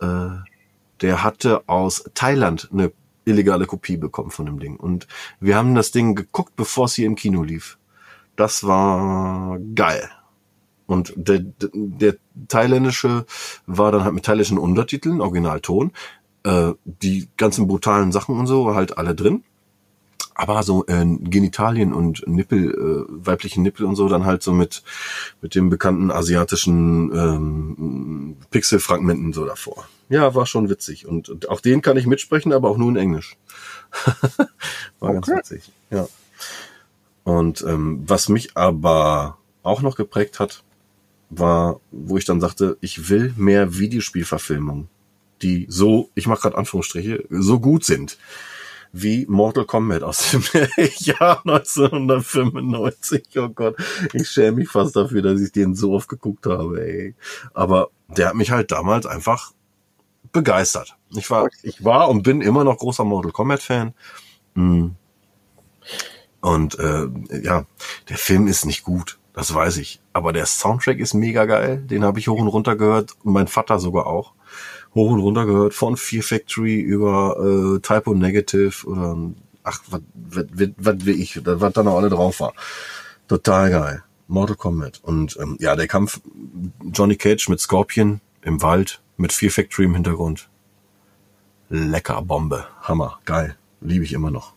äh, der hatte aus Thailand eine illegale Kopie bekommen von dem Ding. Und wir haben das Ding geguckt, bevor es hier im Kino lief. Das war geil. Und der, der thailändische war dann halt mit thailändischen Untertiteln, Originalton. Äh, die ganzen brutalen Sachen und so halt alle drin aber so äh, Genitalien und Nippel, äh, weibliche Nippel und so, dann halt so mit mit dem bekannten asiatischen ähm, Pixelfragmenten so davor. Ja, war schon witzig. Und, und auch den kann ich mitsprechen, aber auch nur in Englisch. war okay. ganz witzig, ja. Und ähm, was mich aber auch noch geprägt hat, war, wo ich dann sagte, ich will mehr Videospielverfilmungen, die so, ich mache gerade Anführungsstriche, so gut sind wie Mortal Kombat aus dem Jahr 1995. Oh Gott, ich schäme mich fast dafür, dass ich den so oft geguckt habe, ey. Aber der hat mich halt damals einfach begeistert. Ich war, ich war und bin immer noch großer Mortal Kombat Fan. Mhm. Und äh, ja, der Film ist nicht gut, das weiß ich. Aber der Soundtrack ist mega geil. Den habe ich hoch und runter gehört und mein Vater sogar auch hoch und runter gehört, von Fear Factory über äh, Typo Negative oder ach, was will ich, was da noch alle drauf war. Total geil. Mortal Kombat. Und ähm, ja, der Kampf Johnny Cage mit Scorpion im Wald mit Fear Factory im Hintergrund. Lecker Bombe. Hammer. Geil. Liebe ich immer noch.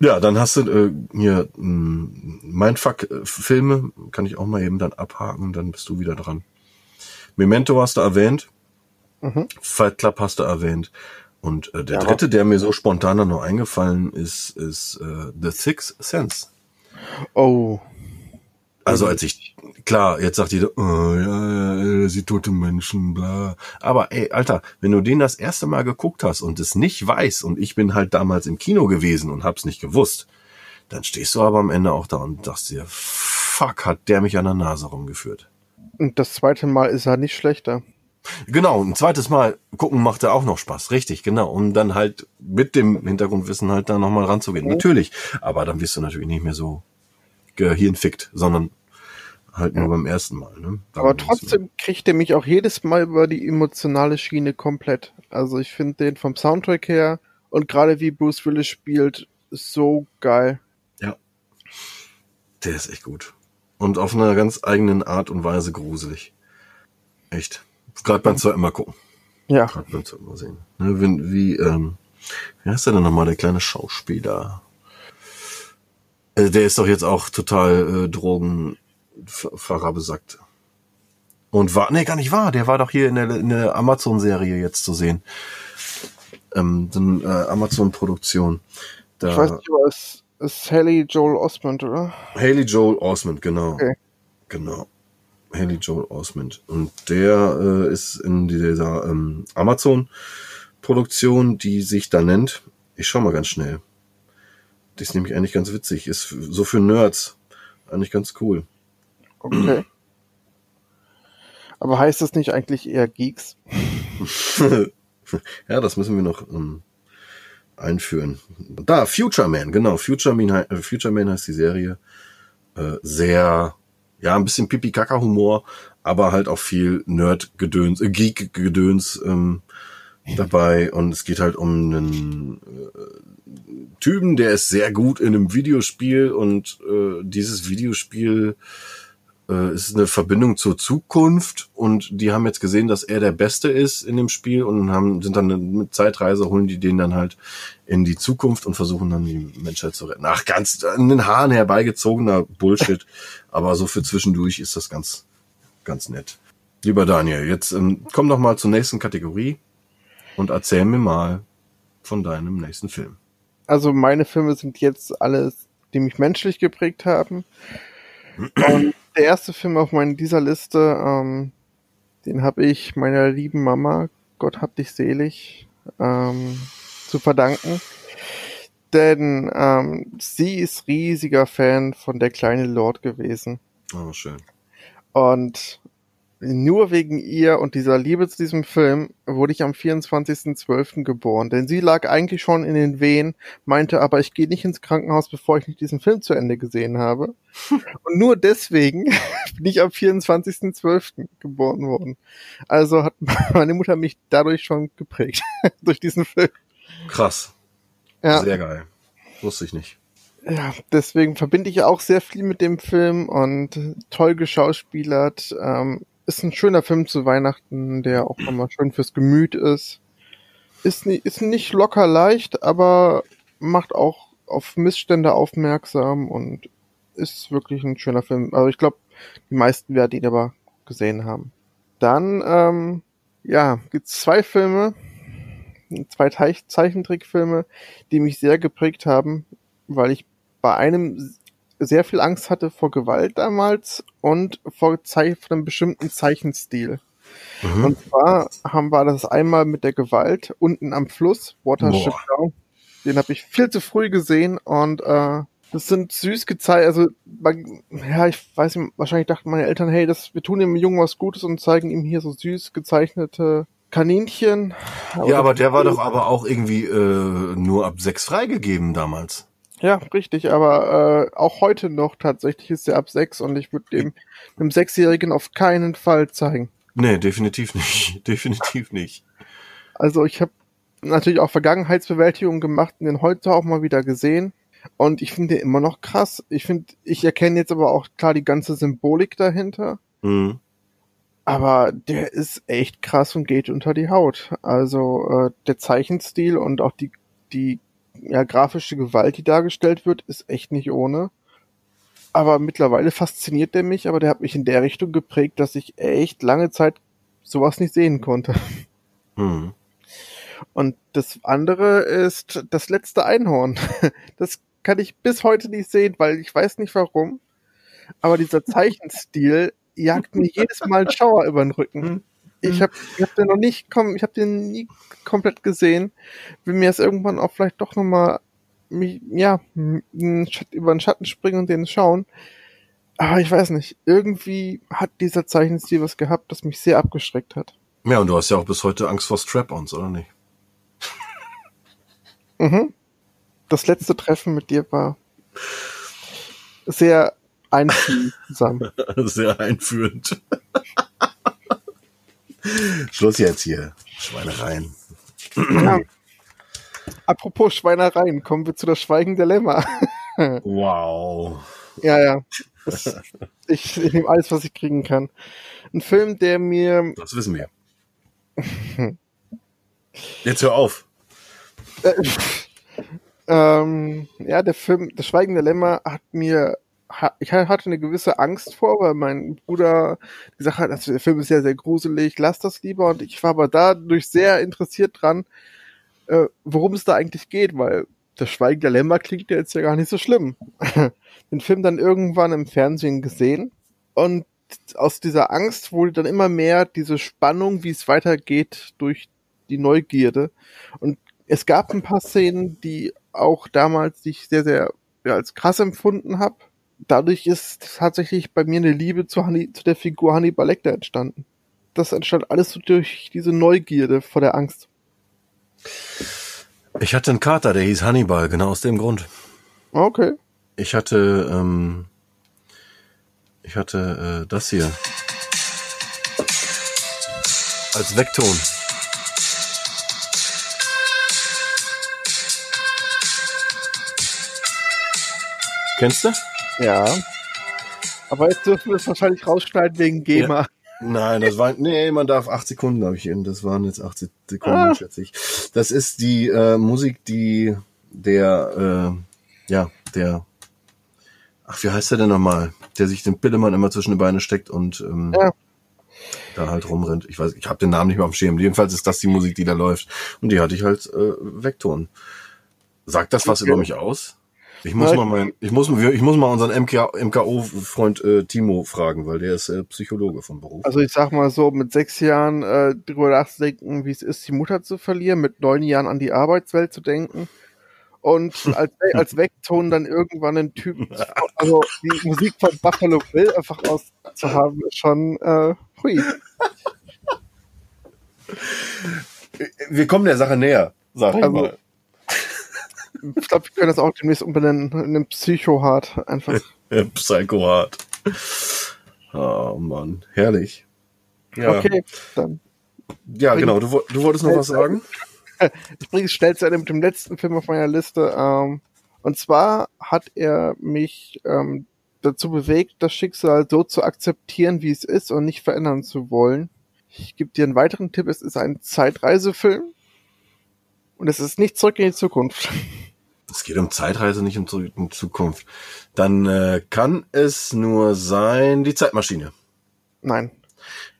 Ja, dann hast du äh, hier äh, Mindfuck-Filme, kann ich auch mal eben dann abhaken, dann bist du wieder dran. Memento hast du erwähnt. Mhm. Fight Club hast du erwähnt. Und äh, der ja, dritte, der mir so spontan dann noch eingefallen ist, ist äh, The Sixth Sense. Oh. Also als ich, klar, jetzt sagt jeder, oh, ja, ja, sie tote Menschen, bla. Aber ey, Alter, wenn du den das erste Mal geguckt hast und es nicht weißt und ich bin halt damals im Kino gewesen und hab's nicht gewusst, dann stehst du aber am Ende auch da und sagst dir, fuck, hat der mich an der Nase rumgeführt. Und das zweite Mal ist er nicht schlechter. Genau, ein zweites Mal gucken macht ja auch noch Spaß, richtig, genau, um dann halt mit dem Hintergrundwissen halt da nochmal ranzugehen. Mhm. Natürlich, aber dann wirst du natürlich nicht mehr so Gehirn fickt, sondern halt nur beim ersten Mal. Ne? Aber trotzdem kriegt er mich auch jedes Mal über die emotionale Schiene komplett. Also ich finde den vom Soundtrack her und gerade wie Bruce Willis spielt, so geil. Ja. Der ist echt gut. Und auf einer ganz eigenen Art und Weise gruselig. Echt. Gerade beim zweiten Mal gucken. Ja. Gerade beim zweiten Mal sehen. Ne, wie, wie, ähm, wie heißt der denn nochmal, der kleine Schauspieler? Äh, der ist doch jetzt auch total äh, Drogenfahrer besagt. Und war, nee, gar nicht wahr. Der war doch hier in der, in der Amazon-Serie jetzt zu sehen. Ähm, eine äh, Amazon-Produktion. Ich weiß nicht, aber es ist Haley Joel Osment, oder? Haley Joel Osment, genau. Okay. Genau. Haley Joel Osment. Und der äh, ist in dieser ähm, Amazon-Produktion, die sich da nennt. Ich schau mal ganz schnell. Die ist nämlich eigentlich ganz witzig. Ist so für Nerds eigentlich ganz cool. Okay. Aber heißt das nicht eigentlich eher Geeks? ja, das müssen wir noch ähm, einführen. Da, Future Man, genau. Future Man, äh, Future Man heißt die Serie. Äh, sehr, ja, ein bisschen Pipi-Kaka-Humor, aber halt auch viel Nerd-Gedöns, äh, Geek-Gedöns ähm, dabei. Und es geht halt um einen äh, Typen, der ist sehr gut in einem Videospiel und äh, dieses Videospiel äh, ist eine Verbindung zur Zukunft und die haben jetzt gesehen, dass er der Beste ist in dem Spiel und haben sind dann mit Zeitreise holen die den dann halt in die Zukunft und versuchen dann die Menschheit zu retten. Ach, ganz an den Haaren herbeigezogener Bullshit, aber so für zwischendurch ist das ganz ganz nett. Lieber Daniel, jetzt ähm, komm doch mal zur nächsten Kategorie und erzähl mir mal von deinem nächsten Film. Also meine Filme sind jetzt alles, die mich menschlich geprägt haben. Und der erste Film auf meiner dieser Liste, ähm, den habe ich meiner lieben Mama, Gott hab dich selig, ähm, zu verdanken. Denn ähm, sie ist riesiger Fan von Der kleine Lord gewesen. Oh, schön. Und nur wegen ihr und dieser Liebe zu diesem Film wurde ich am 24.12. geboren. Denn sie lag eigentlich schon in den Wehen, meinte aber, ich gehe nicht ins Krankenhaus, bevor ich nicht diesen Film zu Ende gesehen habe. und nur deswegen bin ich am 24.12. geboren worden. Also hat meine Mutter mich dadurch schon geprägt. durch diesen Film. Krass. Ja. Sehr geil. Wusste ich nicht. Ja, deswegen verbinde ich auch sehr viel mit dem Film und toll geschauspielert. Ähm, ist ein schöner Film zu Weihnachten, der auch nochmal schön fürs Gemüt ist. Ist, nie, ist nicht locker leicht, aber macht auch auf Missstände aufmerksam und ist wirklich ein schöner Film. Also ich glaube, die meisten werden ihn aber gesehen haben. Dann, ähm, ja, gibt's zwei Filme, zwei Teich Zeichentrickfilme, die mich sehr geprägt haben, weil ich bei einem sehr viel Angst hatte vor Gewalt damals und vor, Zei vor einem bestimmten Zeichenstil. Mhm. Und zwar haben wir das einmal mit der Gewalt unten am Fluss, Watership. Down. Den habe ich viel zu früh gesehen und äh, das sind süß gezeichnet, also man, ja, ich weiß nicht, wahrscheinlich dachten meine Eltern, hey, das, wir tun dem Jungen was Gutes und zeigen ihm hier so süß gezeichnete Kaninchen. Ja, aber der war doch aber auch irgendwie äh, nur ab sechs freigegeben damals. Ja, richtig, aber äh, auch heute noch tatsächlich ist er ab sechs und ich würde dem einem Sechsjährigen auf keinen Fall zeigen. Nee, definitiv nicht. definitiv nicht. Also ich habe natürlich auch Vergangenheitsbewältigung gemacht und den heute auch mal wieder gesehen. Und ich finde den immer noch krass. Ich finde, ich erkenne jetzt aber auch klar die ganze Symbolik dahinter. Mhm. Aber der ist echt krass und geht unter die Haut. Also äh, der Zeichenstil und auch die, die ja, grafische Gewalt, die dargestellt wird, ist echt nicht ohne. Aber mittlerweile fasziniert der mich, aber der hat mich in der Richtung geprägt, dass ich echt lange Zeit sowas nicht sehen konnte. Mhm. Und das andere ist das letzte Einhorn. Das kann ich bis heute nicht sehen, weil ich weiß nicht warum. Aber dieser Zeichenstil jagt mir jedes Mal einen Schauer über den Rücken. Ich habe ich hab den noch nicht, komm, ich habe den nie komplett gesehen. Will mir jetzt irgendwann auch vielleicht doch noch mal mich, ja, über den Schatten springen und den schauen. Aber ich weiß nicht, irgendwie hat dieser Zeichenstil was gehabt, das mich sehr abgeschreckt hat. Ja, und du hast ja auch bis heute Angst vor Strap-ons, oder nicht? Mhm. Das letzte Treffen mit dir war sehr einfühlsam. Sehr einführend. Schluss jetzt hier. Schweinereien. Ja. Apropos Schweinereien, kommen wir zu das Schweigen der Lämmer. Wow. Ja, ja. Das, ich, ich nehme alles, was ich kriegen kann. Ein Film, der mir. Das wissen wir. Jetzt hör auf. Äh, ähm, ja, der Film, das Schweigen der Lämmer hat mir. Ich hatte eine gewisse Angst vor, weil mein Bruder gesagt hat, also der Film ist sehr, sehr gruselig, lass das lieber. Und ich war aber dadurch sehr interessiert dran, äh, worum es da eigentlich geht, weil das Schweigen der Lämmer klingt ja jetzt ja gar nicht so schlimm. Den Film dann irgendwann im Fernsehen gesehen und aus dieser Angst wurde dann immer mehr diese Spannung, wie es weitergeht, durch die Neugierde. Und es gab ein paar Szenen, die auch damals ich sehr, sehr ja, als krass empfunden habe. Dadurch ist tatsächlich bei mir eine Liebe zu, Hanni, zu der Figur Hannibal Lecter entstanden. Das entstand alles so durch diese Neugierde vor der Angst. Ich hatte einen Kater, der hieß Hannibal, genau aus dem Grund. Okay. Ich hatte, ähm, ich hatte äh, das hier als Weckton. Kennst du? Ja. Aber jetzt dürfen wir es wahrscheinlich rausschneiden wegen GEMA. Nein, das war, nee, man darf acht Sekunden, habe ich in, das waren jetzt acht Sekunden, Ah. schätze ich. Das ist die äh, Musik, die der, äh, ja, der, ach, wie heißt der denn nochmal? Der sich den Pillemann immer zwischen die Beine steckt und ähm, Ja. da halt rumrennt. Ich weiß, ich habe den Namen nicht mehr auf dem Schirm. Jedenfalls ist das die Musik, die da läuft. Und die hatte ich halt äh, wegton. Sagt das was Okay. über mich aus? Ich muss mal mein, ich muss, ich muss mal unseren MK, MKO-Freund äh, Timo fragen, weil der ist äh, Psychologe vom Beruf. Also ich sag mal so, mit sechs Jahren äh, drüber nachzudenken, wie es ist, die Mutter zu verlieren, mit neun Jahren an die Arbeitswelt zu denken und als, als Wegton dann irgendwann einen Typen, also die Musik von Buffalo Bill einfach auszuhaben, ist schon äh, hui. Wir kommen der Sache näher, sag ich Also, mal. Ich glaube, wir können das auch demnächst umbenennen in einen Psycho-Hard einfach. Psychohard. Oh Mann, herrlich. Ja, Okay, dann. ja genau. Du, du wolltest noch was sagen? Ich bringe es schnell zu Ende mit dem letzten Film auf meiner Liste. Ähm, und zwar hat er mich ähm, dazu bewegt, das Schicksal so zu akzeptieren, wie es ist und nicht verändern zu wollen. Ich gebe dir einen weiteren Tipp. Es ist ein Zeitreisefilm. Und es ist nicht zurück in die Zukunft. Es geht um Zeitreise, nicht um Zurück in Zukunft. Dann äh, kann es nur sein die Zeitmaschine. Nein.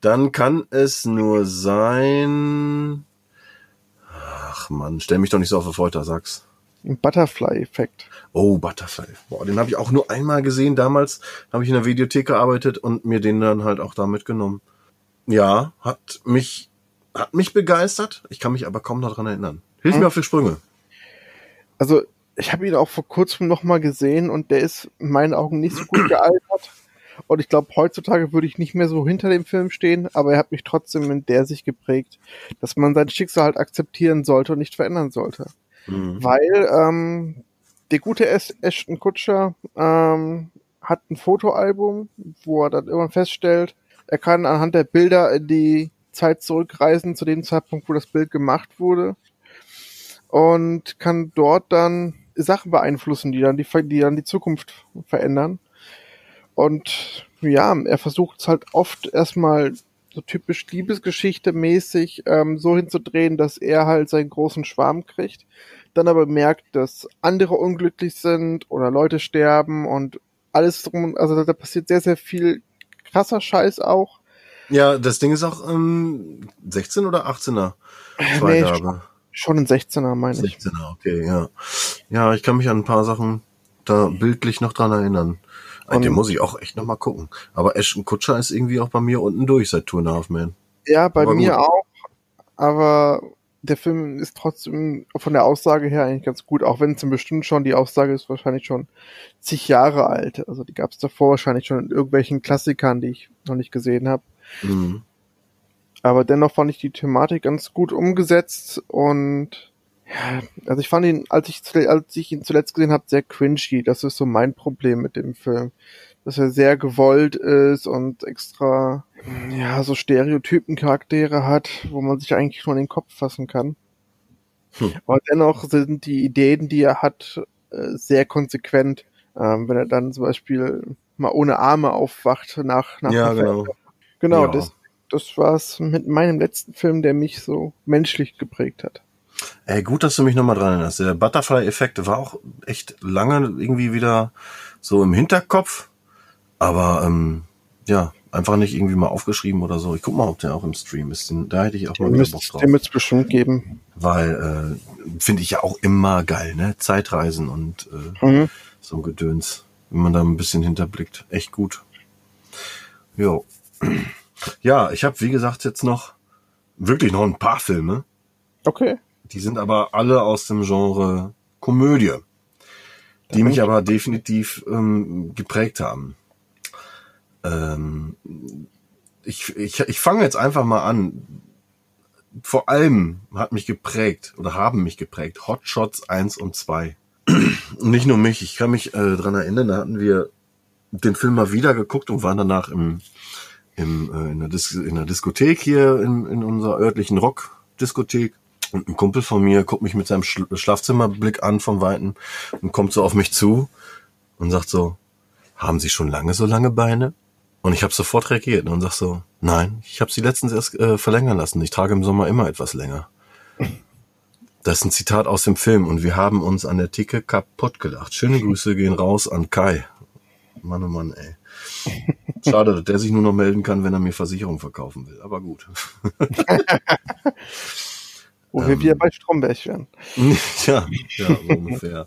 Dann kann es nur sein. Ach Mann, stell mich doch nicht so auf die Folter, sag's. Ein Butterfly-Effekt. Oh, Butterfly. Boah, den habe ich auch nur einmal gesehen. Damals habe ich in der Videothek gearbeitet und mir den dann halt auch da mitgenommen. Ja, hat mich, hat mich begeistert. Ich kann mich aber kaum daran erinnern. Hilf mir auf die Sprünge. Also, ich habe ihn auch vor kurzem nochmal gesehen und der ist in meinen Augen nicht so gut gealtert. Und ich glaube, heutzutage würde ich nicht mehr so hinter dem Film stehen, aber er hat mich trotzdem in der Sicht geprägt, dass man sein Schicksal halt akzeptieren sollte und nicht verändern sollte. Mhm. Weil ähm, der gute Ash- Ashton Kutscher ähm, hat ein Fotoalbum, wo er dann irgendwann feststellt, er kann anhand der Bilder in die Zeit zurückreisen, zu dem Zeitpunkt, wo das Bild gemacht wurde. Und kann dort dann Sachen beeinflussen, die dann die, die dann die Zukunft verändern. Und ja, er versucht es halt oft erstmal so typisch Liebesgeschichte mäßig ähm, so hinzudrehen, dass er halt seinen großen Schwarm kriegt, dann aber merkt, dass andere unglücklich sind oder Leute sterben und alles drum, also da, passiert sehr, sehr viel krasser Scheiß auch. Ja, das Ding ist auch ähm, 16 oder 18er Nee, Freigabe. Schon ein 16er, meine ich. 16er, okay, ja. Ja, ich kann mich an ein paar Sachen da bildlich noch dran erinnern. Und- den muss ich auch echt noch mal gucken. Aber Ashton Kutscher ist irgendwie auch bei mir unten durch seit and a Half Men. Ja, bei Aber mir gut. auch, aber der Film ist trotzdem von der Aussage her eigentlich ganz gut, auch wenn es bestimmt schon, die Aussage ist wahrscheinlich schon zig Jahre alt. Also die gab es davor wahrscheinlich schon in irgendwelchen Klassikern, die ich noch nicht gesehen habe. Mhm. Aber dennoch fand ich die Thematik ganz gut umgesetzt und ja, also ich fand ihn, als ich, als ich ihn zuletzt gesehen habe, sehr cringy. Das ist so mein Problem mit dem Film. dass er sehr gewollt ist und extra ja so Stereotypen-Charaktere hat, wo man sich eigentlich nur in den Kopf fassen kann. Hm. Aber dennoch sind die Ideen, die er hat, äh, sehr konsequent. Ähm, wenn er dann zum Beispiel mal ohne Arme aufwacht nach, nach ja, genau. Genau, ja. das, das war's mit meinem letzten Film, der mich so menschlich geprägt hat. Ey, gut, dass du mich nochmal dran erinnerst. Der Butterfly-Effekt war auch echt lange irgendwie wieder so im Hinterkopf. Aber ähm, ja, einfach nicht irgendwie mal aufgeschrieben oder so. Ich guck mal, ob der auch im Stream ist. Da hätte ich auch den mal wieder Bock drauf. Den wird es bestimmt geben. Weil äh, finde ich ja auch immer geil, ne? Zeitreisen und äh, mhm. so ein Gedöns. Wenn man da ein bisschen hinterblickt. Echt gut. Jo. Ja, ich habe, wie gesagt, jetzt noch wirklich noch ein paar Filme. Okay. Die sind aber alle aus dem Genre Komödie, die mich aber definitiv ähm, geprägt haben. Ähm, ich ich, ich fange jetzt einfach mal an. Vor allem hat mich geprägt oder haben mich geprägt Hot Shots 1 und 2. Nicht nur mich, ich kann mich äh, dran erinnern, da hatten wir den Film mal wieder geguckt und waren danach im, im, äh, in, der Dis in der Diskothek hier in, in unserer örtlichen Rock-Diskothek. Und ein Kumpel von mir guckt mich mit seinem Sch Schlafzimmerblick an vom Weiten und kommt so auf mich zu und sagt so, haben Sie schon lange so lange Beine? Und ich habe sofort reagiert und sag so, nein, ich habe sie letztens erst äh, verlängern lassen. Ich trage im Sommer immer etwas länger. Das ist ein Zitat aus dem Film und wir haben uns an der Ticke kaputt gelacht. Schöne Grüße gehen raus an Kai. Mann, oh Mann, ey. Schade, dass der sich nur noch melden kann, wenn er mir Versicherung verkaufen will. Aber gut. Wo wir wieder bei Stromberg wären. ja, ja, ungefähr.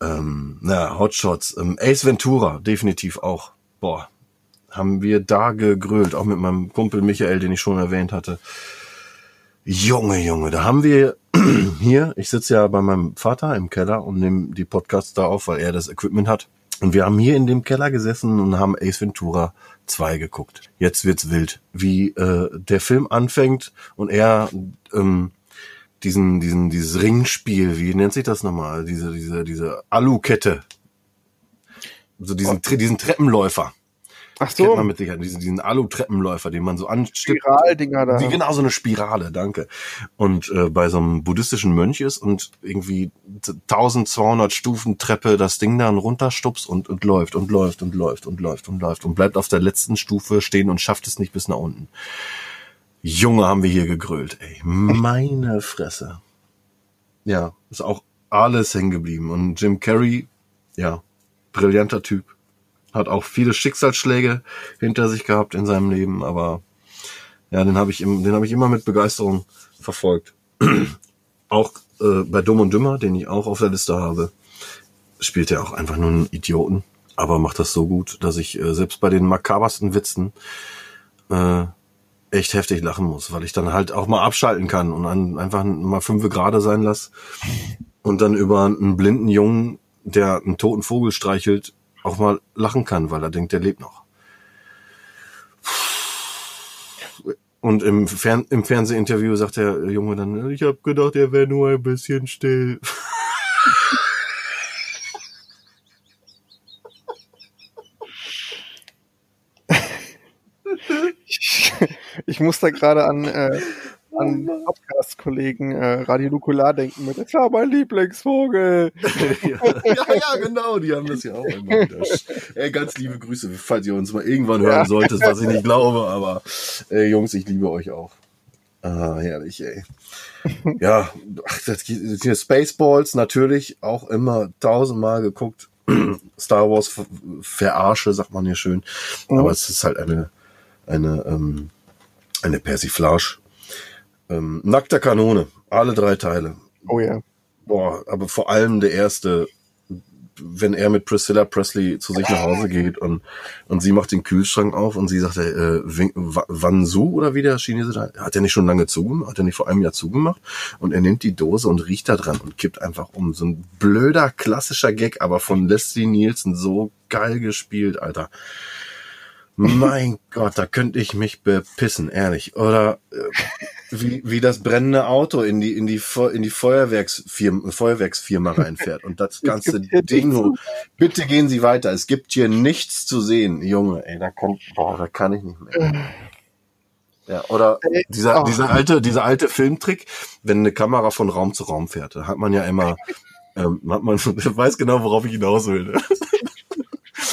ähm, na, Hotshots. Ähm, Ace Ventura, definitiv auch. Boah, haben wir da gegrölt, auch mit meinem Kumpel Michael, den ich schon erwähnt hatte. Junge, Junge, da haben wir hier, ich sitze ja bei meinem Vater im Keller und nehme die Podcasts da auf, weil er das Equipment hat. Und wir haben hier in dem Keller gesessen und haben Ace Ventura 2 geguckt. Jetzt wird's wild. Wie äh, der Film anfängt und er ähm, diesen, diesen, dieses Ringspiel, wie nennt sich das nochmal? Diese, diese, diese Alukette. So diesen, diesen Treppenläufer. Ach so. Kennt man mit Sicherheit, diesen, diesen Alu-Treppenläufer, den man so anstippt. Spiraldinger da. Die, genau, so eine Spirale, danke. Und äh, bei so einem buddhistischen Mönch ist und irgendwie 1200 Stufen Treppe das Ding dann runterstupst und, und läuft und läuft und läuft und läuft und läuft und bleibt auf der letzten Stufe stehen und schafft es nicht bis nach unten. Junge, haben wir hier gegrölt, ey. Meine Fresse. Ja, ist auch alles hängen geblieben. Und Jim Carrey, ja, brillanter Typ hat auch viele Schicksalsschläge hinter sich gehabt in seinem Leben, aber ja, den habe ich, im, den habe ich immer mit Begeisterung verfolgt. auch äh, bei Dumm und Dümmer, den ich auch auf der Liste habe, spielt er auch einfach nur einen Idioten, aber macht das so gut, dass ich äh, selbst bei den makabersten Witzen äh, echt heftig lachen muss, weil ich dann halt auch mal abschalten kann und an, einfach mal fünf gerade sein lasse und dann über einen blinden Jungen, der einen toten Vogel streichelt, auch mal lachen kann, weil er denkt, er lebt noch. Und im, Fern im Fernsehinterview sagt der Junge dann, ich habe gedacht, er wäre nur ein bisschen still. ich muss da gerade an äh, an Podcast-Kollegen äh, Radio Nukular denken mit, das war mein Lieblingsvogel. ja, ja, genau, die haben das ja auch immer wieder. Ey, ganz liebe Grüße, falls ihr uns mal irgendwann hören solltet, was ich nicht glaube, aber ey, Jungs, ich liebe euch auch. Ah, herrlich, ey. Ja, ach, das, das, Spaceballs natürlich auch immer tausendmal geguckt. Star Wars verarsche, sagt man hier schön. Aber es ist halt eine, eine, ähm, eine Persiflage ähm, Nackter Kanone, alle drei Teile. Oh ja. Boah, aber vor allem der erste, wenn er mit Priscilla Presley zu sich nach Hause geht und, und sie macht den Kühlschrank auf und sie sagt, äh, Wansu oder wie der Chinese da, hat er nicht schon lange zugemacht, hat er nicht vor einem Jahr zugemacht und er nimmt die Dose und riecht da dran und kippt einfach um. So ein blöder, klassischer Gag, aber von Leslie Nielsen so geil gespielt, Alter. Mein Gott, da könnte ich mich bepissen, ehrlich. Oder äh, wie, wie das brennende Auto in die, in die, in die Feuerwerksfirma, Feuerwerksfirma reinfährt und das ganze Ding hoch. Bitte gehen Sie weiter. Es gibt hier nichts zu sehen. Junge, ey, da kann, boah, da kann ich nicht mehr. Ja, oder dieser, oh. dieser alte, dieser alte Filmtrick, wenn eine Kamera von Raum zu Raum fährt, da hat man ja immer, ähm, hat man, weiß genau, worauf ich hinaus will. Ne?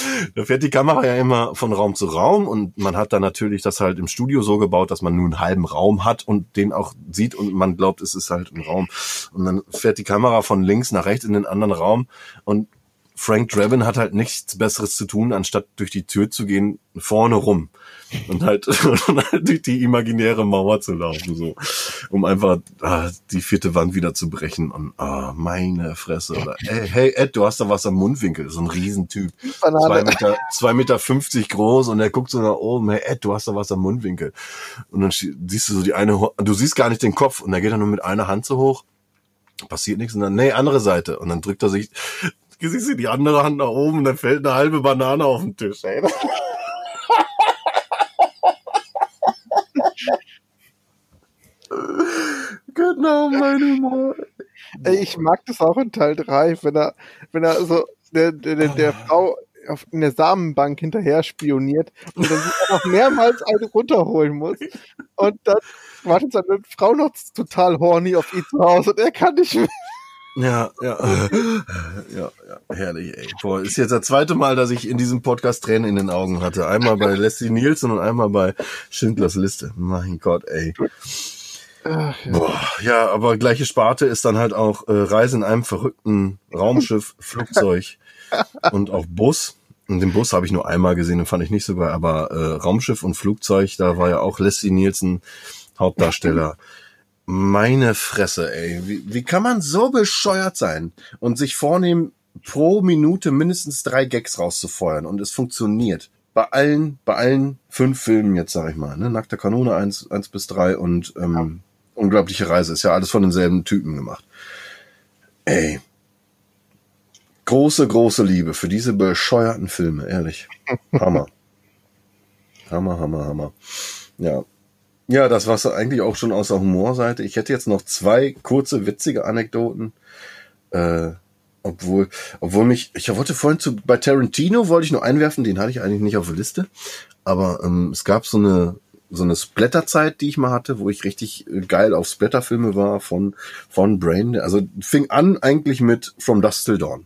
da fährt die Kamera ja immer von Raum zu Raum und man hat dann natürlich das halt im Studio so gebaut, dass man nur einen halben Raum hat und den auch sieht und man glaubt, es ist halt ein Raum. Und dann fährt die Kamera von links nach rechts in den anderen Raum und Frank Drabin hat halt nichts Besseres zu tun, anstatt durch die Tür zu gehen, vorne rum und halt, und halt durch die imaginäre Mauer zu laufen, so, um einfach ah, die vierte Wand wieder zu brechen und ah, meine Fresse. Oder, hey, hey Ed, du hast da was am Mundwinkel, so ein Riesentyp, zwei Meter, zwei Meter fünfzig groß und er guckt so nach oben, hey Ed, du hast da was am Mundwinkel und dann siehst du so die eine, du siehst gar nicht den Kopf und er geht dann nur mit einer Hand so hoch passiert nichts und dann, nee, andere Seite. Und dann drückt er sich siehst du die andere Hand nach oben, dann fällt eine halbe Banane auf den Tisch, ey. genau, mein Humor. Ey, ich mag das auch in Teil 3, wenn er, wenn er so der, der, der, der oh. Frau auf in der Samenbank hinterher spioniert und dann noch mehrmals eine runterholen muss. Und dann wartet seine Frau noch total horny auf ihn zu Hause und er kann nicht mehr. Ja, ja, ja, ja, herrlich, ey. Boah, ist jetzt das zweite Mal, dass ich in diesem Podcast Tränen in den Augen hatte. Einmal bei Leslie Nielsen und einmal bei Schindlers Liste. Mein Gott, ey. Ach, ja. Boah, ja, aber gleiche Sparte ist dann halt auch äh, Reise in einem verrückten Raumschiff, Flugzeug und auch Bus. Und den Bus habe ich nur einmal gesehen, den fand ich nicht so geil, aber äh, Raumschiff und Flugzeug, da war ja auch Leslie Nielsen Hauptdarsteller. Meine Fresse, ey. Wie, wie kann man so bescheuert sein und sich vornehmen, pro Minute mindestens drei Gags rauszufeuern und es funktioniert. Bei allen, bei allen fünf Filmen jetzt, sag ich mal, ne? Nackte Kanone eins eins bis drei und ähm. Unglaubliche Reise ist ja alles von denselben Typen gemacht. Ey. Große, große Liebe für diese bescheuerten Filme, ehrlich. Hammer. Hammer, Hammer, Hammer. Ja, ja, das war's eigentlich auch schon aus der Humorseite. Ich hätte jetzt noch zwei kurze, witzige Anekdoten. Äh, obwohl, obwohl mich, ich wollte vorhin zu, bei Tarantino wollte ich nur einwerfen, den hatte ich eigentlich nicht auf der Liste. Aber ähm, es gab so eine, so eine Splatter-Zeit, die ich mal hatte, wo ich richtig äh, geil auf Splatter-Filme war von, von Brain. Also fing an eigentlich mit From Dust Till Dawn.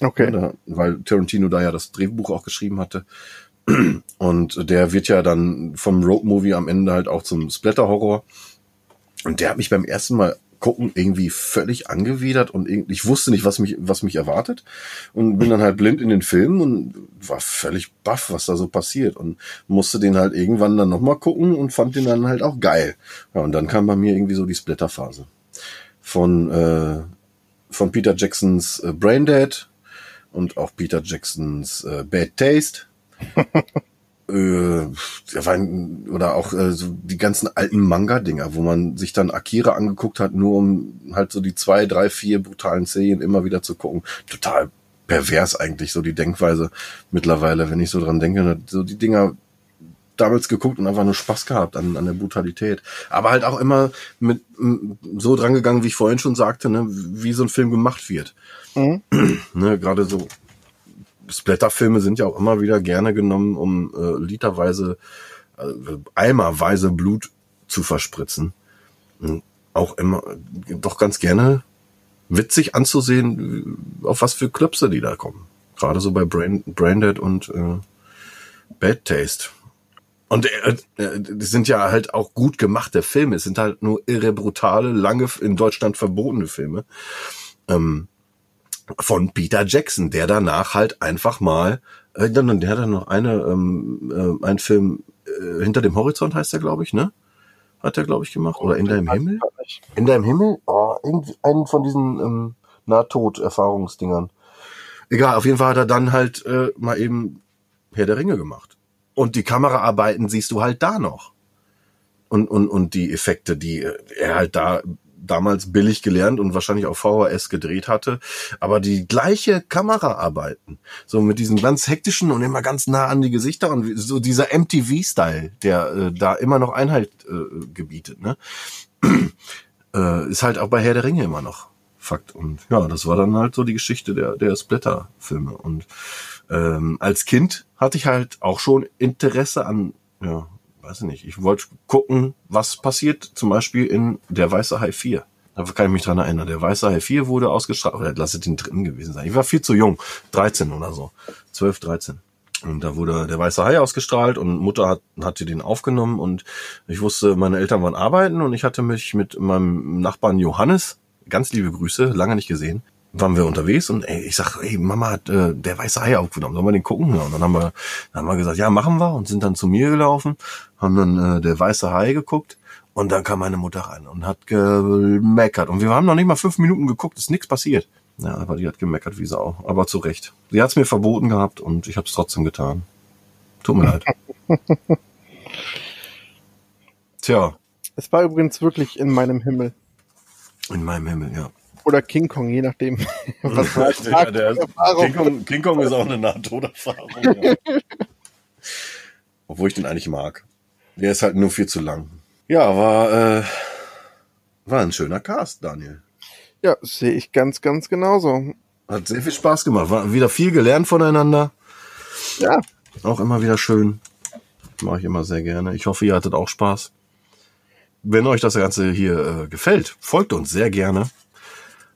Okay. Ja, weil Tarantino da ja das Drehbuch auch geschrieben hatte. Und der wird ja dann vom Road Movie am Ende halt auch zum Splatter-Horror. Und der hat mich beim ersten Mal gucken irgendwie völlig angewidert und ich wusste nicht, was mich, was mich erwartet und bin dann halt blind in den Film und war völlig baff, was da so passiert und musste den halt irgendwann dann nochmal gucken und fand den dann halt auch geil. Ja, und dann kam bei mir irgendwie so die Splatter-Phase von, äh, von Peter Jacksons äh, Braindead und auch Peter Jacksons äh, Bad Taste äh, oder auch äh, so die ganzen alten Manga-Dinger, wo man sich dann Akira angeguckt hat, nur um halt so die zwei, drei, vier brutalen Szenen immer wieder zu gucken. Total pervers eigentlich, so die Denkweise mittlerweile, wenn ich so dran denke, so die Dinger damals geguckt und einfach nur Spaß gehabt an, an der Brutalität. Aber halt auch immer mit so dran gegangen, wie ich vorhin schon sagte, ne, wie so ein Film gemacht wird. Mhm. ne, Gerade so Splatterfilme sind ja auch immer wieder gerne genommen, um äh, literweise, äh, eimerweise Blut zu verspritzen. Und auch immer doch ganz gerne witzig anzusehen, auf was für Klöpse die da kommen. Gerade so bei Brain, Braindead und äh, Bad Taste. Und äh, äh, die sind ja halt auch gut gemachte Filme. Es sind halt nur irre brutale, lange in Deutschland verbotene Filme. Ähm, von Peter Jackson, der danach halt einfach mal, äh, der hat dann noch eine, ähm, äh, ein Film äh, hinter dem Horizont heißt der, glaube ich, ne? Hat er, glaube ich, gemacht. Oder in deinem Himmel? In deinem Himmel? Oh, irgendwie einen von diesen ähm, Nahtod-Erfahrungsdingern. Egal, auf jeden Fall hat er dann halt äh, mal eben Herr der Ringe gemacht. Und die Kameraarbeiten siehst du halt da noch. Und, und, und die Effekte, die er halt da damals billig gelernt und wahrscheinlich auf VHS gedreht hatte, aber die gleiche Kameraarbeiten, so mit diesem ganz hektischen und immer ganz nah an die Gesichter und so dieser MTV-Style, der äh, da immer noch Einhalt äh, gebietet, ne? äh, ist halt auch bei Herr der Ringe immer noch Fakt. Und ja, das war dann halt so die Geschichte der, der Splatter-Filme. Und ähm, als Kind hatte ich halt auch schon Interesse an, ja, weiß ich nicht, ich wollte gucken, was passiert zum Beispiel in Der Weiße Hai 4. Da kann ich mich dran erinnern. Der Weiße Hai 4 wurde ausgestrahlt, oder lass es den dritten gewesen sein. Ich war viel zu jung, 13 oder so, 12, 13. Und da wurde der weiße Hai ausgestrahlt und Mutter hat, hatte den aufgenommen und ich wusste, meine Eltern waren arbeiten und ich hatte mich mit meinem Nachbarn Johannes, ganz liebe Grüße, lange nicht gesehen, waren wir unterwegs und ey, ich sag, ey, Mama hat äh, der weiße Hai aufgenommen, sollen wir den gucken? Ja, und dann haben wir, dann haben wir gesagt, ja, machen wir und sind dann zu mir gelaufen, haben dann äh, der weiße Hai geguckt und dann kam meine Mutter rein und hat gemeckert und wir haben noch nicht mal fünf Minuten geguckt, ist nichts passiert. Ja, aber die hat gemeckert wie Sau. Aber zu Recht. Sie hat es mir verboten gehabt und ich habe es trotzdem getan. Tut mir leid. Tja. Es war übrigens wirklich in meinem Himmel. In meinem Himmel, ja. Oder King Kong, je nachdem. Was man ja, der, King, Kong, King Kong ist auch eine Nahtoderfahrung. ja. Obwohl ich den eigentlich mag. Der ist halt nur viel zu lang. Ja, war, äh, war ein schöner Cast, Daniel. Ja, sehe ich ganz, ganz genauso. Hat sehr viel Spaß gemacht. War wieder viel gelernt voneinander. Ja. Auch immer wieder schön. Mache ich immer sehr gerne. Ich hoffe, ihr hattet auch Spaß. Wenn euch das Ganze hier äh, gefällt, folgt uns sehr gerne.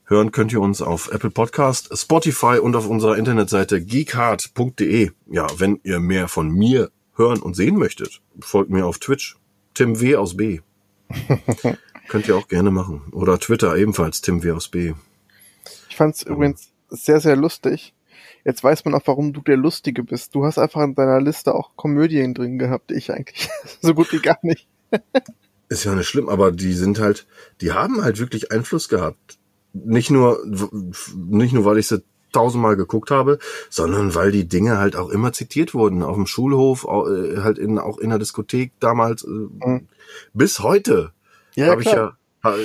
Hören könnt ihr uns auf Apple Podcast, Spotify und auf unserer Internetseite geekhard.de. Ja, wenn ihr mehr von mir hören und sehen möchtet, folgt mir auf Twitch. Tim W aus B. Könnt ihr auch gerne machen. Oder Twitter ebenfalls, Tim W aus B. Ich fand es ja. übrigens sehr, sehr lustig. Jetzt weiß man auch, warum du der Lustige bist. Du hast einfach in deiner Liste auch Komödien drin gehabt, ich eigentlich. so gut wie gar nicht. Ist ja nicht schlimm, aber die sind halt, die haben halt wirklich Einfluss gehabt. Nicht nur, nicht nur, weil ich sie tausendmal geguckt habe, sondern weil die Dinge halt auch immer zitiert wurden. Auf dem Schulhof, äh, halt in, auch in der Diskothek damals, äh, mhm. bis heute. Ja, habe ich ja,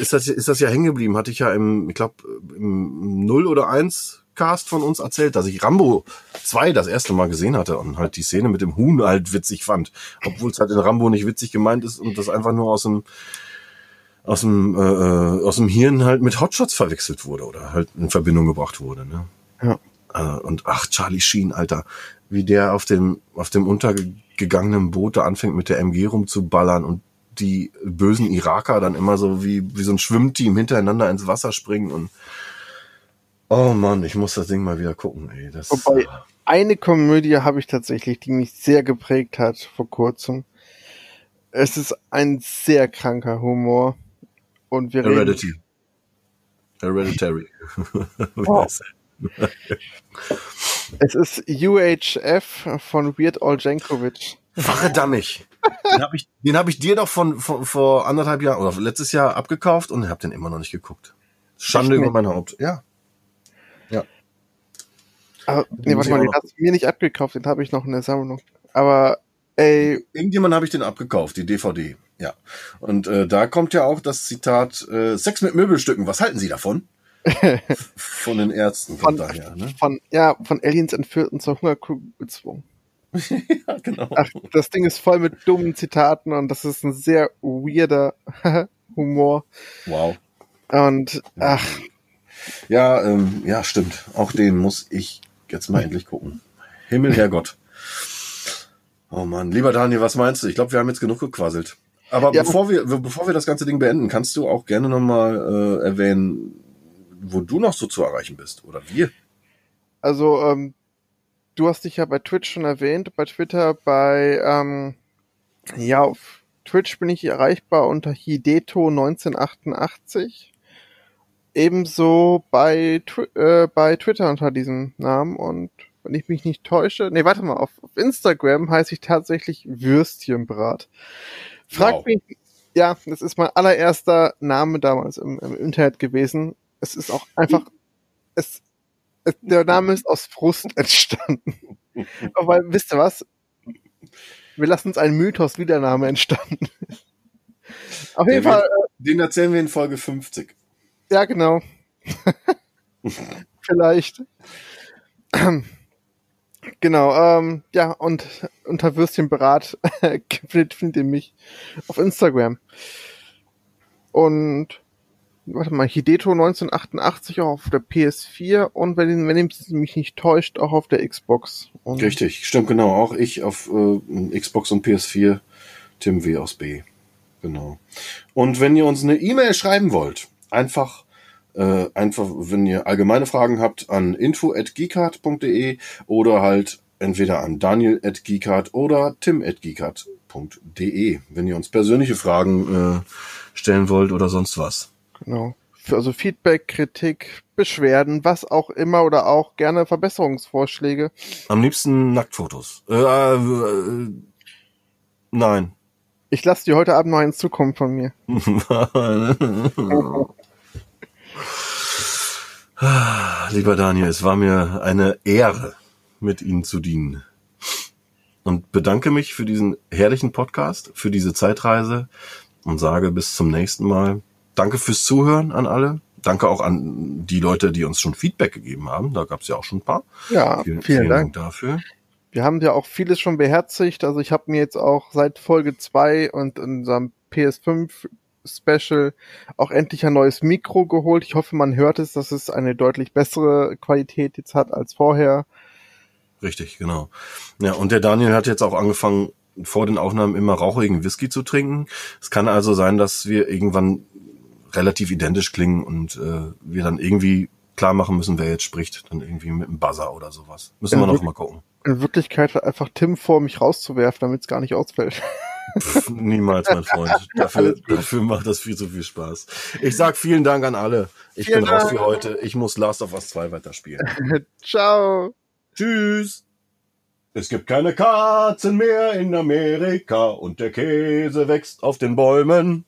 ist das, ist das ja hängen geblieben. Hatte ich ja im, ich glaube, im 0 oder 1 Cast von uns erzählt, dass ich Rambo 2 das erste Mal gesehen hatte und halt die Szene mit dem Huhn halt witzig fand. Obwohl es halt in Rambo nicht witzig gemeint ist und das einfach nur aus dem aus dem, äh, äh, aus dem Hirn halt mit Hotshots verwechselt wurde oder halt in Verbindung gebracht wurde. Ne? Ja. Äh, und ach, Charlie Sheen, Alter, wie der auf dem, auf dem untergegangenen Boot da anfängt mit der MG rumzuballern und die bösen Iraker dann immer so wie, wie so ein Schwimmteam hintereinander ins Wasser springen und oh Mann, ich muss das Ding mal wieder gucken, ey. Das, Wobei, eine Komödie habe ich tatsächlich, die mich sehr geprägt hat vor kurzem. Es ist ein sehr kranker Humor. Und wir Heredity. Reden Hereditary. oh. es ist UHF von Weird Al Jankovic. Verdammt. Den habe ich, den hab ich dir doch von, von vor anderthalb Jahren oder letztes Jahr abgekauft und habe den immer noch nicht geguckt. Schande über mein Haupt. Ja. Ja. Aber, nee, warte mal, den hast du mir nicht abgekauft, den habe ich noch in der Sammlung. Aber ey. Irgendjemand habe ich den abgekauft, die DVD. Ja. Und äh, da kommt ja auch das Zitat äh, Sex mit Möbelstücken. Was halten Sie davon? von den Ärzten von, daher, ne? Von, ja, von Aliens entführten zur Hungerkugel gezwungen. ja, genau. Ach, das Ding ist voll mit dummen Zitaten und das ist ein sehr weirder Humor. Wow. Und ach. Ja, ähm, ja, stimmt. Auch den muss ich jetzt mal endlich gucken. Himmel, Herrgott. Oh Mann, lieber Daniel, was meinst du? Ich glaube, wir haben jetzt genug gequasselt. Aber ja. bevor wir, bevor wir das ganze Ding beenden, kannst du auch gerne nochmal äh, erwähnen, wo du noch so zu erreichen bist oder wir. Also ähm, du hast dich ja bei Twitch schon erwähnt, bei Twitter, bei, ähm, ja, auf Twitch bin ich erreichbar unter Hideto1988. Ebenso bei, äh, bei Twitter unter diesem Namen und wenn ich mich nicht täusche, nee, warte mal, auf, auf Instagram heiße ich tatsächlich Würstchenbrat. Frag wow. mich, ja, das ist mein allererster Name damals im, im Internet gewesen. Es ist auch einfach, es, der Name ist aus Frust entstanden. Aber wisst ihr was? Wir lassen uns einen Mythos, wie der Name entstanden ist. Auf jeden Fall. Wird, äh, den erzählen wir in Folge 50. Ja, genau. Vielleicht. Genau, ähm, ja, und unter Würstchenberat findet ihr mich auf Instagram. und warte mal, Hideto 1988 auch auf der PS4 und wenn, wenn mich nicht täuscht, auch auf der Xbox. Und Richtig, stimmt genau. Auch ich auf äh, Xbox und PS4, Tim W. aus B. Genau. Und wenn ihr uns eine E-Mail schreiben wollt, einfach äh, einfach, wenn ihr allgemeine Fragen habt, an info.geekart.de oder halt entweder an daniel.geekart oder tim.geekart.de, wenn ihr uns persönliche Fragen äh, stellen wollt oder sonst was. Genau. Also Feedback, Kritik, Beschwerden, was auch immer oder auch gerne Verbesserungsvorschläge. Am liebsten Nacktfotos. Äh, äh, nein. Ich lasse dir heute Abend noch eins zukommen von mir. Lieber Daniel, es war mir eine Ehre, mit Ihnen zu dienen. Und bedanke mich für diesen herrlichen Podcast, für diese Zeitreise und sage bis zum nächsten Mal. Danke fürs Zuhören an alle. Danke auch an die Leute, die uns schon Feedback gegeben haben. Da gab es ja auch schon ein paar. Ja, vielen, Dank. dafür. Wir haben ja auch vieles schon beherzigt. Also ich habe mir jetzt auch seit Folge 2 und unserem PS5 Special auch endlich ein neues Mikro geholt. Ich hoffe, man hört es, dass es eine deutlich bessere Qualität jetzt hat als vorher. Richtig, genau. Ja, und der Daniel hat jetzt auch angefangen, vor den Aufnahmen immer rauchigen Whisky zu trinken. Es kann also sein, dass wir irgendwann relativ identisch klingen und äh, wir dann irgendwie klar machen müssen, wer jetzt spricht, dann irgendwie mit einem Buzzer oder sowas. Müssen wir Ja, noch mal gucken. In Wirklichkeit hat einfach Tim vor, mich rauszuwerfen, damit es gar nicht ausfällt. Pff, niemals, mein Freund. Dafür, dafür macht das viel zu viel Spaß. Ich sag vielen Dank an alle. Ich Vielen bin raus Dank. für heute. Ich muss Last of Us 2 weiterspielen. Ciao. Tschüss. Es gibt keine Katzen mehr in Amerika und der Käse wächst auf den Bäumen.